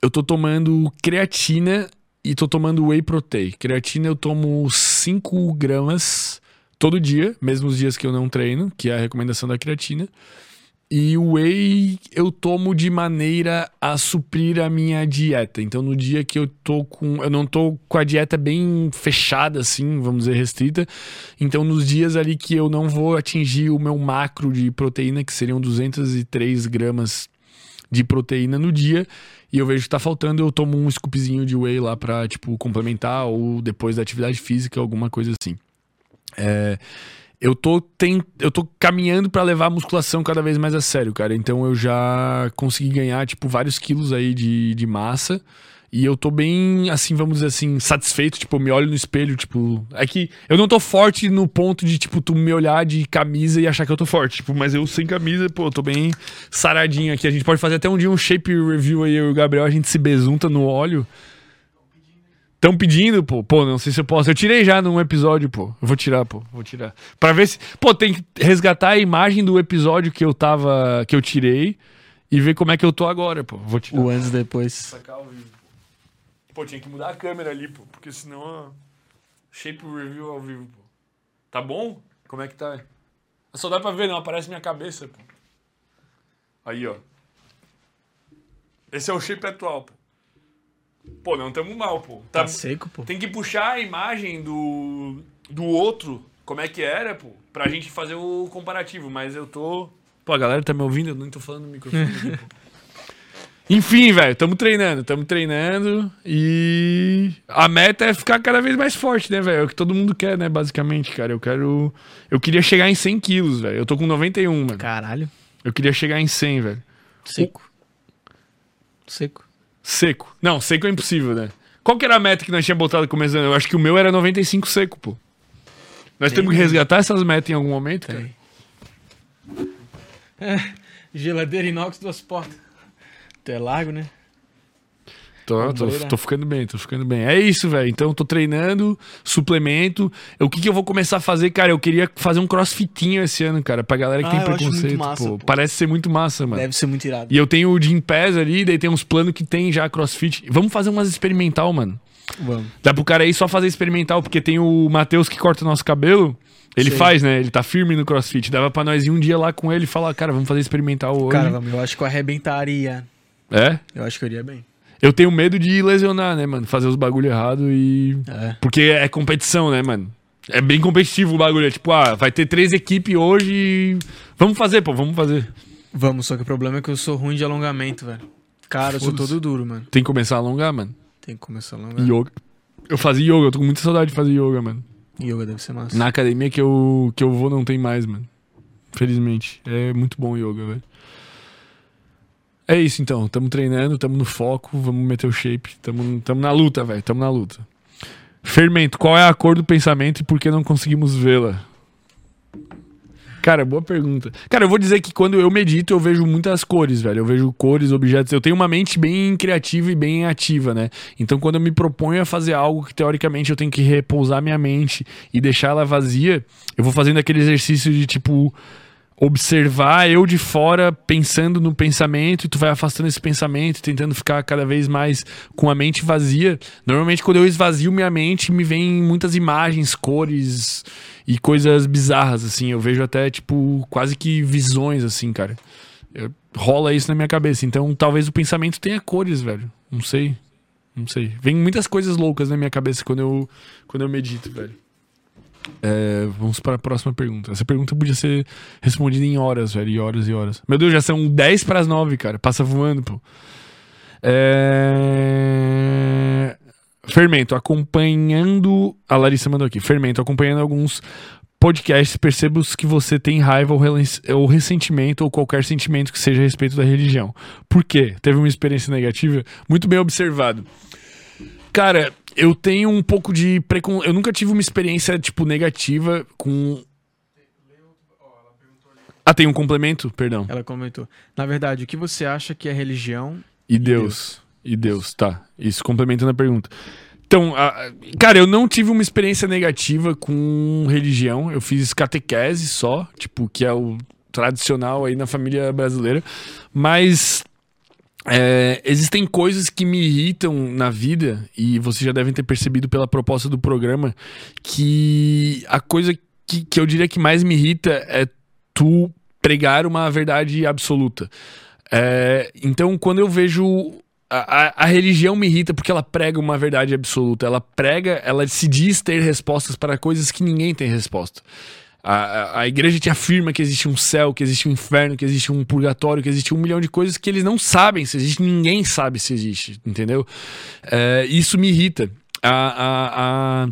eu tô tomando creatina e tô tomando whey protein. Creatina eu tomo 5 gramas todo dia, mesmo os dias que eu não treino, que é a recomendação da creatina. E o whey eu tomo de maneira a suprir a minha dieta. Então, no dia que eu tô com. Eu não tô com a dieta bem fechada, assim, vamos dizer, restrita. Então, nos dias ali que eu não vou atingir o meu macro de proteína, que seriam 203 gramas de proteína no dia, e eu vejo que tá faltando, eu tomo um scoopzinho de whey lá pra, tipo, complementar, ou depois da atividade física, alguma coisa assim. É, eu tô, eu tô caminhando para levar a musculação cada vez mais a sério, cara. Então eu já consegui ganhar, tipo, vários quilos aí de, de massa. E eu tô bem, assim, vamos dizer assim, satisfeito. Tipo, eu me olho no espelho, tipo. É que eu não tô forte no ponto de, tipo, tu me olhar de camisa e achar que eu tô forte. Tipo, mas eu sem camisa, pô, eu tô bem saradinho aqui. A gente pode fazer até um dia um shape review aí, eu e o Gabriel, a gente se besunta no óleo. Estão pedindo, pô. Pô, não sei se eu posso. Eu tirei já num episódio, pô. Eu vou tirar, pô. Vou tirar. Pra ver se. Pô, tem que resgatar a imagem do episódio que eu tava. que eu tirei e ver como é que eu tô agora, pô. Vou tirar. O antes e depois. Sacar ao vivo. Pô, tinha que mudar a câmera ali, pô. Porque senão. Shape review ao vivo, pô. Tá bom? Como é que tá? Só dá pra ver, não aparece minha cabeça, pô. Aí, ó. Esse é o shape atual, pô. Pô, não tamo mal, pô. Tá seco, pô. Tem que puxar a imagem do, do outro, como é que era, pô, pra gente fazer o comparativo, mas eu tô. Pô, a galera tá me ouvindo, eu não tô falando no microfone aqui, pô. Enfim, velho, tamo treinando, tamo treinando e a meta é ficar cada vez mais forte, né, velho? É o que todo mundo quer, né, basicamente, cara. Eu quero. Eu queria chegar em 100 quilos, velho. Eu tô com 91, mano. Caralho. Eu queria chegar em 100, velho. Seco. Seco. Seco. Não, seco é impossível, né? Qual que era a meta que nós tínhamos botado começando? Eu acho que o meu era 95 seco, pô. Nós Tem, temos que resgatar essas metas em algum momento, cara. Tem. É, geladeira inox, duas portas. Tu é largo, né? Tô, tô, tô ficando bem, tô ficando bem. É isso, velho. Então, tô treinando, suplemento. O que, que eu vou começar a fazer, cara? Eu queria fazer um crossfitinho esse ano, cara, pra galera que Ah, tem preconceito. massa, pô. pô. Parece ser muito massa, mano. Deve ser muito irado. E eu tenho o Gym Pass ali, daí tem uns planos que tem já crossfit. Vamos fazer umas experimental, mano. Vamos. Dá pro cara aí só fazer experimental, porque tem o Matheus que corta o nosso cabelo. Ele Sei. faz, né? Ele tá firme no crossfit. Dava pra nós ir um dia lá com ele e falar, cara, vamos fazer experimental hoje. Cara, eu acho que eu arrebentaria. É? Eu acho que eu iria bem. Eu tenho medo de lesionar, né, mano? Fazer os bagulho errado e. É. Porque é competição, né, mano? É bem competitivo o bagulho. É tipo, ah, vai ter três equipes hoje. e- Vamos fazer, pô, vamos fazer. Vamos, só que o problema é que eu sou ruim de alongamento, velho. Cara, eu sou todo duro, mano. Tem que começar a alongar, mano. Tem que começar a alongar. Yoga. Eu fazia yoga, eu tô com muita saudade de fazer yoga, mano. Yoga deve ser massa. Na academia que eu, que eu vou não tem mais, mano. Felizmente. É muito bom o yoga, velho. É isso então. Tamo treinando, tamo no foco, vamos meter o shape. Tamo, tamo na luta, velho. Tamo na luta. Fermento, qual é a cor do pensamento e por que não conseguimos vê-la? Cara, boa pergunta. Cara, eu vou dizer que quando eu medito, eu vejo muitas cores, velho. Eu vejo cores, objetos. Eu tenho uma mente bem criativa e bem ativa, né? Então, quando eu me proponho a fazer algo que teoricamente eu tenho que repousar minha mente e deixar ela vazia, eu vou fazendo aquele exercício de tipo observar eu de fora pensando no pensamento e tu vai afastando esse pensamento, tentando ficar cada vez mais com a mente vazia. Normalmente quando eu esvazio minha mente, me vem muitas imagens, cores e coisas bizarras assim. Eu vejo até tipo quase que visões assim, cara. Eu- rola isso na minha cabeça. Então, talvez o pensamento tenha cores, velho. Não sei. Não sei. Vem muitas coisas loucas na minha cabeça quando eu quando eu medito, velho. É, vamos para a próxima pergunta. Essa pergunta podia ser respondida em horas, velho. E horas e horas. Meu Deus, já são 10 para as 9, cara. Passa voando, pô. É... Fermento, acompanhando. A Larissa mandou aqui. Fermento, acompanhando alguns podcasts, percebo que você tem raiva ou, ou ressentimento ou qualquer sentimento que seja a respeito da religião. Por quê? Teve uma experiência negativa? Muito bem observado. Cara, eu tenho um pouco de preconceito. Eu nunca tive uma experiência, tipo, negativa com. Ah, tem um complemento? Perdão. Ela comentou. Na verdade, o que você acha que é religião? E Deus. E Deus, tá. Isso complementando a pergunta. Então, a- cara, eu não tive uma experiência negativa com religião. Eu fiz catequese só, tipo, que é o tradicional aí na família brasileira. Mas é, existem coisas que me irritam na vida, e vocês já devem ter percebido pela proposta do programa, que a coisa que, que eu diria que mais me irrita é tu pregar uma verdade absoluta. É, então, quando eu vejo. A, a- a religião me irrita porque ela prega uma verdade absoluta. Ela prega, ela se diz ter respostas para coisas que ninguém tem resposta. A, a, igreja te afirma que existe um céu, que existe um inferno, que existe um purgatório, que existe um milhão de coisas que eles não sabem se existe, ninguém sabe se existe, entendeu? É, isso me irrita. A, a, a,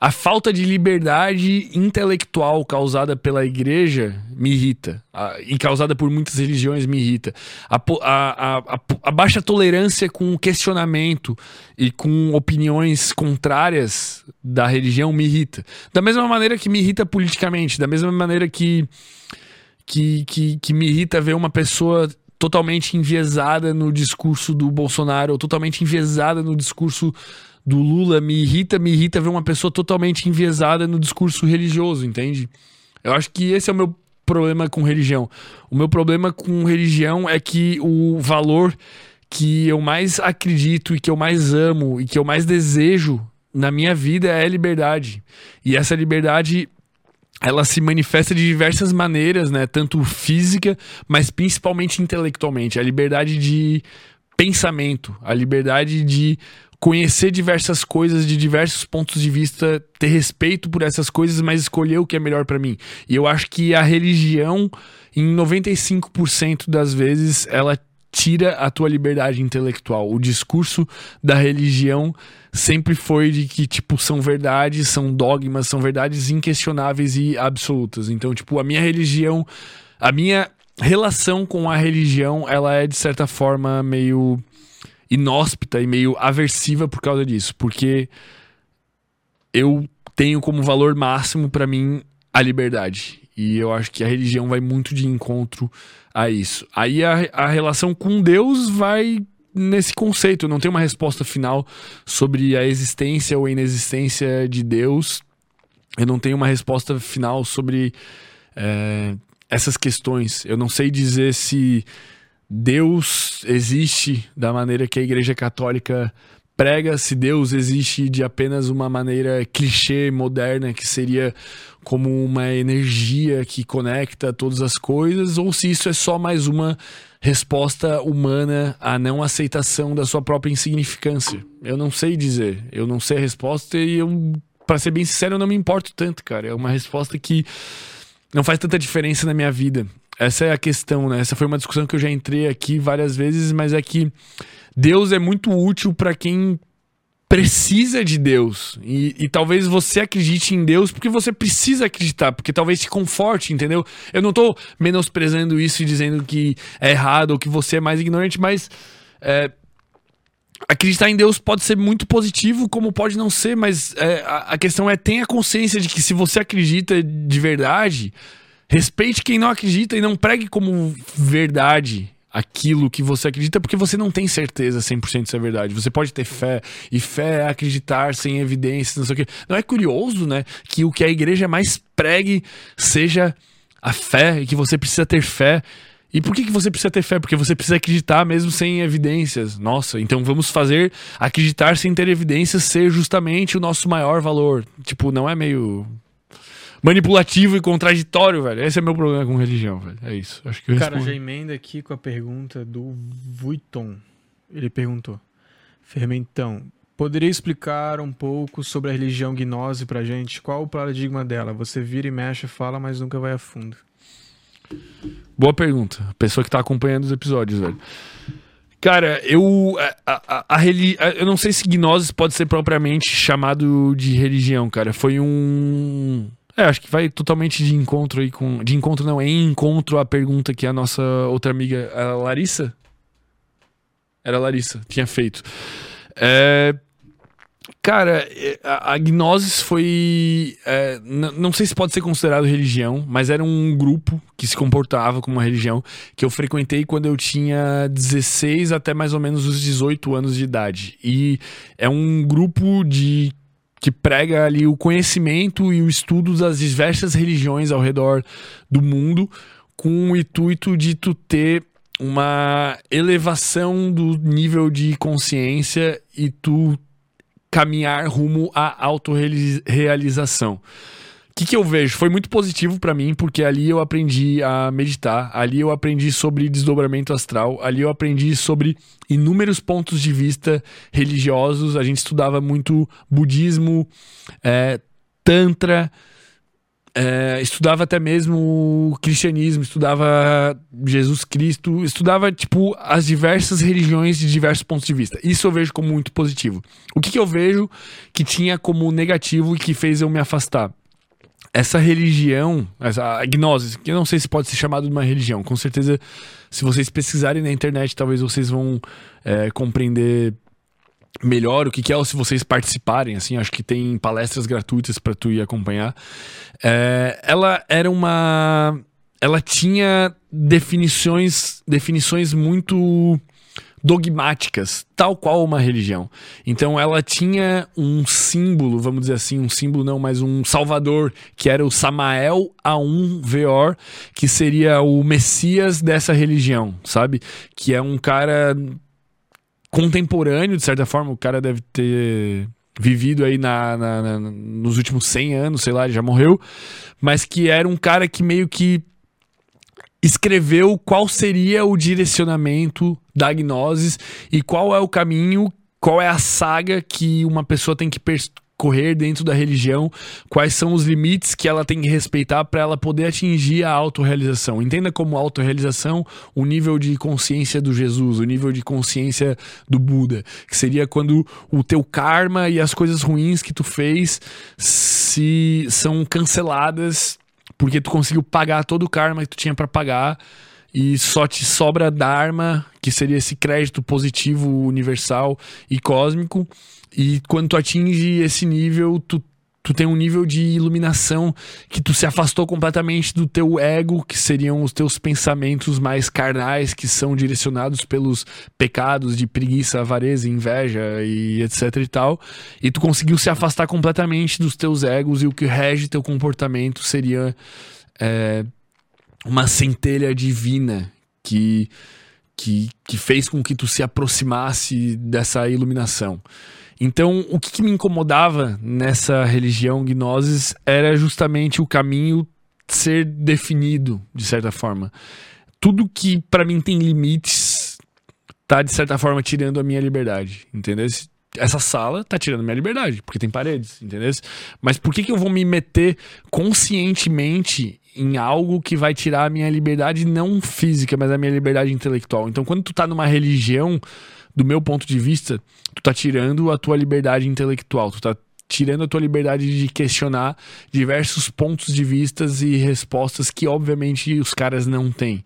a falta de liberdade intelectual causada pela igreja me irrita. A- e causada por muitas religiões me irrita. A, a, a baixa tolerância com questionamento e com opiniões contrárias da religião me irrita. Da mesma maneira que me irrita politicamente, da mesma maneira que, que, que, que me irrita ver uma pessoa totalmente enviesada no discurso do Bolsonaro, ou totalmente enviesada no discurso do Lula. Me irrita, me irrita ver uma pessoa totalmente enviesada no discurso religioso, entende? Eu acho que esse é o meu problema com religião. O meu problema com religião é que o valor que eu mais acredito e que eu mais amo e que eu mais desejo na minha vida é a liberdade. E essa liberdade ela se manifesta de diversas maneiras, né? Tanto física, mas principalmente intelectualmente. A liberdade de pensamento, a liberdade de conhecer diversas coisas de diversos pontos de vista, ter respeito por essas coisas, mas escolher o que é melhor para mim. E eu acho que a religião, em 95% das vezes, ela tira a tua liberdade intelectual. O discurso da religião sempre foi de que, tipo, são verdades, são dogmas, são verdades inquestionáveis e absolutas. Então, tipo, a minha religião, a minha relação com a religião, ela é de certa forma meio inóspita e meio aversiva por causa disso, porque eu tenho como valor máximo para mim a liberdade. E eu acho que a religião vai muito de encontro a isso. Aí a, a relação com Deus vai nesse conceito. Não tem uma resposta final sobre a existência ou a inexistência de Deus. Eu não tenho uma resposta final sobre é, essas questões. Eu não sei dizer se Deus existe da maneira que a Igreja Católica prega, se Deus existe de apenas uma maneira clichê, moderna, que seria como uma energia que conecta todas as coisas, ou se isso é só mais uma resposta humana à não aceitação da sua própria insignificância. Eu não sei dizer, eu não sei a resposta e eu, para ser bem sincero, eu não me importo tanto, cara. É uma resposta que não faz tanta diferença na minha vida. Essa é a questão, né? Essa foi uma discussão que eu já entrei aqui várias vezes, mas é que Deus é muito útil para quem precisa de Deus. E, e, talvez você acredite em Deus porque você precisa acreditar, porque talvez te conforte, entendeu? Eu não tô menosprezando isso e dizendo que é errado ou que você é mais ignorante, mas. É, acreditar em Deus pode ser muito positivo, como pode não ser, mas é, a, a questão é tenha consciência de que se você acredita de verdade, respeite quem não acredita e não pregue como verdade aquilo que você acredita, porque você não tem certeza 100% se é verdade. Você pode ter fé, e fé é acreditar sem evidências, não sei o quê. Não é curioso, né, que o que a igreja mais pregue seja a fé, e que você precisa ter fé. E por que, que você precisa ter fé? Porque você precisa acreditar mesmo sem evidências. Nossa, então vamos fazer acreditar sem ter evidências ser justamente o nosso maior valor. Tipo, não é meio manipulativo e contraditório, velho. Esse é meu problema com religião, velho. É isso. Acho que eu Cara, já emenda aqui com a pergunta do Vuitton. Ele perguntou: Fermentão, poderia explicar um pouco sobre a religião gnose pra gente? Qual o paradigma dela? Você vira e mexe, fala, mas nunca vai a fundo. Boa pergunta. A pessoa que tá acompanhando os episódios, velho. Cara, eu. A, a, a, a, eu não sei se gnose pode ser propriamente chamado de religião, cara. Foi um é, acho que vai totalmente de encontro aí com. De encontro não, em encontro à pergunta que a nossa outra amiga, a Larissa. Era a Larissa, tinha feito. É, cara, é, a, a Gnosis foi. É, não sei se pode ser considerado religião, mas era um grupo que se comportava como uma religião que eu frequentei quando eu tinha 16 até mais ou menos os 18 anos de idade. E é um grupo de que prega ali o conhecimento e o estudo das diversas religiões ao redor do mundo, com o intuito de tu ter uma elevação do nível de consciência e tu caminhar rumo à autorrealização que, que eu vejo? Foi muito positivo para mim, porque ali eu aprendi a meditar, ali eu aprendi sobre desdobramento astral, ali eu aprendi sobre inúmeros pontos de vista religiosos. A gente estudava muito budismo, é, tantra, é, estudava até mesmo cristianismo, estudava Jesus Cristo, estudava, tipo, as diversas religiões de diversos pontos de vista. Isso eu vejo como muito positivo. O que, que eu vejo que tinha como negativo e que fez eu me afastar? Essa religião, essa gnose, que eu não sei se pode ser chamado de uma religião, com certeza, se vocês pesquisarem na internet, talvez vocês vão é, compreender melhor o que, que, é, ou se vocês participarem, assim, acho que tem palestras gratuitas para tu ir acompanhar. É, ela era uma. Ela tinha definições, definições muito dogmáticas, tal qual uma religião. Então ela tinha um símbolo, vamos dizer assim, um símbolo não, mas um salvador, que era o Samael A1 Veor, que seria o Messias dessa religião, sabe? Que é um cara contemporâneo, de certa forma, o cara deve ter vivido aí na, na, na, nos últimos 100 anos, sei lá, ele já morreu, mas que era um cara que meio que escreveu qual seria o direcionamento da Gnosis e qual é o caminho, qual é a saga que uma pessoa tem que percorrer dentro da religião, quais são os limites que ela tem que respeitar para ela poder atingir a autorrealização. Entenda como autorrealização o nível de consciência do Jesus, o nível de consciência do Buda, que seria quando o teu karma e as coisas ruins que tu fez se são canceladas porque tu conseguiu pagar todo o karma que tu tinha para pagar e só te sobra Dharma, que seria esse crédito positivo universal e cósmico. E quando tu atinge esse nível, tu tu tem um nível de iluminação que tu se afastou completamente do teu ego, que seriam os teus pensamentos mais carnais, que são direcionados pelos pecados de preguiça, avareza, inveja e etc e tal. E tu conseguiu se afastar completamente dos teus egos e o que rege teu comportamento seria é, uma centelha divina que, que, que fez com que tu se aproximasse dessa iluminação. Então, o que, que me incomodava nessa religião gnosis era justamente o caminho ser definido, de certa forma. Tudo que para mim tem limites tá, de certa forma, tirando a minha liberdade, entendeu? Essa sala tá tirando minha liberdade, porque tem paredes, entendeu? Mas por que, que eu vou me meter conscientemente em algo que vai tirar a minha liberdade não física, mas a minha liberdade intelectual? Então, quando tu tá numa religião do meu ponto de vista, tu tá tirando a tua liberdade intelectual, tu tá tirando a tua liberdade de questionar diversos pontos de vistas e respostas que obviamente os caras não têm.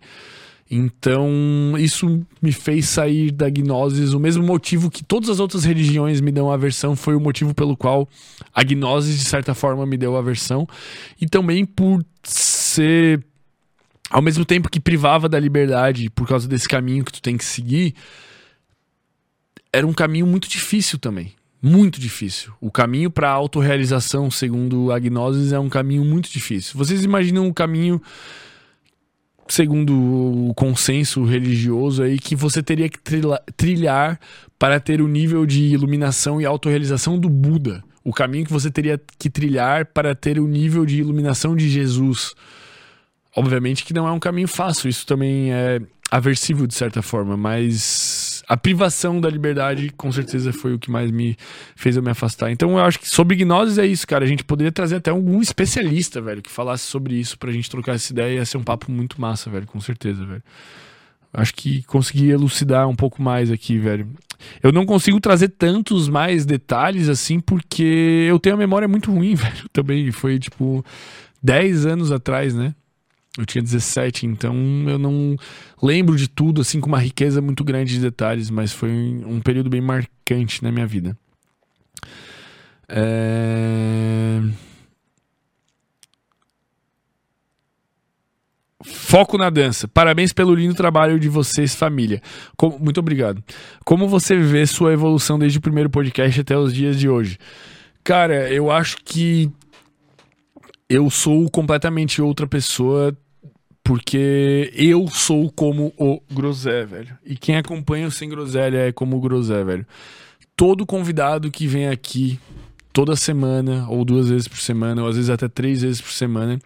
Então, isso me fez sair da gnosis. O mesmo motivo que todas as outras religiões me dão aversão foi o motivo pelo qual a gnosis, de certa forma, me deu aversão. E também por ser, ao mesmo tempo que privava da liberdade por causa desse caminho que tu tem que seguir, era um caminho muito difícil também. Muito difícil. O caminho para a autorrealização, segundo a Gnosis, é um caminho muito difícil. Vocês imaginam um caminho, segundo o consenso religioso aí, que você teria que trilhar para ter o nível de iluminação e autorrealização do Buda. O caminho que você teria que trilhar para ter o nível de iluminação de Jesus. Obviamente que não é um caminho fácil, isso também é aversivo de certa forma, mas a privação da liberdade, com certeza, foi o que mais me fez eu me afastar. Então, eu acho que sobre gnose é isso, cara. A gente poderia trazer até algum especialista, velho, que falasse sobre isso pra gente trocar essa ideia. Ia ser um papo muito massa, velho, com certeza, velho. Acho que consegui elucidar um pouco mais aqui, velho. Eu não consigo trazer tantos mais detalhes assim, porque eu tenho a memória muito ruim, velho. Também foi tipo 10 anos atrás, né? Eu tinha 17, então eu não lembro de tudo assim com uma riqueza muito grande de detalhes, mas foi um período bem marcante na minha vida. É... Foco na dança. Parabéns pelo lindo trabalho de vocês, família. Como... Muito obrigado. Como você vê sua evolução desde o primeiro podcast até os dias de hoje? Cara, eu acho que eu sou completamente outra pessoa porque eu sou como o Grosé, velho. E quem acompanha o Sem Groselha é como o Grosé, velho. Todo convidado que vem aqui toda semana, ou duas vezes por semana, ou às vezes até três vezes por semana,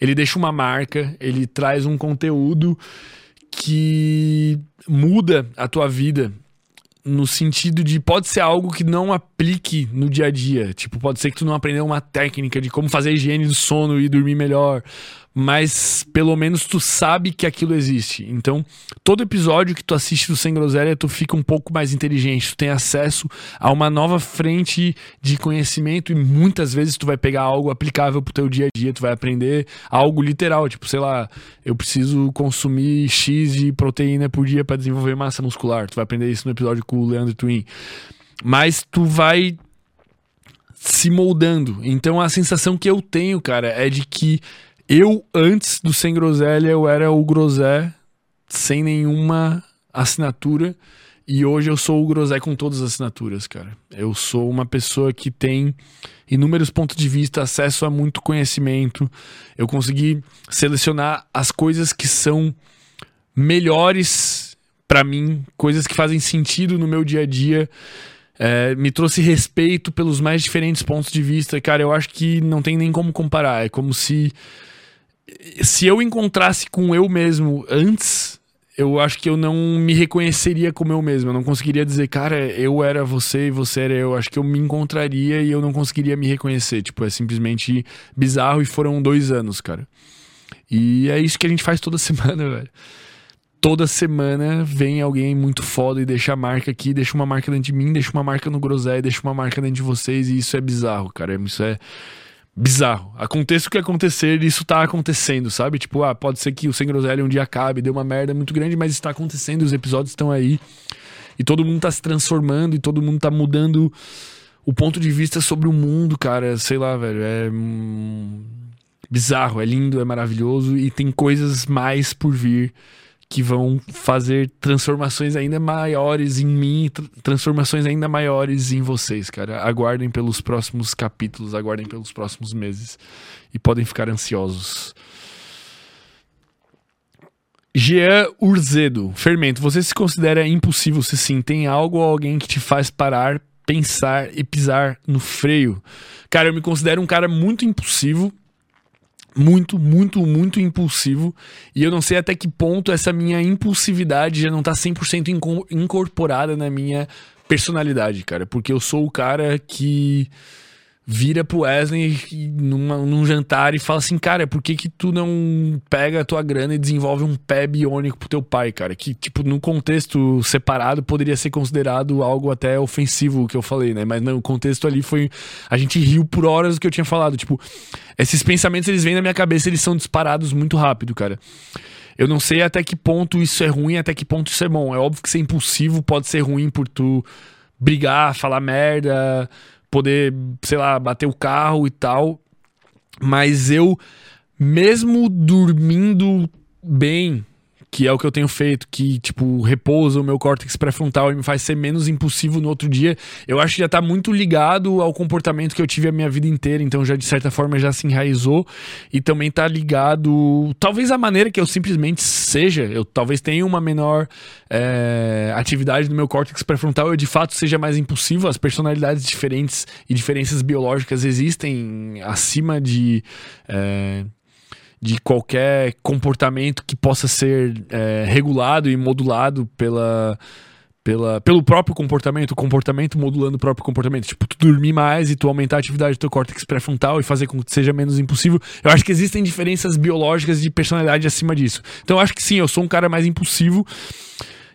ele deixa uma marca, ele traz um conteúdo que muda a tua vida no sentido de pode ser algo que não aplique no dia a dia. Tipo, pode ser que tu não aprendeu uma técnica de como fazer higiene do sono e dormir melhor mas pelo menos tu sabe que aquilo existe. Então, todo episódio que tu assiste do Sem Groselha, tu fica um pouco mais inteligente, tu tem acesso a uma nova frente de conhecimento e muitas vezes tu vai pegar algo aplicável pro teu dia a dia, tu vai aprender algo literal, tipo, sei lá, eu preciso consumir X de proteína por dia para desenvolver massa muscular. Tu vai aprender isso no episódio com o Leandro Twin. Mas tu vai se moldando. Então a sensação que eu tenho, cara, é de que Eu, antes do Sem Groselha, eu era o Grosé sem nenhuma assinatura. E hoje eu sou o Grosé com todas as assinaturas, cara. Eu sou uma pessoa que tem inúmeros pontos de vista, acesso a muito conhecimento. Eu consegui selecionar as coisas que são melhores para mim, coisas que fazem sentido no meu dia a dia. É, me trouxe respeito pelos mais diferentes pontos de vista. Cara, eu acho que não tem nem como comparar. É como se. Se eu encontrasse com eu mesmo antes eu acho que eu não me reconheceria como eu mesmo. Eu não conseguiria dizer, cara, eu era você e você era eu. Acho que eu me encontraria e eu não conseguiria me reconhecer. Tipo, é simplesmente bizarro e foram dois anos, cara. E é isso que a gente faz toda semana, velho. Toda semana vem alguém muito foda e deixa a marca aqui, deixa uma marca dentro de mim, deixa uma marca no Groselha, deixa uma marca dentro de vocês, e isso é bizarro, cara. Isso é bizarro. Aconteça o que acontecer, isso tá acontecendo, sabe? Tipo, ah, pode ser que o Sem Groselha um dia acabe, deu uma merda muito grande, mas está acontecendo, os episódios estão aí. E todo mundo tá se transformando e todo mundo tá mudando o ponto de vista sobre o mundo, cara. Sei lá, velho. É. Hum, bizarro, é lindo, é maravilhoso e tem coisas mais por vir que vão fazer transformações ainda maiores em mim, transformações ainda maiores em vocês, cara. Aguardem pelos próximos capítulos, aguardem pelos próximos meses e podem ficar ansiosos. Jean Urzedo, Fermento, você se considera impossível se sim? Tem algo ou alguém que te faz parar, pensar e pisar no freio? Cara, eu me considero um cara muito impulsivo muito, muito, muito impulsivo. E eu não sei até que ponto essa minha impulsividade já não tá 100% incorporada na minha personalidade, cara. Porque eu sou o cara que vira pro Wesley numa, num jantar e fala assim, cara, por que que tu não pega a tua grana e desenvolve um pé biônico pro teu pai, cara? Que, tipo, no contexto separado poderia ser considerado algo até ofensivo o que eu falei, né? Mas no contexto ali foi... A gente riu por horas do que eu tinha falado. Tipo, esses pensamentos, eles vêm na minha cabeça, eles são disparados muito rápido, cara. Eu não sei até que ponto isso é ruim, até que ponto isso é bom. É óbvio que ser impulsivo pode ser ruim por tu brigar, falar merda poder, sei lá, bater o carro e tal. Mas eu, mesmo dormindo bem, que é o que eu tenho feito, que, tipo, repousa o meu córtex pré-frontal e me faz ser menos impulsivo no outro dia, eu acho que já tá muito ligado ao comportamento que eu tive a minha vida inteira, então já de certa forma já se enraizou e também tá ligado, talvez a maneira que eu simplesmente seja, eu talvez tenha uma menor é, atividade no meu córtex pré-frontal, eu de fato seja mais impulsivo, as personalidades diferentes e diferenças biológicas existem acima de... É, de qualquer comportamento que possa ser é, regulado e modulado pela, pela, pelo próprio comportamento, o comportamento modulando o próprio comportamento. Tipo, tu dormir mais e tu aumentar a atividade do teu córtex pré-frontal e fazer com que seja menos impulsivo. Eu acho que existem diferenças biológicas de personalidade acima disso. Então eu acho que sim, eu sou um cara mais impulsivo.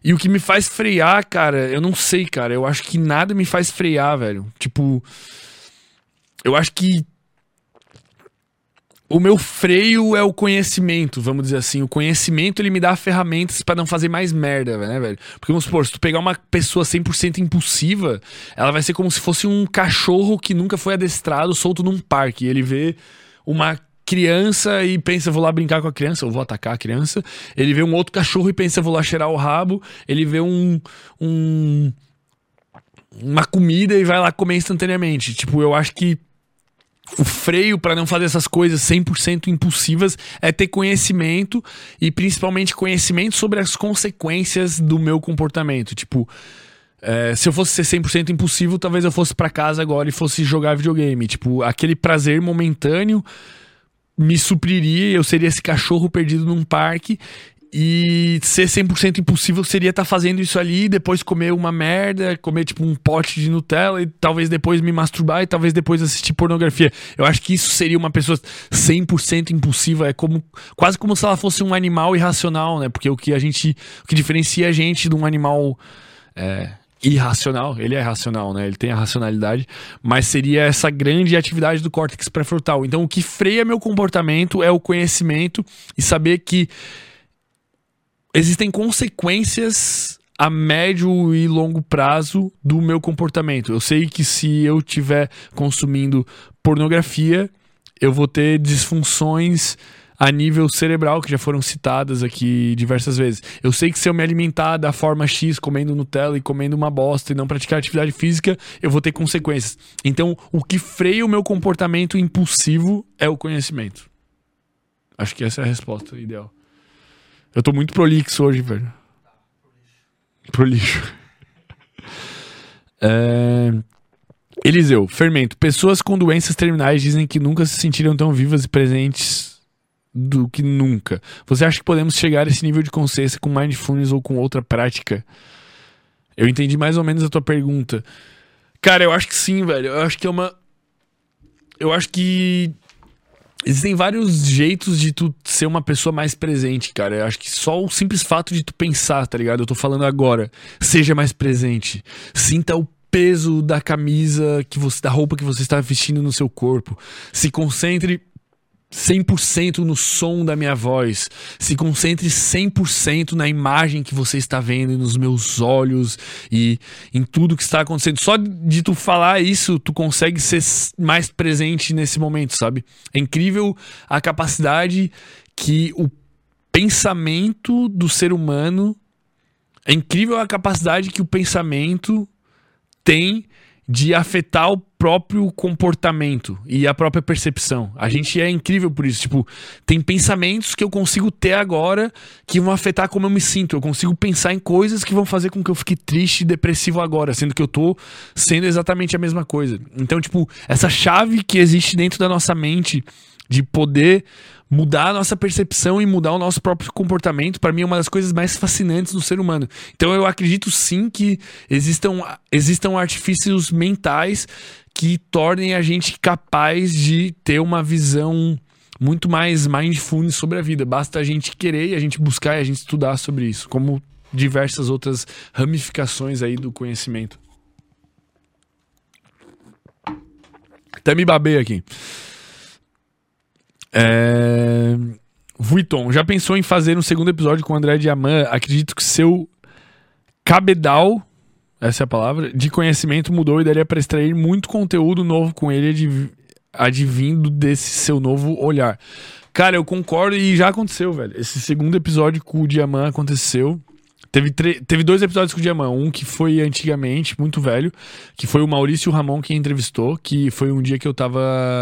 E o que me faz frear, cara, eu não sei, cara. Eu acho que nada me faz frear, velho. Tipo. Eu acho que o meu freio é o conhecimento, vamos dizer assim. O conhecimento ele me dá ferramentas para não fazer mais merda, né, velho? Porque vamos supor, se tu pegar uma pessoa 100% impulsiva, ela vai ser como se fosse um cachorro que nunca foi adestrado, solto num parque. Ele vê uma criança e pensa, vou lá brincar com a criança, ou vou atacar a criança. Ele vê um outro cachorro e pensa, vou lá cheirar o rabo. Ele vê um. um uma comida e vai lá comer instantaneamente. Tipo, eu acho que o freio para não fazer essas coisas 100% impulsivas é ter conhecimento e principalmente conhecimento sobre as consequências do meu comportamento. Tipo, é, se eu fosse ser 100% impulsivo, talvez eu fosse para casa agora e fosse jogar videogame. Tipo, aquele prazer momentâneo me supriria, eu seria esse cachorro perdido num parque e ser 100% impossível seria estar tá fazendo isso ali, depois comer uma merda, comer tipo um pote de Nutella e talvez depois me masturbar e talvez depois assistir pornografia. Eu acho que isso seria uma pessoa 100% impulsiva, é como quase como se ela fosse um animal irracional, né? Porque o que a gente, o que diferencia a gente de um animal é, irracional, ele é racional, né? Ele tem a racionalidade, mas seria essa grande atividade do córtex pré-frontal. Então o que freia meu comportamento é o conhecimento e saber que existem consequências a médio e longo prazo do meu comportamento. Eu sei que se eu estiver consumindo pornografia, eu vou ter disfunções a nível cerebral, que já foram citadas aqui diversas vezes. Eu sei que se eu me alimentar da forma X, comendo Nutella e comendo uma bosta e não praticar atividade física, eu vou ter consequências. Então, o que freia o meu comportamento impulsivo é o conhecimento. Acho que essa é a resposta ideal. Eu tô muito prolixo hoje, velho. Pro lixo. É... Eliseu, fermento. Pessoas com doenças terminais dizem que nunca se sentiram tão vivas e presentes do que nunca. Você acha que podemos chegar a esse nível de consciência com mindfulness ou com outra prática? Eu entendi mais ou menos a tua pergunta. Cara, eu acho que sim, velho. Eu acho que é uma. Eu acho que. Existem vários jeitos de tu ser uma pessoa mais presente, cara. Eu acho que só o simples fato de tu pensar, tá ligado? Eu tô falando agora. Seja mais presente. Sinta o peso da camisa que você, da roupa que você está vestindo no seu corpo. Se concentre 100% no som da minha voz. Se concentre 100% na imagem que você está vendo nos meus olhos e em tudo que está acontecendo. Só de tu falar isso, tu consegue ser mais presente nesse momento, sabe? É incrível a capacidade que o pensamento do ser humano é incrível a capacidade que o pensamento tem de afetar o próprio comportamento e a própria percepção. A gente é incrível por isso. Tipo, tem pensamentos que eu consigo ter agora que vão afetar como eu me sinto. Eu consigo pensar em coisas que vão fazer com que eu fique triste e depressivo agora, sendo que eu tô sendo exatamente a mesma coisa. Então, tipo, essa chave que existe dentro da nossa mente de poder mudar a nossa percepção e mudar o nosso próprio comportamento, para mim é uma das coisas mais fascinantes do ser humano. Então eu acredito sim que existam, existam artifícios mentais que tornem a gente capaz de ter uma visão muito mais mindfulness sobre a vida. Basta a gente querer e a gente buscar e a gente estudar sobre isso, como diversas outras ramificações aí do conhecimento. Até me babei aqui. É... Vuitton, já pensou em fazer um segundo episódio com o André Diamant? Acredito que seu cabedal, essa é a palavra, de conhecimento mudou e daria para extrair muito conteúdo novo com ele advindo desse seu novo olhar. Cara, eu concordo e já aconteceu, velho. Esse segundo episódio com o Diamant aconteceu. Teve, teve dois episódios com o Diamant. Um que foi antigamente, muito velho, que foi o Maurício Ramon que entrevistou, que foi um dia que eu tava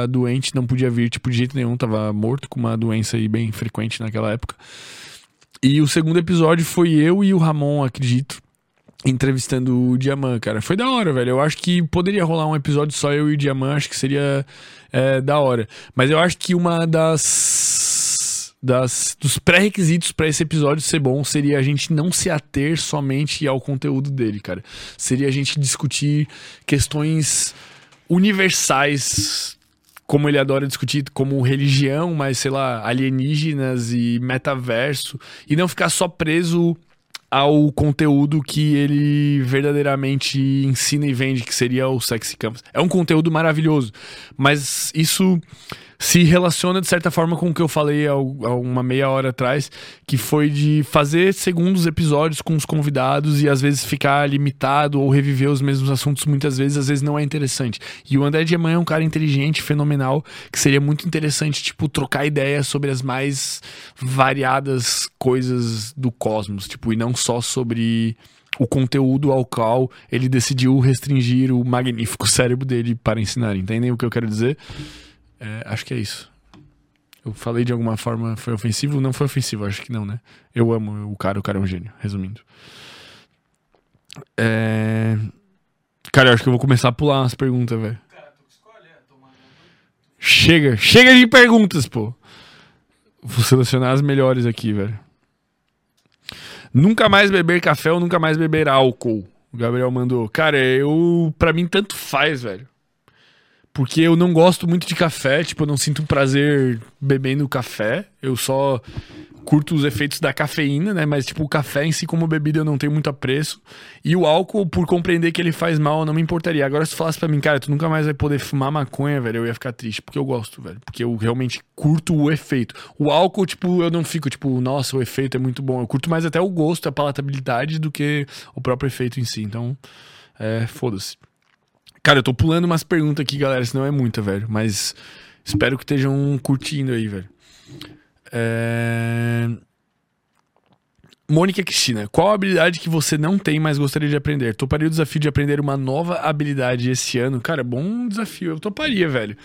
doente, não podia vir, tipo, de jeito nenhum, tava morto com uma doença aí bem frequente naquela época. E o segundo episódio foi eu e o Ramon, acredito, entrevistando o Diamant, cara. Foi da hora, velho. Eu acho que poderia rolar um episódio só eu e o Diamant, acho que seria é, da hora. Mas eu acho que uma das das, dos pré-requisitos para esse episódio ser bom seria a gente não se ater somente ao conteúdo dele, cara. Seria a gente discutir questões universais, como ele adora discutir, como religião, mas sei lá, alienígenas e metaverso, e não ficar só preso ao conteúdo que ele verdadeiramente ensina e vende, que seria o Sexy Campus. É um conteúdo maravilhoso, mas isso se relaciona de certa forma com o que eu falei há uma meia hora atrás, que foi de fazer segundos episódios com os convidados e às vezes ficar limitado ou reviver os mesmos assuntos muitas vezes, às vezes não é interessante. E o André Diamant é um cara inteligente, fenomenal, que seria muito interessante, tipo, trocar ideias sobre as mais variadas coisas do cosmos, tipo, e não só sobre o conteúdo ao qual ele decidiu restringir o magnífico cérebro dele para ensinar. Entendem o que eu quero dizer? É, acho que é isso. Eu falei de alguma forma, foi ofensivo? Não foi ofensivo, acho que não, né? Eu amo o cara, o cara é um gênio, resumindo. É... Cara, eu acho que eu vou começar a pular umas perguntas, velho. Chega, chega de perguntas, pô. Vou selecionar as melhores aqui, velho. Nunca mais beber café ou nunca mais beber álcool? O Gabriel mandou. Cara, eu. Pra mim, tanto faz, velho. Porque eu não gosto muito de café, tipo, eu não sinto prazer bebendo café. Eu só curto os efeitos da cafeína, né? Mas, tipo, o café em si, como bebida, eu não tenho muito apreço. E o álcool, por compreender que ele faz mal, eu não me importaria. Agora, se tu falasse pra mim, cara, tu nunca mais vai poder fumar maconha, velho, eu ia ficar triste. Porque eu gosto, velho. Porque eu realmente curto o efeito. O álcool, tipo, eu não fico, tipo, nossa, o efeito é muito bom. Eu curto mais até o gosto, a palatabilidade do que o próprio efeito em si. Então, é, foda-se. Cara, eu tô pulando umas perguntas aqui, galera, senão é muita, velho. Mas espero que estejam curtindo aí, velho. É... Mônica Cristina, qual habilidade que você não tem, mas gostaria de aprender? Toparia o desafio de aprender uma nova habilidade esse ano? Cara, bom desafio. Eu toparia, velho.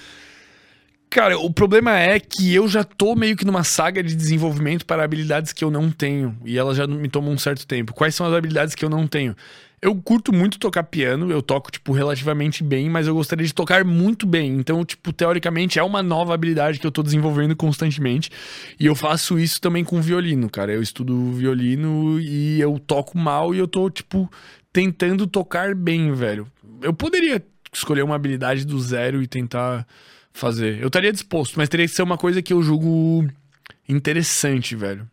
Cara, o problema é que eu já tô meio que numa saga de desenvolvimento para habilidades que eu não tenho. E elas já me tomam um certo tempo. Quais são as habilidades que eu não tenho? Eu curto muito tocar piano, eu toco, tipo, relativamente bem, mas eu gostaria de tocar muito bem. Então, tipo, teoricamente é uma nova habilidade que eu tô desenvolvendo constantemente. E eu faço isso também com violino, cara. Eu estudo violino e eu toco mal e eu tô, tipo, tentando tocar bem, velho. Eu poderia escolher uma habilidade do zero e tentar fazer. Eu estaria disposto, mas teria que ser uma coisa que eu julgo interessante, velho.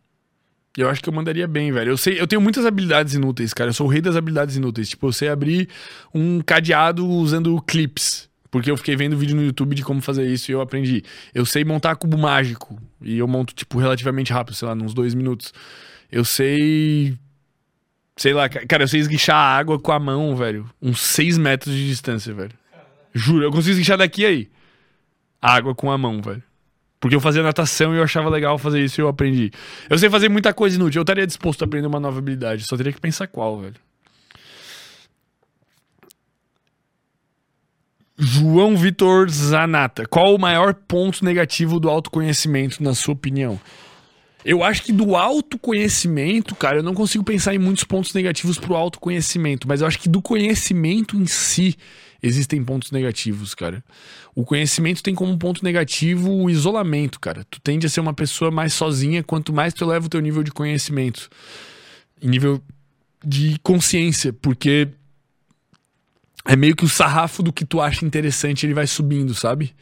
Eu acho que eu mandaria bem, velho. Eu sei, eu tenho muitas habilidades inúteis, cara. Eu sou o rei das habilidades inúteis. Tipo, eu sei abrir um cadeado usando clips. Porque eu fiquei vendo vídeo no YouTube de como fazer isso e eu aprendi. Eu sei montar cubo mágico. E eu monto, tipo, relativamente rápido, sei lá, uns dois minutos. Eu sei. Sei lá, cara, eu sei esguichar a água com a mão, velho. Uns seis metros de distância, velho. Juro, eu consigo esguichar daqui aí. Água com a mão, velho. Porque eu fazia natação e eu achava legal fazer isso e eu aprendi. Eu sei fazer muita coisa inútil. Eu estaria disposto a aprender uma nova habilidade. Só teria que pensar qual, velho. João Vitor Zanata. Qual o maior ponto negativo do autoconhecimento, na sua opinião? Eu acho que do autoconhecimento, cara, eu não consigo pensar em muitos pontos negativos pro autoconhecimento, mas eu acho que do conhecimento em si existem pontos negativos, cara. O conhecimento tem como ponto negativo o isolamento, cara. Tu tende a ser uma pessoa mais sozinha quanto mais tu eleva o teu nível de conhecimento. Nível de consciência, porque é meio que o sarrafo do que tu acha interessante, ele vai subindo, sabe?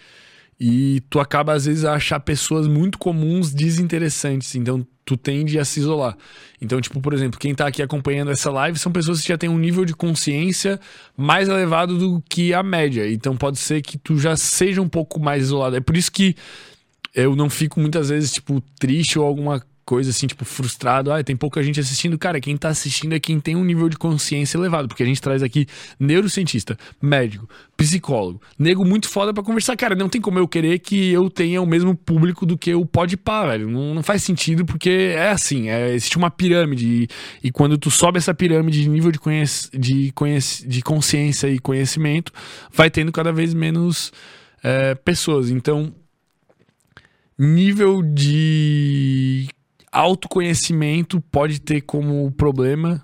E tu acaba, às vezes, a achar pessoas muito comuns desinteressantes. Então, tu tende a se isolar. Então, tipo, por exemplo, quem tá aqui acompanhando essa live são pessoas que já têm um nível de consciência mais elevado do que a média. Então, pode ser que tu já seja um pouco mais isolado. É por isso que eu não fico muitas vezes, tipo, triste ou alguma coisa assim, tipo, frustrado. Ah, tem pouca gente assistindo. Cara, quem tá assistindo é quem tem um nível de consciência elevado, porque a gente traz aqui neurocientista, médico, psicólogo, nego muito foda para conversar. Cara, não tem como eu querer que eu tenha o mesmo público do que o Pode Pá, velho. Não, não, faz sentido, porque é assim, é, existe uma pirâmide. E, e, quando tu sobe essa pirâmide de nível de, conhec de, conhec de consciência e conhecimento, vai tendo cada vez menos é, pessoas. Então, nível de autoconhecimento pode ter como problema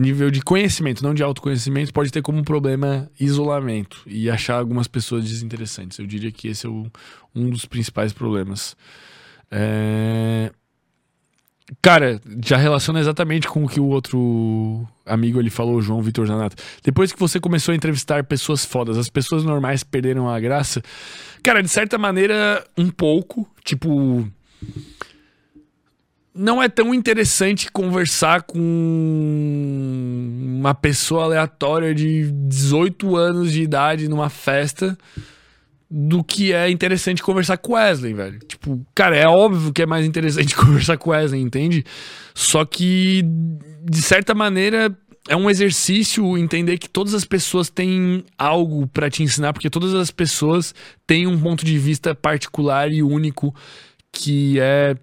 nível de conhecimento, não de autoconhecimento, pode ter como problema isolamento e achar algumas pessoas desinteressantes. Eu diria que esse é o, um dos principais problemas. É... Cara, já relaciona exatamente com o que o outro amigo ele falou, João Vitor Zanato. Depois que você começou a entrevistar pessoas fodas, as pessoas normais perderam a graça. Cara, de certa maneira, um pouco. Tipo não é tão interessante conversar com uma pessoa aleatória de 18 anos de idade numa festa do que é interessante conversar com Wesley, velho. Tipo, cara, é óbvio que é mais interessante conversar com Wesley, entende? Só que, de certa maneira, é um exercício entender que todas as pessoas têm algo para te ensinar, porque todas as pessoas têm um ponto de vista particular e único que é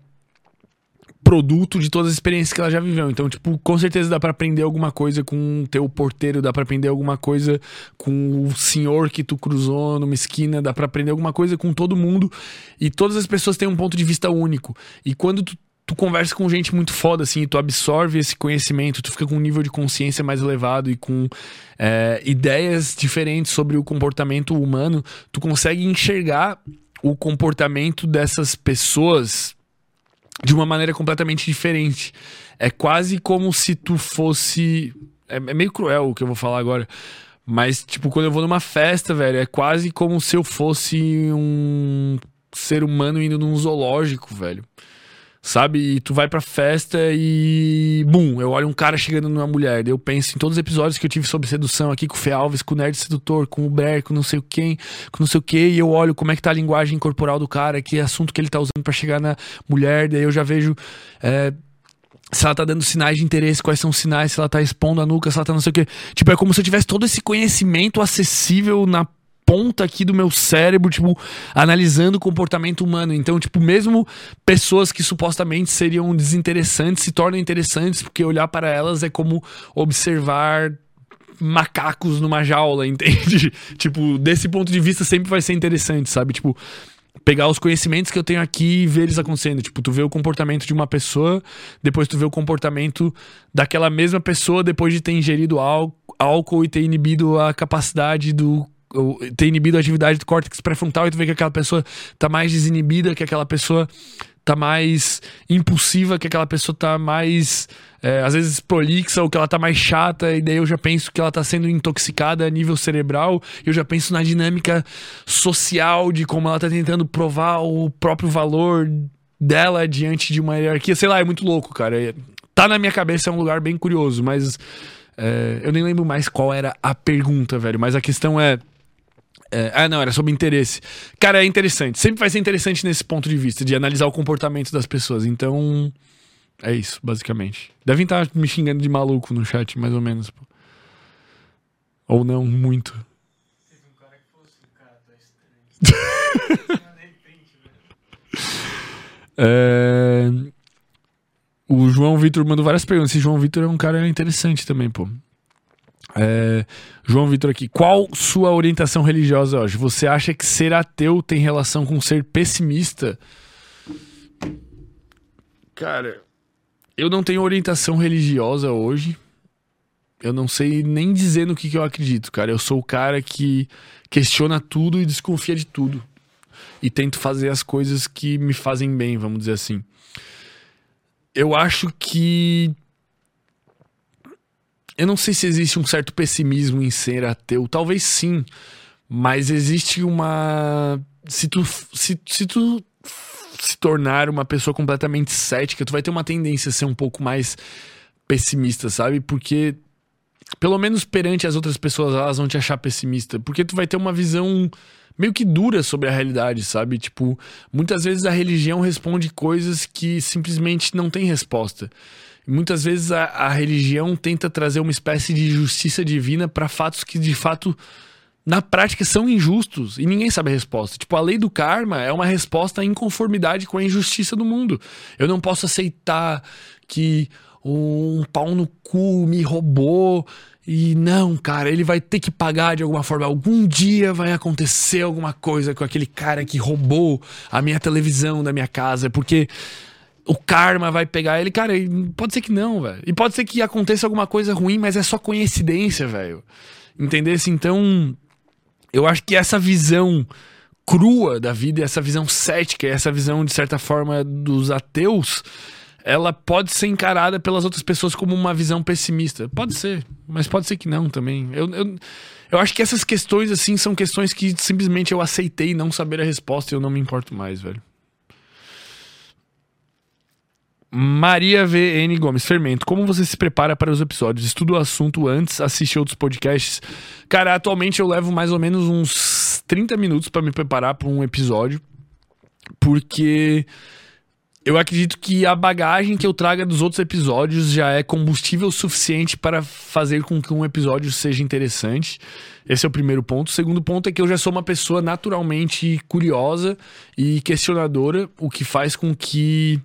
produto de todas as experiências que ela já viveu. Então, tipo, com certeza dá para aprender alguma coisa com o teu porteiro, dá para aprender alguma coisa com o senhor que tu cruzou numa esquina, dá para aprender alguma coisa com todo mundo. E todas as pessoas têm um ponto de vista único. E quando tu tu conversa com gente muito foda, assim, tu absorve esse conhecimento, tu fica com um nível de consciência mais elevado e com é, ideias diferentes sobre o comportamento humano, tu consegue enxergar o comportamento dessas pessoas de uma maneira completamente diferente. É quase como se tu fosse. É, é meio cruel o que eu vou falar agora. Mas, tipo, quando eu vou numa festa, velho, é quase como se eu fosse um ser humano indo num zoológico, velho. Sabe? E tu vai pra festa e. Bum, eu olho um cara chegando numa mulher. Eu penso em todos os episódios que eu tive sobre sedução aqui com o Fê Alves, com o Nerd Sedutor, com o Ber, com não sei o quem, com não sei o que. E eu olho como é que tá a linguagem corporal do cara, que assunto que ele tá usando para chegar na mulher. Daí eu já vejo. É, se ela tá dando sinais de interesse, quais são os sinais, se ela tá expondo a nuca, se ela tá não sei o quê. Tipo, é como se eu tivesse todo esse conhecimento acessível na ponta aqui do meu cérebro, tipo, analisando o comportamento humano. Então, tipo, mesmo pessoas que supostamente seriam desinteressantes se tornam interessantes, porque olhar para elas é como observar macacos numa jaula, entende? tipo, desse ponto de vista sempre vai ser interessante, sabe? Tipo, pegar os conhecimentos que eu tenho aqui e ver eles acontecendo. Tipo, tu vê o comportamento de uma pessoa, depois tu vê o comportamento daquela mesma pessoa depois de ter ingerido álcool e ter inibido a capacidade do ter inibido a atividade do córtex pré-frontal e tu vê que aquela pessoa tá mais desinibida, que aquela pessoa tá mais impulsiva, que aquela pessoa tá mais é, às vezes prolixa ou que ela tá mais chata, e daí eu já penso que ela tá sendo intoxicada a nível cerebral, eu já penso na dinâmica social de como ela tá tentando provar o próprio valor dela diante de uma hierarquia. Sei lá, é muito louco, cara. É, tá na minha cabeça, é um lugar bem curioso, mas é, eu nem lembro mais qual era a pergunta, velho. Mas a questão é. É, ah, não, era sobre interesse. Cara, é interessante. Sempre vai ser interessante nesse ponto de vista, de analisar o comportamento das pessoas. Então, é isso, basicamente. Devem estar me xingando de maluco no chat, mais ou menos. Pô. Ou não, muito. Teve um cara que cara, é... O João Vitor mandou várias perguntas. Esse João Vitor é um cara interessante também, pô. É, João Vitor aqui. Qual sua orientação religiosa hoje? Você acha que ser ateu tem relação com ser pessimista? Cara, eu não tenho orientação religiosa hoje. Eu não sei nem dizer no que, que eu acredito, cara. Eu sou o cara que questiona tudo e desconfia de tudo. E tento fazer as coisas que me fazem bem, vamos dizer assim. Eu acho que eu não sei se existe um certo pessimismo em ser ateu. Talvez sim. Mas existe uma. Se tu, se, se tu se tornar uma pessoa completamente cética, tu vai ter uma tendência a ser um pouco mais pessimista, sabe? Porque. Pelo menos perante as outras pessoas, elas vão te achar pessimista. Porque tu vai ter uma visão meio que dura sobre a realidade, sabe? Tipo, muitas vezes a religião responde coisas que simplesmente não tem resposta. Muitas vezes a, a religião tenta trazer uma espécie de justiça divina para fatos que de fato na prática são injustos e ninguém sabe a resposta. Tipo, a lei do karma é uma resposta à inconformidade com a injustiça do mundo. Eu não posso aceitar que um pau no cu me roubou e não, cara, ele vai ter que pagar de alguma forma. Algum dia vai acontecer alguma coisa com aquele cara que roubou a minha televisão da minha casa, porque o karma vai pegar ele. Cara, pode ser que não, velho. E pode ser que aconteça alguma coisa ruim, mas é só coincidência, velho. Entendesse? Então, eu acho que essa visão crua da vida, essa visão cética, essa visão, de certa forma, dos ateus, ela pode ser encarada pelas outras pessoas como uma visão pessimista. Pode ser, mas pode ser que não também. Eu, eu, eu acho que essas questões, assim, são questões que simplesmente eu aceitei não saber a resposta e eu não me importo mais, velho. Maria VN Gomes, Fermento, como você se prepara para os episódios? Estuda o assunto antes, assiste outros podcasts? Cara, atualmente eu levo mais ou menos uns 30 minutos para me preparar para um episódio, porque eu acredito que a bagagem que eu traga dos outros episódios já é combustível suficiente para fazer com que um episódio seja interessante. Esse é o primeiro ponto. O segundo ponto é que eu já sou uma pessoa naturalmente curiosa e questionadora, o que faz com que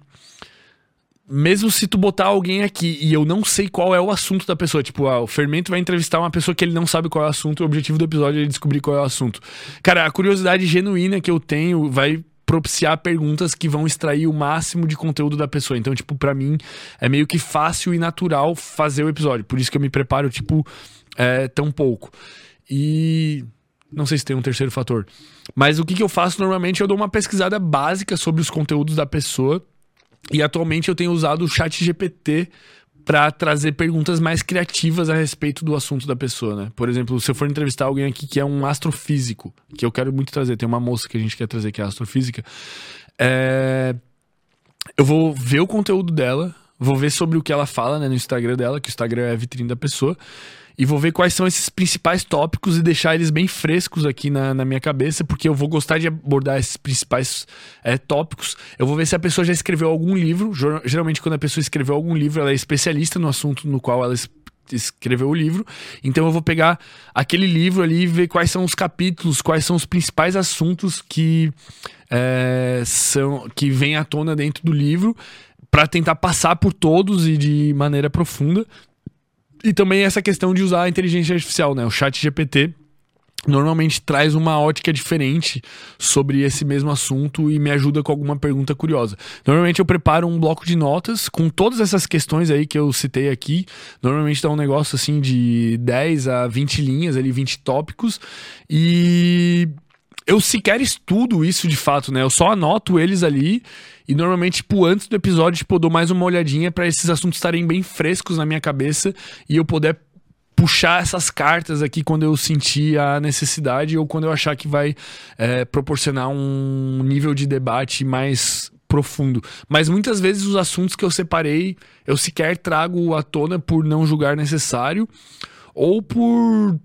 mesmo se tu botar alguém aqui e eu não sei qual é o assunto da pessoa, tipo, ah, o Fermento vai entrevistar uma pessoa que ele não sabe qual é o assunto, o objetivo do episódio é ele descobrir qual é o assunto. Cara, a curiosidade genuína que eu tenho vai propiciar perguntas que vão extrair o máximo de conteúdo da pessoa. Então, tipo, para mim é meio que fácil e natural fazer o episódio. Por isso que eu me preparo, tipo, é, tão pouco. E não sei se tem um terceiro fator. Mas o que, que eu faço normalmente? Eu dou uma pesquisada básica sobre os conteúdos da pessoa e atualmente eu tenho usado o chat GPT para trazer perguntas mais criativas a respeito do assunto da pessoa, né? Por exemplo, se eu for entrevistar alguém aqui que é um astrofísico, que eu quero muito trazer, tem uma moça que a gente quer trazer que é astrofísica, é... eu vou ver o conteúdo dela, vou ver sobre o que ela fala né, no Instagram dela, que o Instagram é a vitrine da pessoa, e vou ver quais são esses principais tópicos e deixar eles bem frescos aqui na, na minha cabeça, porque eu vou gostar de abordar esses principais é, tópicos. Eu vou ver se a pessoa já escreveu algum livro. Geralmente, quando a pessoa escreveu algum livro, ela é especialista no assunto no qual ela escreveu o livro. Então eu vou pegar aquele livro ali e ver quais são os capítulos, quais são os principais assuntos que é, são que vêm à tona dentro do livro para tentar passar por todos e de maneira profunda. E também essa questão de usar a inteligência artificial, né? O chat GPT normalmente traz uma ótica diferente sobre esse mesmo assunto e me ajuda com alguma pergunta curiosa. Normalmente eu preparo um bloco de notas com todas essas questões aí que eu citei aqui. Normalmente dá um negócio assim de 10 a 20 linhas, ali 20 tópicos e eu sequer estudo isso de fato, né? Eu só anoto eles ali e normalmente, tipo, antes do episódio, tipo, eu dou mais uma olhadinha para esses assuntos estarem bem frescos na minha cabeça e eu poder puxar essas cartas aqui quando eu sentir a necessidade ou quando eu achar que vai é, proporcionar um nível de debate mais profundo. Mas muitas vezes os assuntos que eu separei eu sequer trago à tona por não julgar necessário ou por.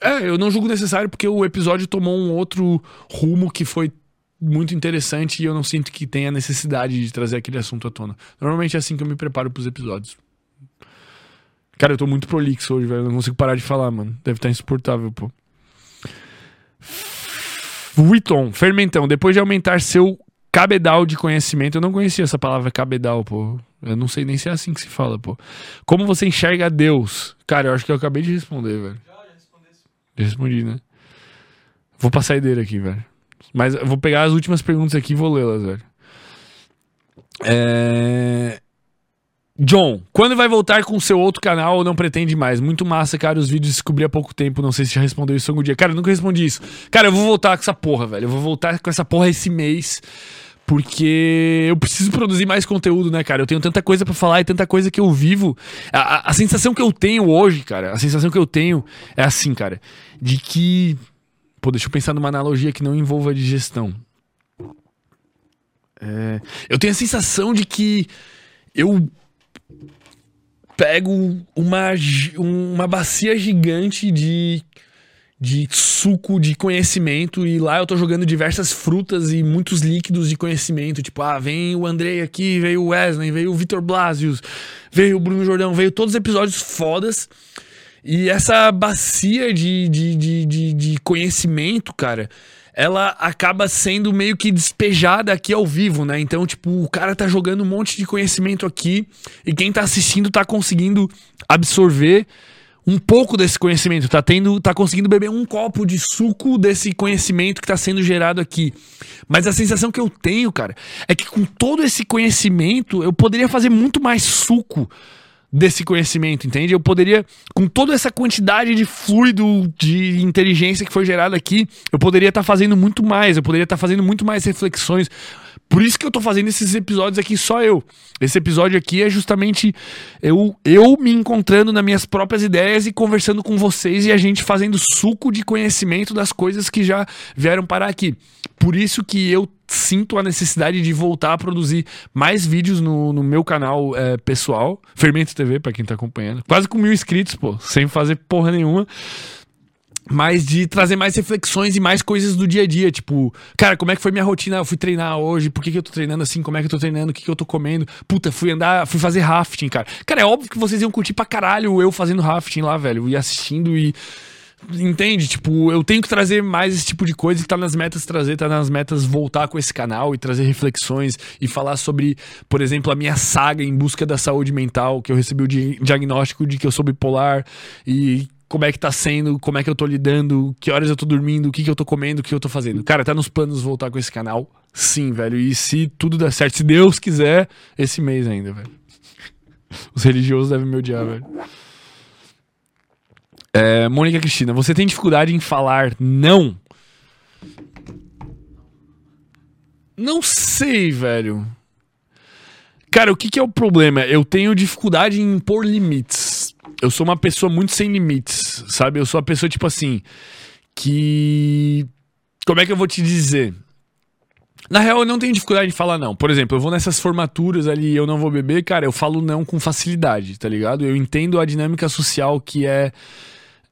É, eu não julgo necessário porque o episódio tomou um outro rumo que foi muito interessante e eu não sinto que tenha necessidade de trazer aquele assunto à tona. Normalmente é assim que eu me preparo pros episódios. Cara, eu tô muito prolixo hoje, velho. Não consigo parar de falar, mano. Deve estar tá insuportável, pô. Witton, fermentão. Depois de aumentar seu cabedal de conhecimento, eu não conhecia essa palavra cabedal, pô. Eu não sei nem se é assim que se fala, pô. Como você enxerga Deus? Cara, eu acho que eu acabei de responder, velho. Respondi, né? Vou pra saideira aqui, velho. Mas eu vou pegar as últimas perguntas aqui e vou lê-las, velho. É... John, quando vai voltar com o seu outro canal ou não pretende mais? Muito massa, cara, os vídeos descobri há pouco tempo, não sei se já respondeu isso algum dia. Cara, eu nunca respondi isso. Cara, eu vou voltar com essa porra, velho. Eu vou voltar com essa porra esse mês. Porque eu preciso produzir mais conteúdo, né, cara? Eu tenho tanta coisa para falar e tanta coisa que eu vivo. A, a, a sensação que eu tenho hoje, cara, a sensação que eu tenho é assim, cara, de que. Pô, deixa eu pensar numa analogia que não envolva digestão. É, eu tenho a sensação de que eu pego uma, uma bacia gigante de, de suco de conhecimento e lá eu tô jogando diversas frutas e muitos líquidos de conhecimento. Tipo, ah, vem o Andrei aqui, veio o Wesley, veio o Vitor Blasius, veio o Bruno Jordão, veio todos os episódios fodas. E essa bacia de, de, de, de, de conhecimento, cara, ela acaba sendo meio que despejada aqui ao vivo, né? Então, tipo, o cara tá jogando um monte de conhecimento aqui e quem tá assistindo tá conseguindo absorver um pouco desse conhecimento, tá tendo, tá conseguindo beber um copo de suco desse conhecimento que tá sendo gerado aqui. Mas a sensação que eu tenho, cara, é que com todo esse conhecimento eu poderia fazer muito mais suco desse conhecimento, entende? Eu poderia, com toda essa quantidade de fluido de inteligência que foi gerada aqui, eu poderia estar tá fazendo muito mais, eu poderia estar tá fazendo muito mais reflexões. Por isso que eu tô fazendo esses episódios aqui só eu. Esse episódio aqui é justamente eu, eu me encontrando nas minhas próprias ideias e conversando com vocês e a gente fazendo suco de conhecimento das coisas que já vieram parar aqui. Por isso que eu sinto a necessidade de voltar a produzir mais vídeos no, no meu canal é, pessoal, Fermento TV, para quem tá acompanhando. Quase com mil inscritos, pô, sem fazer porra nenhuma mas de trazer mais reflexões e mais coisas do dia a dia. Tipo, cara, como é que foi minha rotina? Eu fui treinar hoje, por que, que eu tô treinando assim? Como é que eu tô treinando? O que, que eu tô comendo? Puta, fui andar, fui fazer rafting, cara. Cara, é óbvio que vocês iam curtir pra caralho eu fazendo rafting lá, velho, e assistindo e. Entende? Tipo, eu tenho que trazer mais esse tipo de coisa e tá nas metas trazer, tá nas metas voltar com esse canal e trazer reflexões e falar sobre, por exemplo, a minha saga em busca da saúde mental, que eu recebi o diagnóstico de que eu sou bipolar e como é que tá sendo, como é que eu tô lidando, que horas eu tô dormindo, o que que eu tô comendo, o que eu tô fazendo. Cara, tá nos planos voltar com esse canal? Sim, velho. E se tudo der certo, se Deus quiser, esse mês ainda, velho. Os religiosos devem me odiar, velho. É, Mônica Cristina, você tem dificuldade em falar não? Não sei, velho. Cara, o que, que é o problema? Eu tenho dificuldade em impor limites eu sou uma pessoa muito sem limites, sabe? Eu sou uma pessoa, tipo assim, que. Como é que eu vou te dizer? Na real, eu não tenho dificuldade de falar não. Por exemplo, eu vou nessas formaturas ali eu não vou beber, cara, eu falo não com facilidade, tá ligado? Eu entendo a dinâmica social que é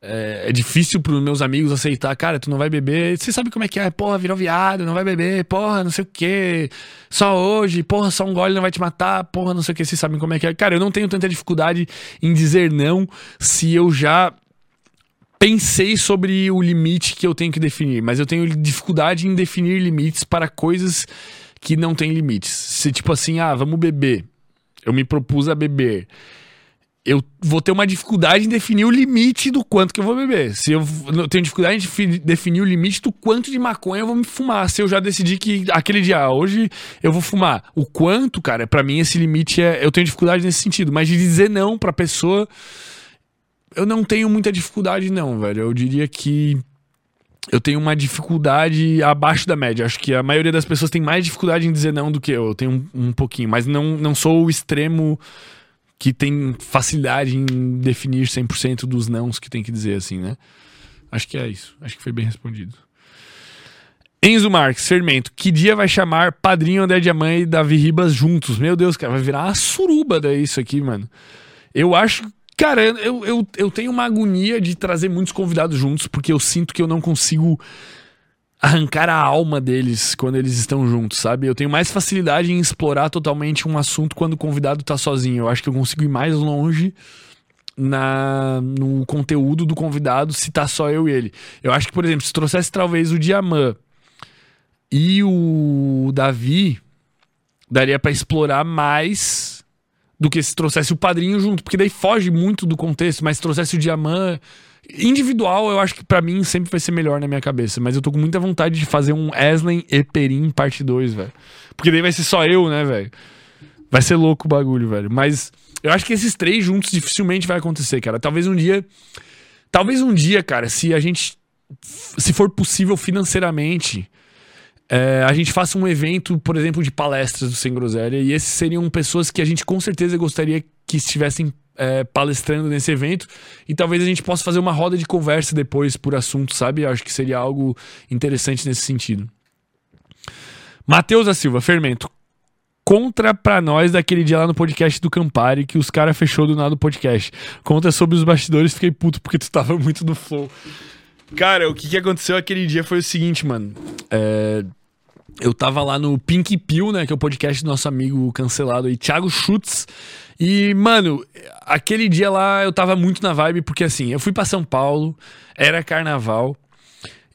é, é difícil pros meus amigos aceitar, cara, tu não vai beber. Você sabe como é que é? Porra, virou viado, não vai beber, porra, não sei o quê. Só hoje, porra, só um gole não vai te matar, porra, não sei o que. Vocês sabem como é que é. Cara, eu não tenho tanta dificuldade em dizer não se eu já pensei sobre o limite que eu tenho que definir, mas eu tenho dificuldade em definir limites para coisas que não têm limites. Se tipo assim, ah, vamos beber. Eu me propus a beber. Eu vou ter uma dificuldade em definir o limite do quanto que eu vou beber. Se eu, eu tenho dificuldade em definir o limite do quanto de maconha eu vou me fumar. Se eu já decidi que aquele dia, ah, hoje, eu vou fumar. O quanto, cara, para mim esse limite é. Eu tenho dificuldade nesse sentido. Mas de dizer não pra pessoa eu não tenho muita dificuldade, não, velho. Eu diria que eu tenho uma dificuldade abaixo da média. Acho que a maioria das pessoas tem mais dificuldade em dizer não do que eu. Eu tenho um, um pouquinho, mas não, não sou o extremo que tem facilidade em definir 100% dos nãos que tem que dizer, assim, né? Acho que é isso. Acho que foi bem respondido. Enzo Marques, Fermento, que dia vai chamar Padrinho André Diamante e Davi Ribas juntos? Meu Deus, cara, vai virar uma suruba daí isso aqui, mano. Eu acho Cara, eu, eu, eu tenho uma agonia de trazer muitos convidados juntos, porque eu sinto que eu não consigo arrancar a alma deles quando eles estão juntos, sabe? Eu tenho mais facilidade em explorar totalmente um assunto quando o convidado tá sozinho. Eu acho que eu consigo ir mais longe na no conteúdo do convidado se tá só eu e ele. Eu acho que, por exemplo, se trouxesse talvez o Diamant e o Davi, daria para explorar mais do que se trouxesse o padrinho junto, porque daí foge muito do contexto, mas se trouxesse o diamante individual, eu acho que para mim sempre vai ser melhor na minha cabeça, mas eu tô com muita vontade de fazer um Eslen e Perim parte 2, velho. Porque daí vai ser só eu, né, velho? Vai ser louco o bagulho, velho. Mas eu acho que esses três juntos dificilmente vai acontecer, cara. Talvez um dia, talvez um dia, cara, se a gente se for possível financeiramente, é, a gente faça um evento, por exemplo, de palestras do Sem Groselha, e esses seriam pessoas que a gente com certeza gostaria que estivessem é, palestrando nesse evento, e talvez a gente possa fazer uma roda de conversa depois por assunto, sabe? Acho que seria algo interessante nesse sentido. Matheus da Silva, Fermento. Contra pra nós daquele dia lá no podcast do Campari que os caras fechou do nada o podcast. Conta sobre os bastidores, fiquei puto porque tu tava muito no flow. Cara, o que, que aconteceu aquele dia foi o seguinte, mano. É, eu tava lá no Pink Pill, né? Que é o podcast do nosso amigo cancelado aí, Thiago Schutz. E, mano, aquele dia lá eu tava muito na vibe, porque assim, eu fui para São Paulo, era carnaval.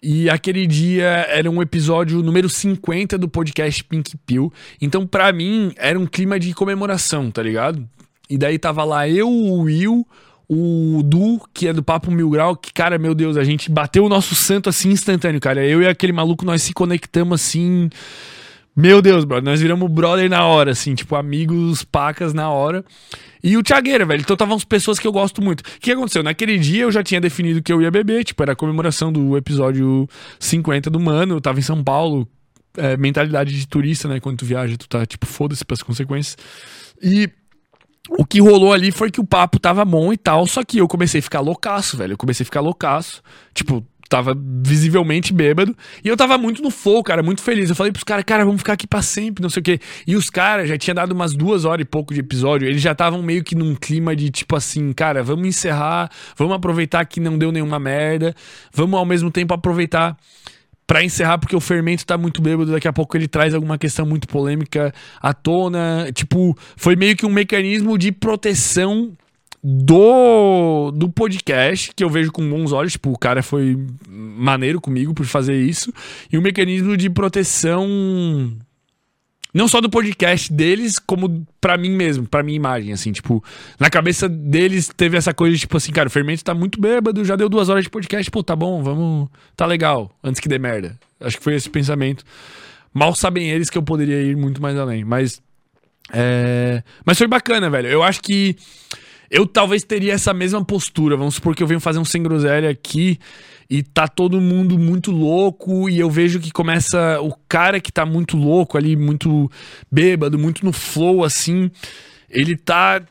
E aquele dia era um episódio número 50 do podcast Pink Pill. Então, pra mim, era um clima de comemoração, tá ligado? E daí tava lá eu, o Will, o Du, que é do Papo Mil Grau, que, cara, meu Deus, a gente bateu o nosso santo assim instantâneo, cara. Eu e aquele maluco, nós se conectamos assim. Meu Deus, brother, nós viramos brother na hora, assim, tipo, amigos, pacas na hora. E o Thiagueira, velho. Então estavam as pessoas que eu gosto muito. O que aconteceu? Naquele dia eu já tinha definido que eu ia beber, tipo, era a comemoração do episódio 50 do Mano. Eu tava em São Paulo, é, mentalidade de turista, né? Quando tu viaja, tu tá, tipo, foda-se pras consequências. E o que rolou ali foi que o papo tava bom e tal, só que eu comecei a ficar loucaço, velho. Eu comecei a ficar loucaço. Tipo, tava visivelmente bêbado. E eu tava muito no fogo, cara, muito feliz. Eu falei pros caras, cara, vamos ficar aqui pra sempre, não sei o quê. E os caras já tinham dado umas duas horas e pouco de episódio. Eles já estavam meio que num clima de tipo assim, cara, vamos encerrar, vamos aproveitar que não deu nenhuma merda, vamos ao mesmo tempo aproveitar para encerrar, porque o fermento tá muito bêbado, daqui a pouco ele traz alguma questão muito polêmica à tona. Tipo, foi meio que um mecanismo de proteção do, do podcast, que eu vejo com bons olhos. Tipo, o cara foi maneiro comigo por fazer isso. E um mecanismo de proteção não só do podcast deles, como para mim mesmo, para minha imagem, assim, tipo, na cabeça deles teve essa coisa, tipo assim, cara, o Fermento tá muito bêbado, já deu duas horas de podcast, pô, tá bom, vamos, tá legal, antes que dê merda. Acho que foi esse pensamento. Mal sabem eles que eu poderia ir muito mais além, mas é... Mas foi bacana, velho. Eu acho que eu talvez teria essa mesma postura. Vamos supor que eu venho fazer um sem groselha aqui e tá todo mundo muito louco e eu vejo que começa o cara que tá muito louco ali, muito bêbado, muito no flow assim, ele tá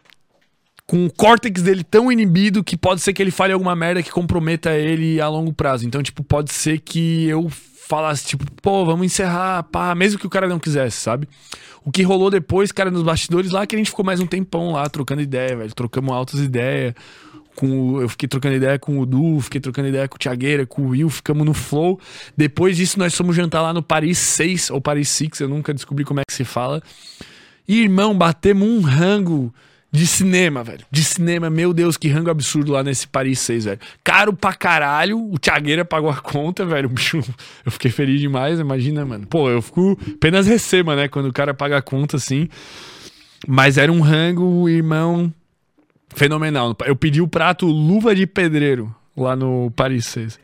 com o córtex dele tão inibido que pode ser que ele fale alguma merda que comprometa ele a longo prazo. Então, tipo, pode ser que eu falasse, tipo, pô, vamos encerrar, pá, mesmo que o cara não quisesse, sabe? O que rolou depois, cara, nos bastidores lá, que a gente ficou mais um tempão lá trocando ideia, velho. Trocamos altas ideias. com o- eu fiquei trocando ideia com o Du, fiquei trocando ideia com o Thiagueira, com o Will, ficamos no flow. Depois disso, nós fomos jantar lá no Paris 6 ou Paris 6, eu nunca descobri como é que se fala. E, irmão, batemos um rango de cinema, velho. De cinema, meu Deus, que rango absurdo lá nesse Paris 6, velho. Caro pra caralho, o Thiagueira pagou a conta, velho. Bicho, eu fiquei feliz demais, imagina, mano. Pô, eu fico apenas receba, né, quando o cara paga a conta assim. Mas era um rango, irmão, fenomenal. Eu pedi o prato luva de pedreiro lá no Paris 6.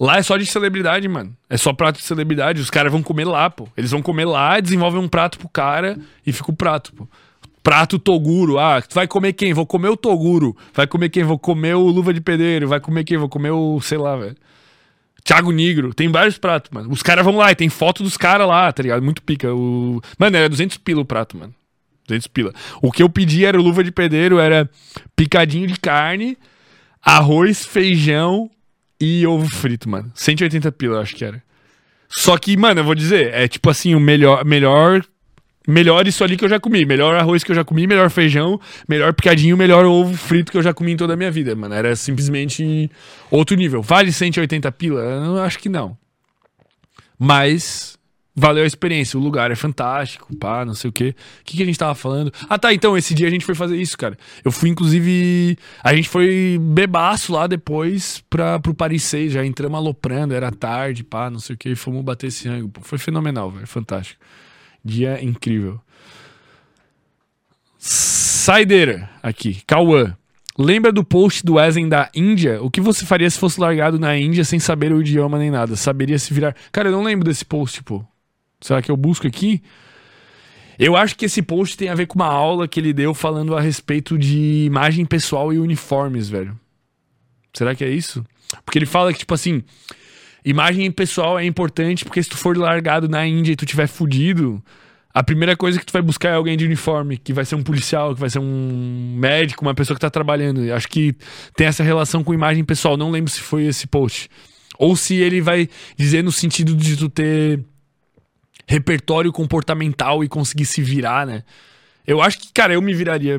Lá é só de celebridade, mano. É só prato de celebridade. Os caras vão comer lá, pô. Eles vão comer lá, desenvolvem um prato pro cara e fica o prato, pô. Prato Toguro. Ah, vai comer quem? Vou comer o Toguro. Vai comer quem? Vou comer o Luva de Pedreiro. Vai comer quem? Vou comer o, sei lá, velho. Thiago Negro. Tem vários pratos, mano. Os caras vão lá e tem foto dos caras lá, tá ligado? Muito pica. O... Mano, era 200 pila o prato, mano. 200 pila. O que eu pedi era o Luva de Pedreiro, era picadinho de carne, arroz, feijão e ovo frito, mano. 180 pila, eu acho que era. Só que, mano, eu vou dizer, é tipo assim, o melhor, melhor, melhor isso ali que eu já comi. Melhor arroz que eu já comi, melhor feijão, melhor picadinho, melhor ovo frito que eu já comi em toda a minha vida, mano. Era simplesmente outro nível. Vale 180 pila? Eu acho que não. Mas valeu a experiência. O lugar é fantástico, pá, não sei o quê. O que, que a gente tava falando? Ah, tá. Então, esse dia a gente foi fazer isso, cara. Eu fui, inclusive. A gente foi bebaço lá depois pra, pro Paris 6. Já entramos aloprando, era tarde, pá, não sei o quê. E fomos bater esse rango. Foi fenomenal, velho. Fantástico. Dia incrível. Saideira aqui. Cauã. Lembra do post do Ezen da Índia? O que você faria se fosse largado na Índia sem saber o idioma nem nada? Saberia se virar. Cara, eu não lembro desse post, pô. Será que eu busco aqui? Eu acho que esse post tem a ver com uma aula que ele deu falando a respeito de imagem pessoal e uniformes, velho. Será que é isso? Porque ele fala que, tipo assim, imagem pessoal é importante porque se tu for largado na Índia e tu tiver fudido, a primeira coisa que tu vai buscar é alguém de uniforme, que vai ser um policial, que vai ser um médico, uma pessoa que tá trabalhando. Acho que tem essa relação com imagem pessoal. Não lembro se foi esse post. Ou se ele vai dizer no sentido de tu ter repertório comportamental e conseguir se virar, né? Eu acho que, cara, eu me viraria.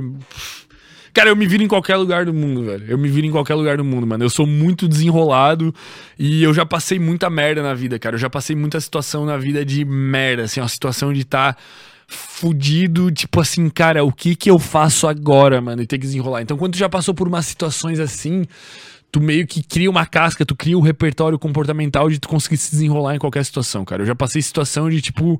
Cara, eu me viro em qualquer lugar do mundo, velho. Eu me viro em qualquer lugar do mundo, mano. Eu sou muito desenrolado e eu já passei muita merda na vida, cara. Eu já passei muita situação na vida de merda, assim, uma situação de estar tá fudido, tipo assim, cara, o que que eu faço agora, mano? E ter que desenrolar. Então, quando tu já passou por umas situações assim, tu meio que cria uma casca, tu cria um repertório comportamental de tu conseguir se desenrolar em qualquer situação, cara. Eu já passei situação de, tipo,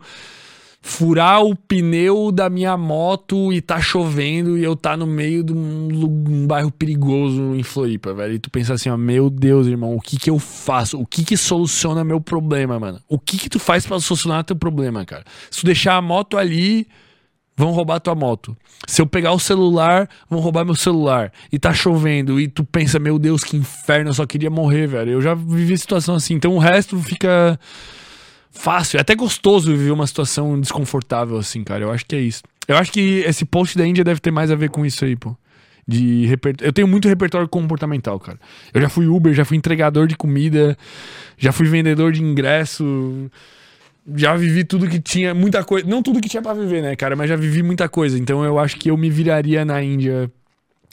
furar o pneu da minha moto e tá chovendo e eu tá no meio de um, um bairro perigoso em Floripa, velho. E tu pensa assim, ó, meu Deus, irmão, o que que eu faço? O que que soluciona meu problema, mano? O que que tu faz pra solucionar teu problema, cara? Se tu deixar a moto ali, vão roubar tua moto. Se eu pegar o celular, vão roubar meu celular. E tá chovendo e tu pensa, meu Deus, que inferno, eu só queria morrer, velho. Eu já vivi situação assim. Então o resto fica fácil. É até gostoso viver uma situação desconfortável assim, cara. Eu acho que é isso. Eu acho que esse post da Índia deve ter mais a ver com isso aí, pô. De reper... Eu tenho muito repertório comportamental, cara. Eu já fui Uber, já fui entregador de comida, já fui vendedor de ingresso, já vivi tudo que tinha, muita coisa. Não tudo que tinha pra viver, né, cara? Mas já vivi muita coisa. Então eu acho que eu me viraria na Índia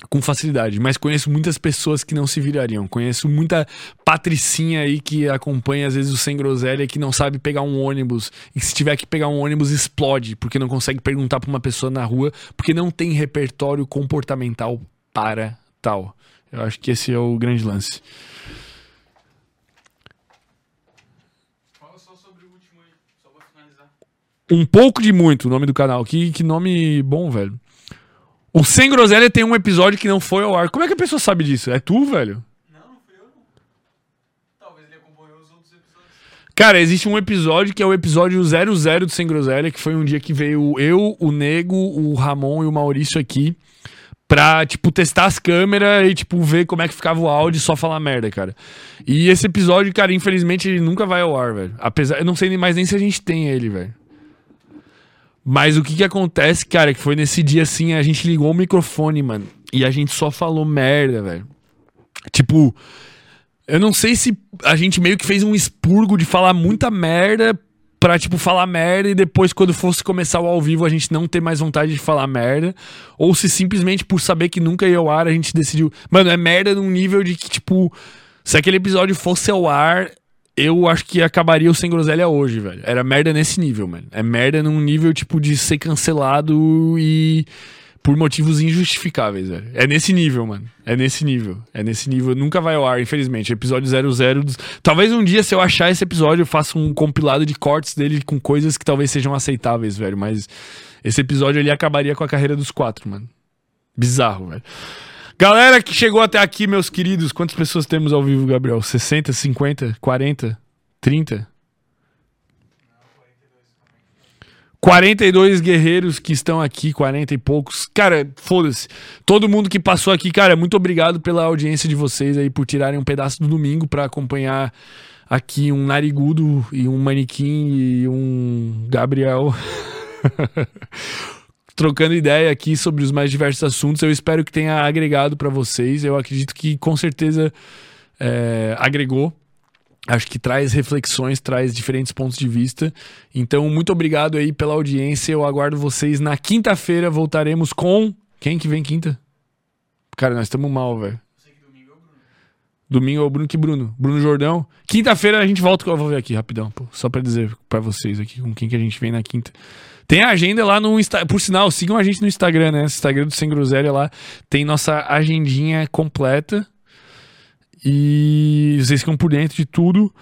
com facilidade. Mas conheço muitas pessoas que não se virariam. Conheço muita patricinha aí que acompanha, às vezes, o Sem Groselha, que não sabe pegar um ônibus. E se tiver que pegar um ônibus, explode, porque não consegue perguntar pra uma pessoa na rua, porque não tem repertório comportamental para tal. Eu acho que esse é o grande lance. Fala só sobre o último aí, só pra finalizar. Um pouco de muito, o nome do canal. Que, que nome bom, velho. O Sem Groselha tem um episódio que não foi ao ar. Como é que a pessoa sabe disso? É tu, velho? Não, não fui eu. Talvez ele acompanhou os outros episódios. Cara, existe um episódio que é o episódio 00 do Sem Groselha, que foi um dia que veio eu, o Nego, o Ramon e o Maurício aqui pra, tipo, testar as câmeras e, tipo, ver como é que ficava o áudio e só falar merda, cara. E esse episódio, cara, infelizmente ele nunca vai ao ar, velho. Apesar, eu não sei nem mais nem se a gente tem ele, velho. Mas o que que acontece, cara, que foi nesse dia assim, a gente ligou o microfone, mano, e a gente só falou merda, velho. Tipo, eu não sei se a gente meio que fez um expurgo de falar muita merda pra, tipo, falar merda e depois, quando fosse começar o ao vivo, a gente não ter mais vontade de falar merda. Ou se simplesmente por saber que nunca ia ao ar, a gente decidiu. Mano, é merda num nível de que, tipo, se aquele episódio fosse ao ar, eu acho que acabaria o Sem Groselha hoje, velho. Era merda nesse nível, mano. É merda num nível, tipo, de ser cancelado e por motivos injustificáveis, velho. É nesse nível, mano. É nesse nível. É nesse nível. Nunca vai ao ar, infelizmente. Episódio 00. Dos... Talvez um dia, se eu achar esse episódio, eu faça um compilado de cortes dele com coisas que talvez sejam aceitáveis, velho. Mas esse episódio ali acabaria com a carreira dos quatro, mano. Bizarro, velho. Galera que chegou até aqui, meus queridos, quantas pessoas temos ao vivo, Gabriel? 60, 50, 40, 30? 42 guerreiros que estão aqui, 40 e poucos. Cara, foda-se. Todo mundo que passou aqui, cara, muito obrigado pela audiência de vocês aí, por tirarem um pedaço do domingo para acompanhar aqui um narigudo e um manequim e um Gabriel. Trocando ideia aqui sobre os mais diversos assuntos. Eu espero que tenha agregado para vocês. Eu acredito que com certeza é, agregou acho que traz reflexões, traz diferentes pontos de vista. Então, muito obrigado aí pela audiência. Eu aguardo vocês na quinta-feira. Voltaremos com. Quem que vem quinta? Cara, nós estamos mal, velho. Domingo é o Bruno que Bruno. Bruno Jordão. Quinta-feira a gente volta. Eu vou ver aqui rapidão, pô, só para dizer para vocês aqui com quem que a gente vem na quinta. Tem a agenda lá no Instagram. Por sinal, sigam a gente no Instagram, né? Instagram do Sem Groselha lá. Tem nossa agendinha completa. E vocês ficam por dentro de tudo.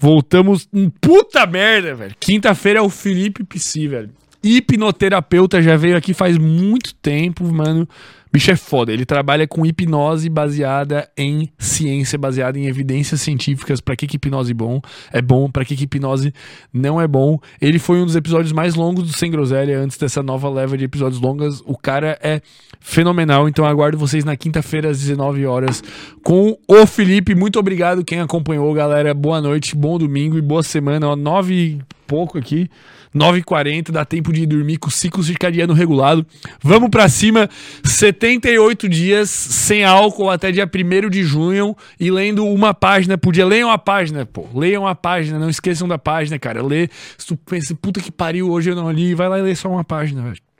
Voltamos. Puta merda, velho. Quinta-feira é o Felipe Psi, velho. Hipnoterapeuta já veio aqui faz muito tempo, mano. Bicho é foda. Ele trabalha com hipnose baseada em ciência, baseada em evidências científicas. Para que, que hipnose bom é bom, para que, que hipnose não é bom. Ele foi um dos episódios mais longos do Sem Groselha antes dessa nova leva de episódios longas. O cara é fenomenal. Então aguardo vocês na quinta-feira às 19 horas com o Felipe. Muito obrigado quem acompanhou, galera. Boa noite, bom domingo e boa semana. Ó, nove e pouco aqui. 9h40, dá tempo de dormir com o ciclo circadiano regulado. Vamos para cima, 78 dias sem álcool até dia 1 de junho e lendo uma página por dia. Leiam a página, pô. Leiam a página, não esqueçam da página, cara. Lê, se tu pensa, puta que pariu, hoje eu não li, vai lá e lê só uma página, velho.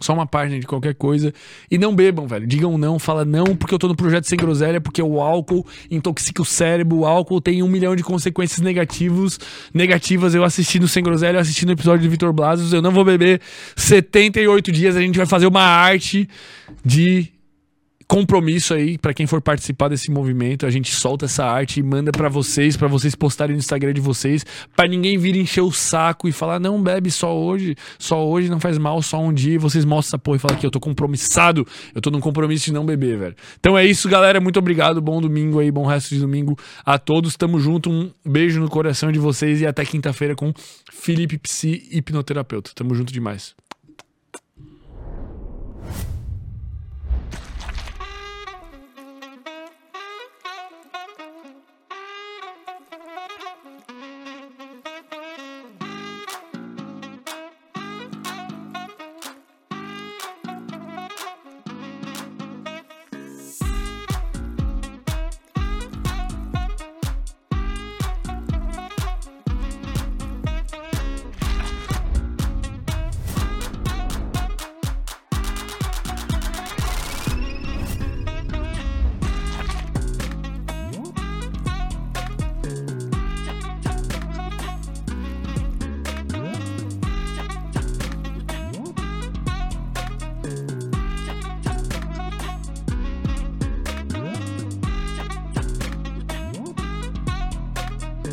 Só uma página de qualquer coisa. E não bebam, velho. Digam não, fala não, porque eu tô no projeto sem groselha, porque o álcool intoxica o cérebro, o álcool tem um milhão de consequências negativos, negativas. Eu assisti no Sem Groselha, eu assisti no episódio de Vitor Blasos, eu não vou beber 78 dias, a gente vai fazer uma arte de compromisso aí para quem for participar desse movimento. A gente solta essa arte e manda para vocês, para vocês postarem no Instagram de vocês, para ninguém vir encher o saco e falar não bebe só hoje, só hoje não faz mal, só um dia. E vocês mostram essa porra e falam que eu tô compromissado, eu tô num compromisso de não beber, velho. Então é isso, galera. Muito obrigado. Bom domingo aí, bom resto de domingo a todos. Tamo junto. Um beijo no coração de vocês e até quinta-feira com Felipe Psi, hipnoterapeuta. Tamo junto demais.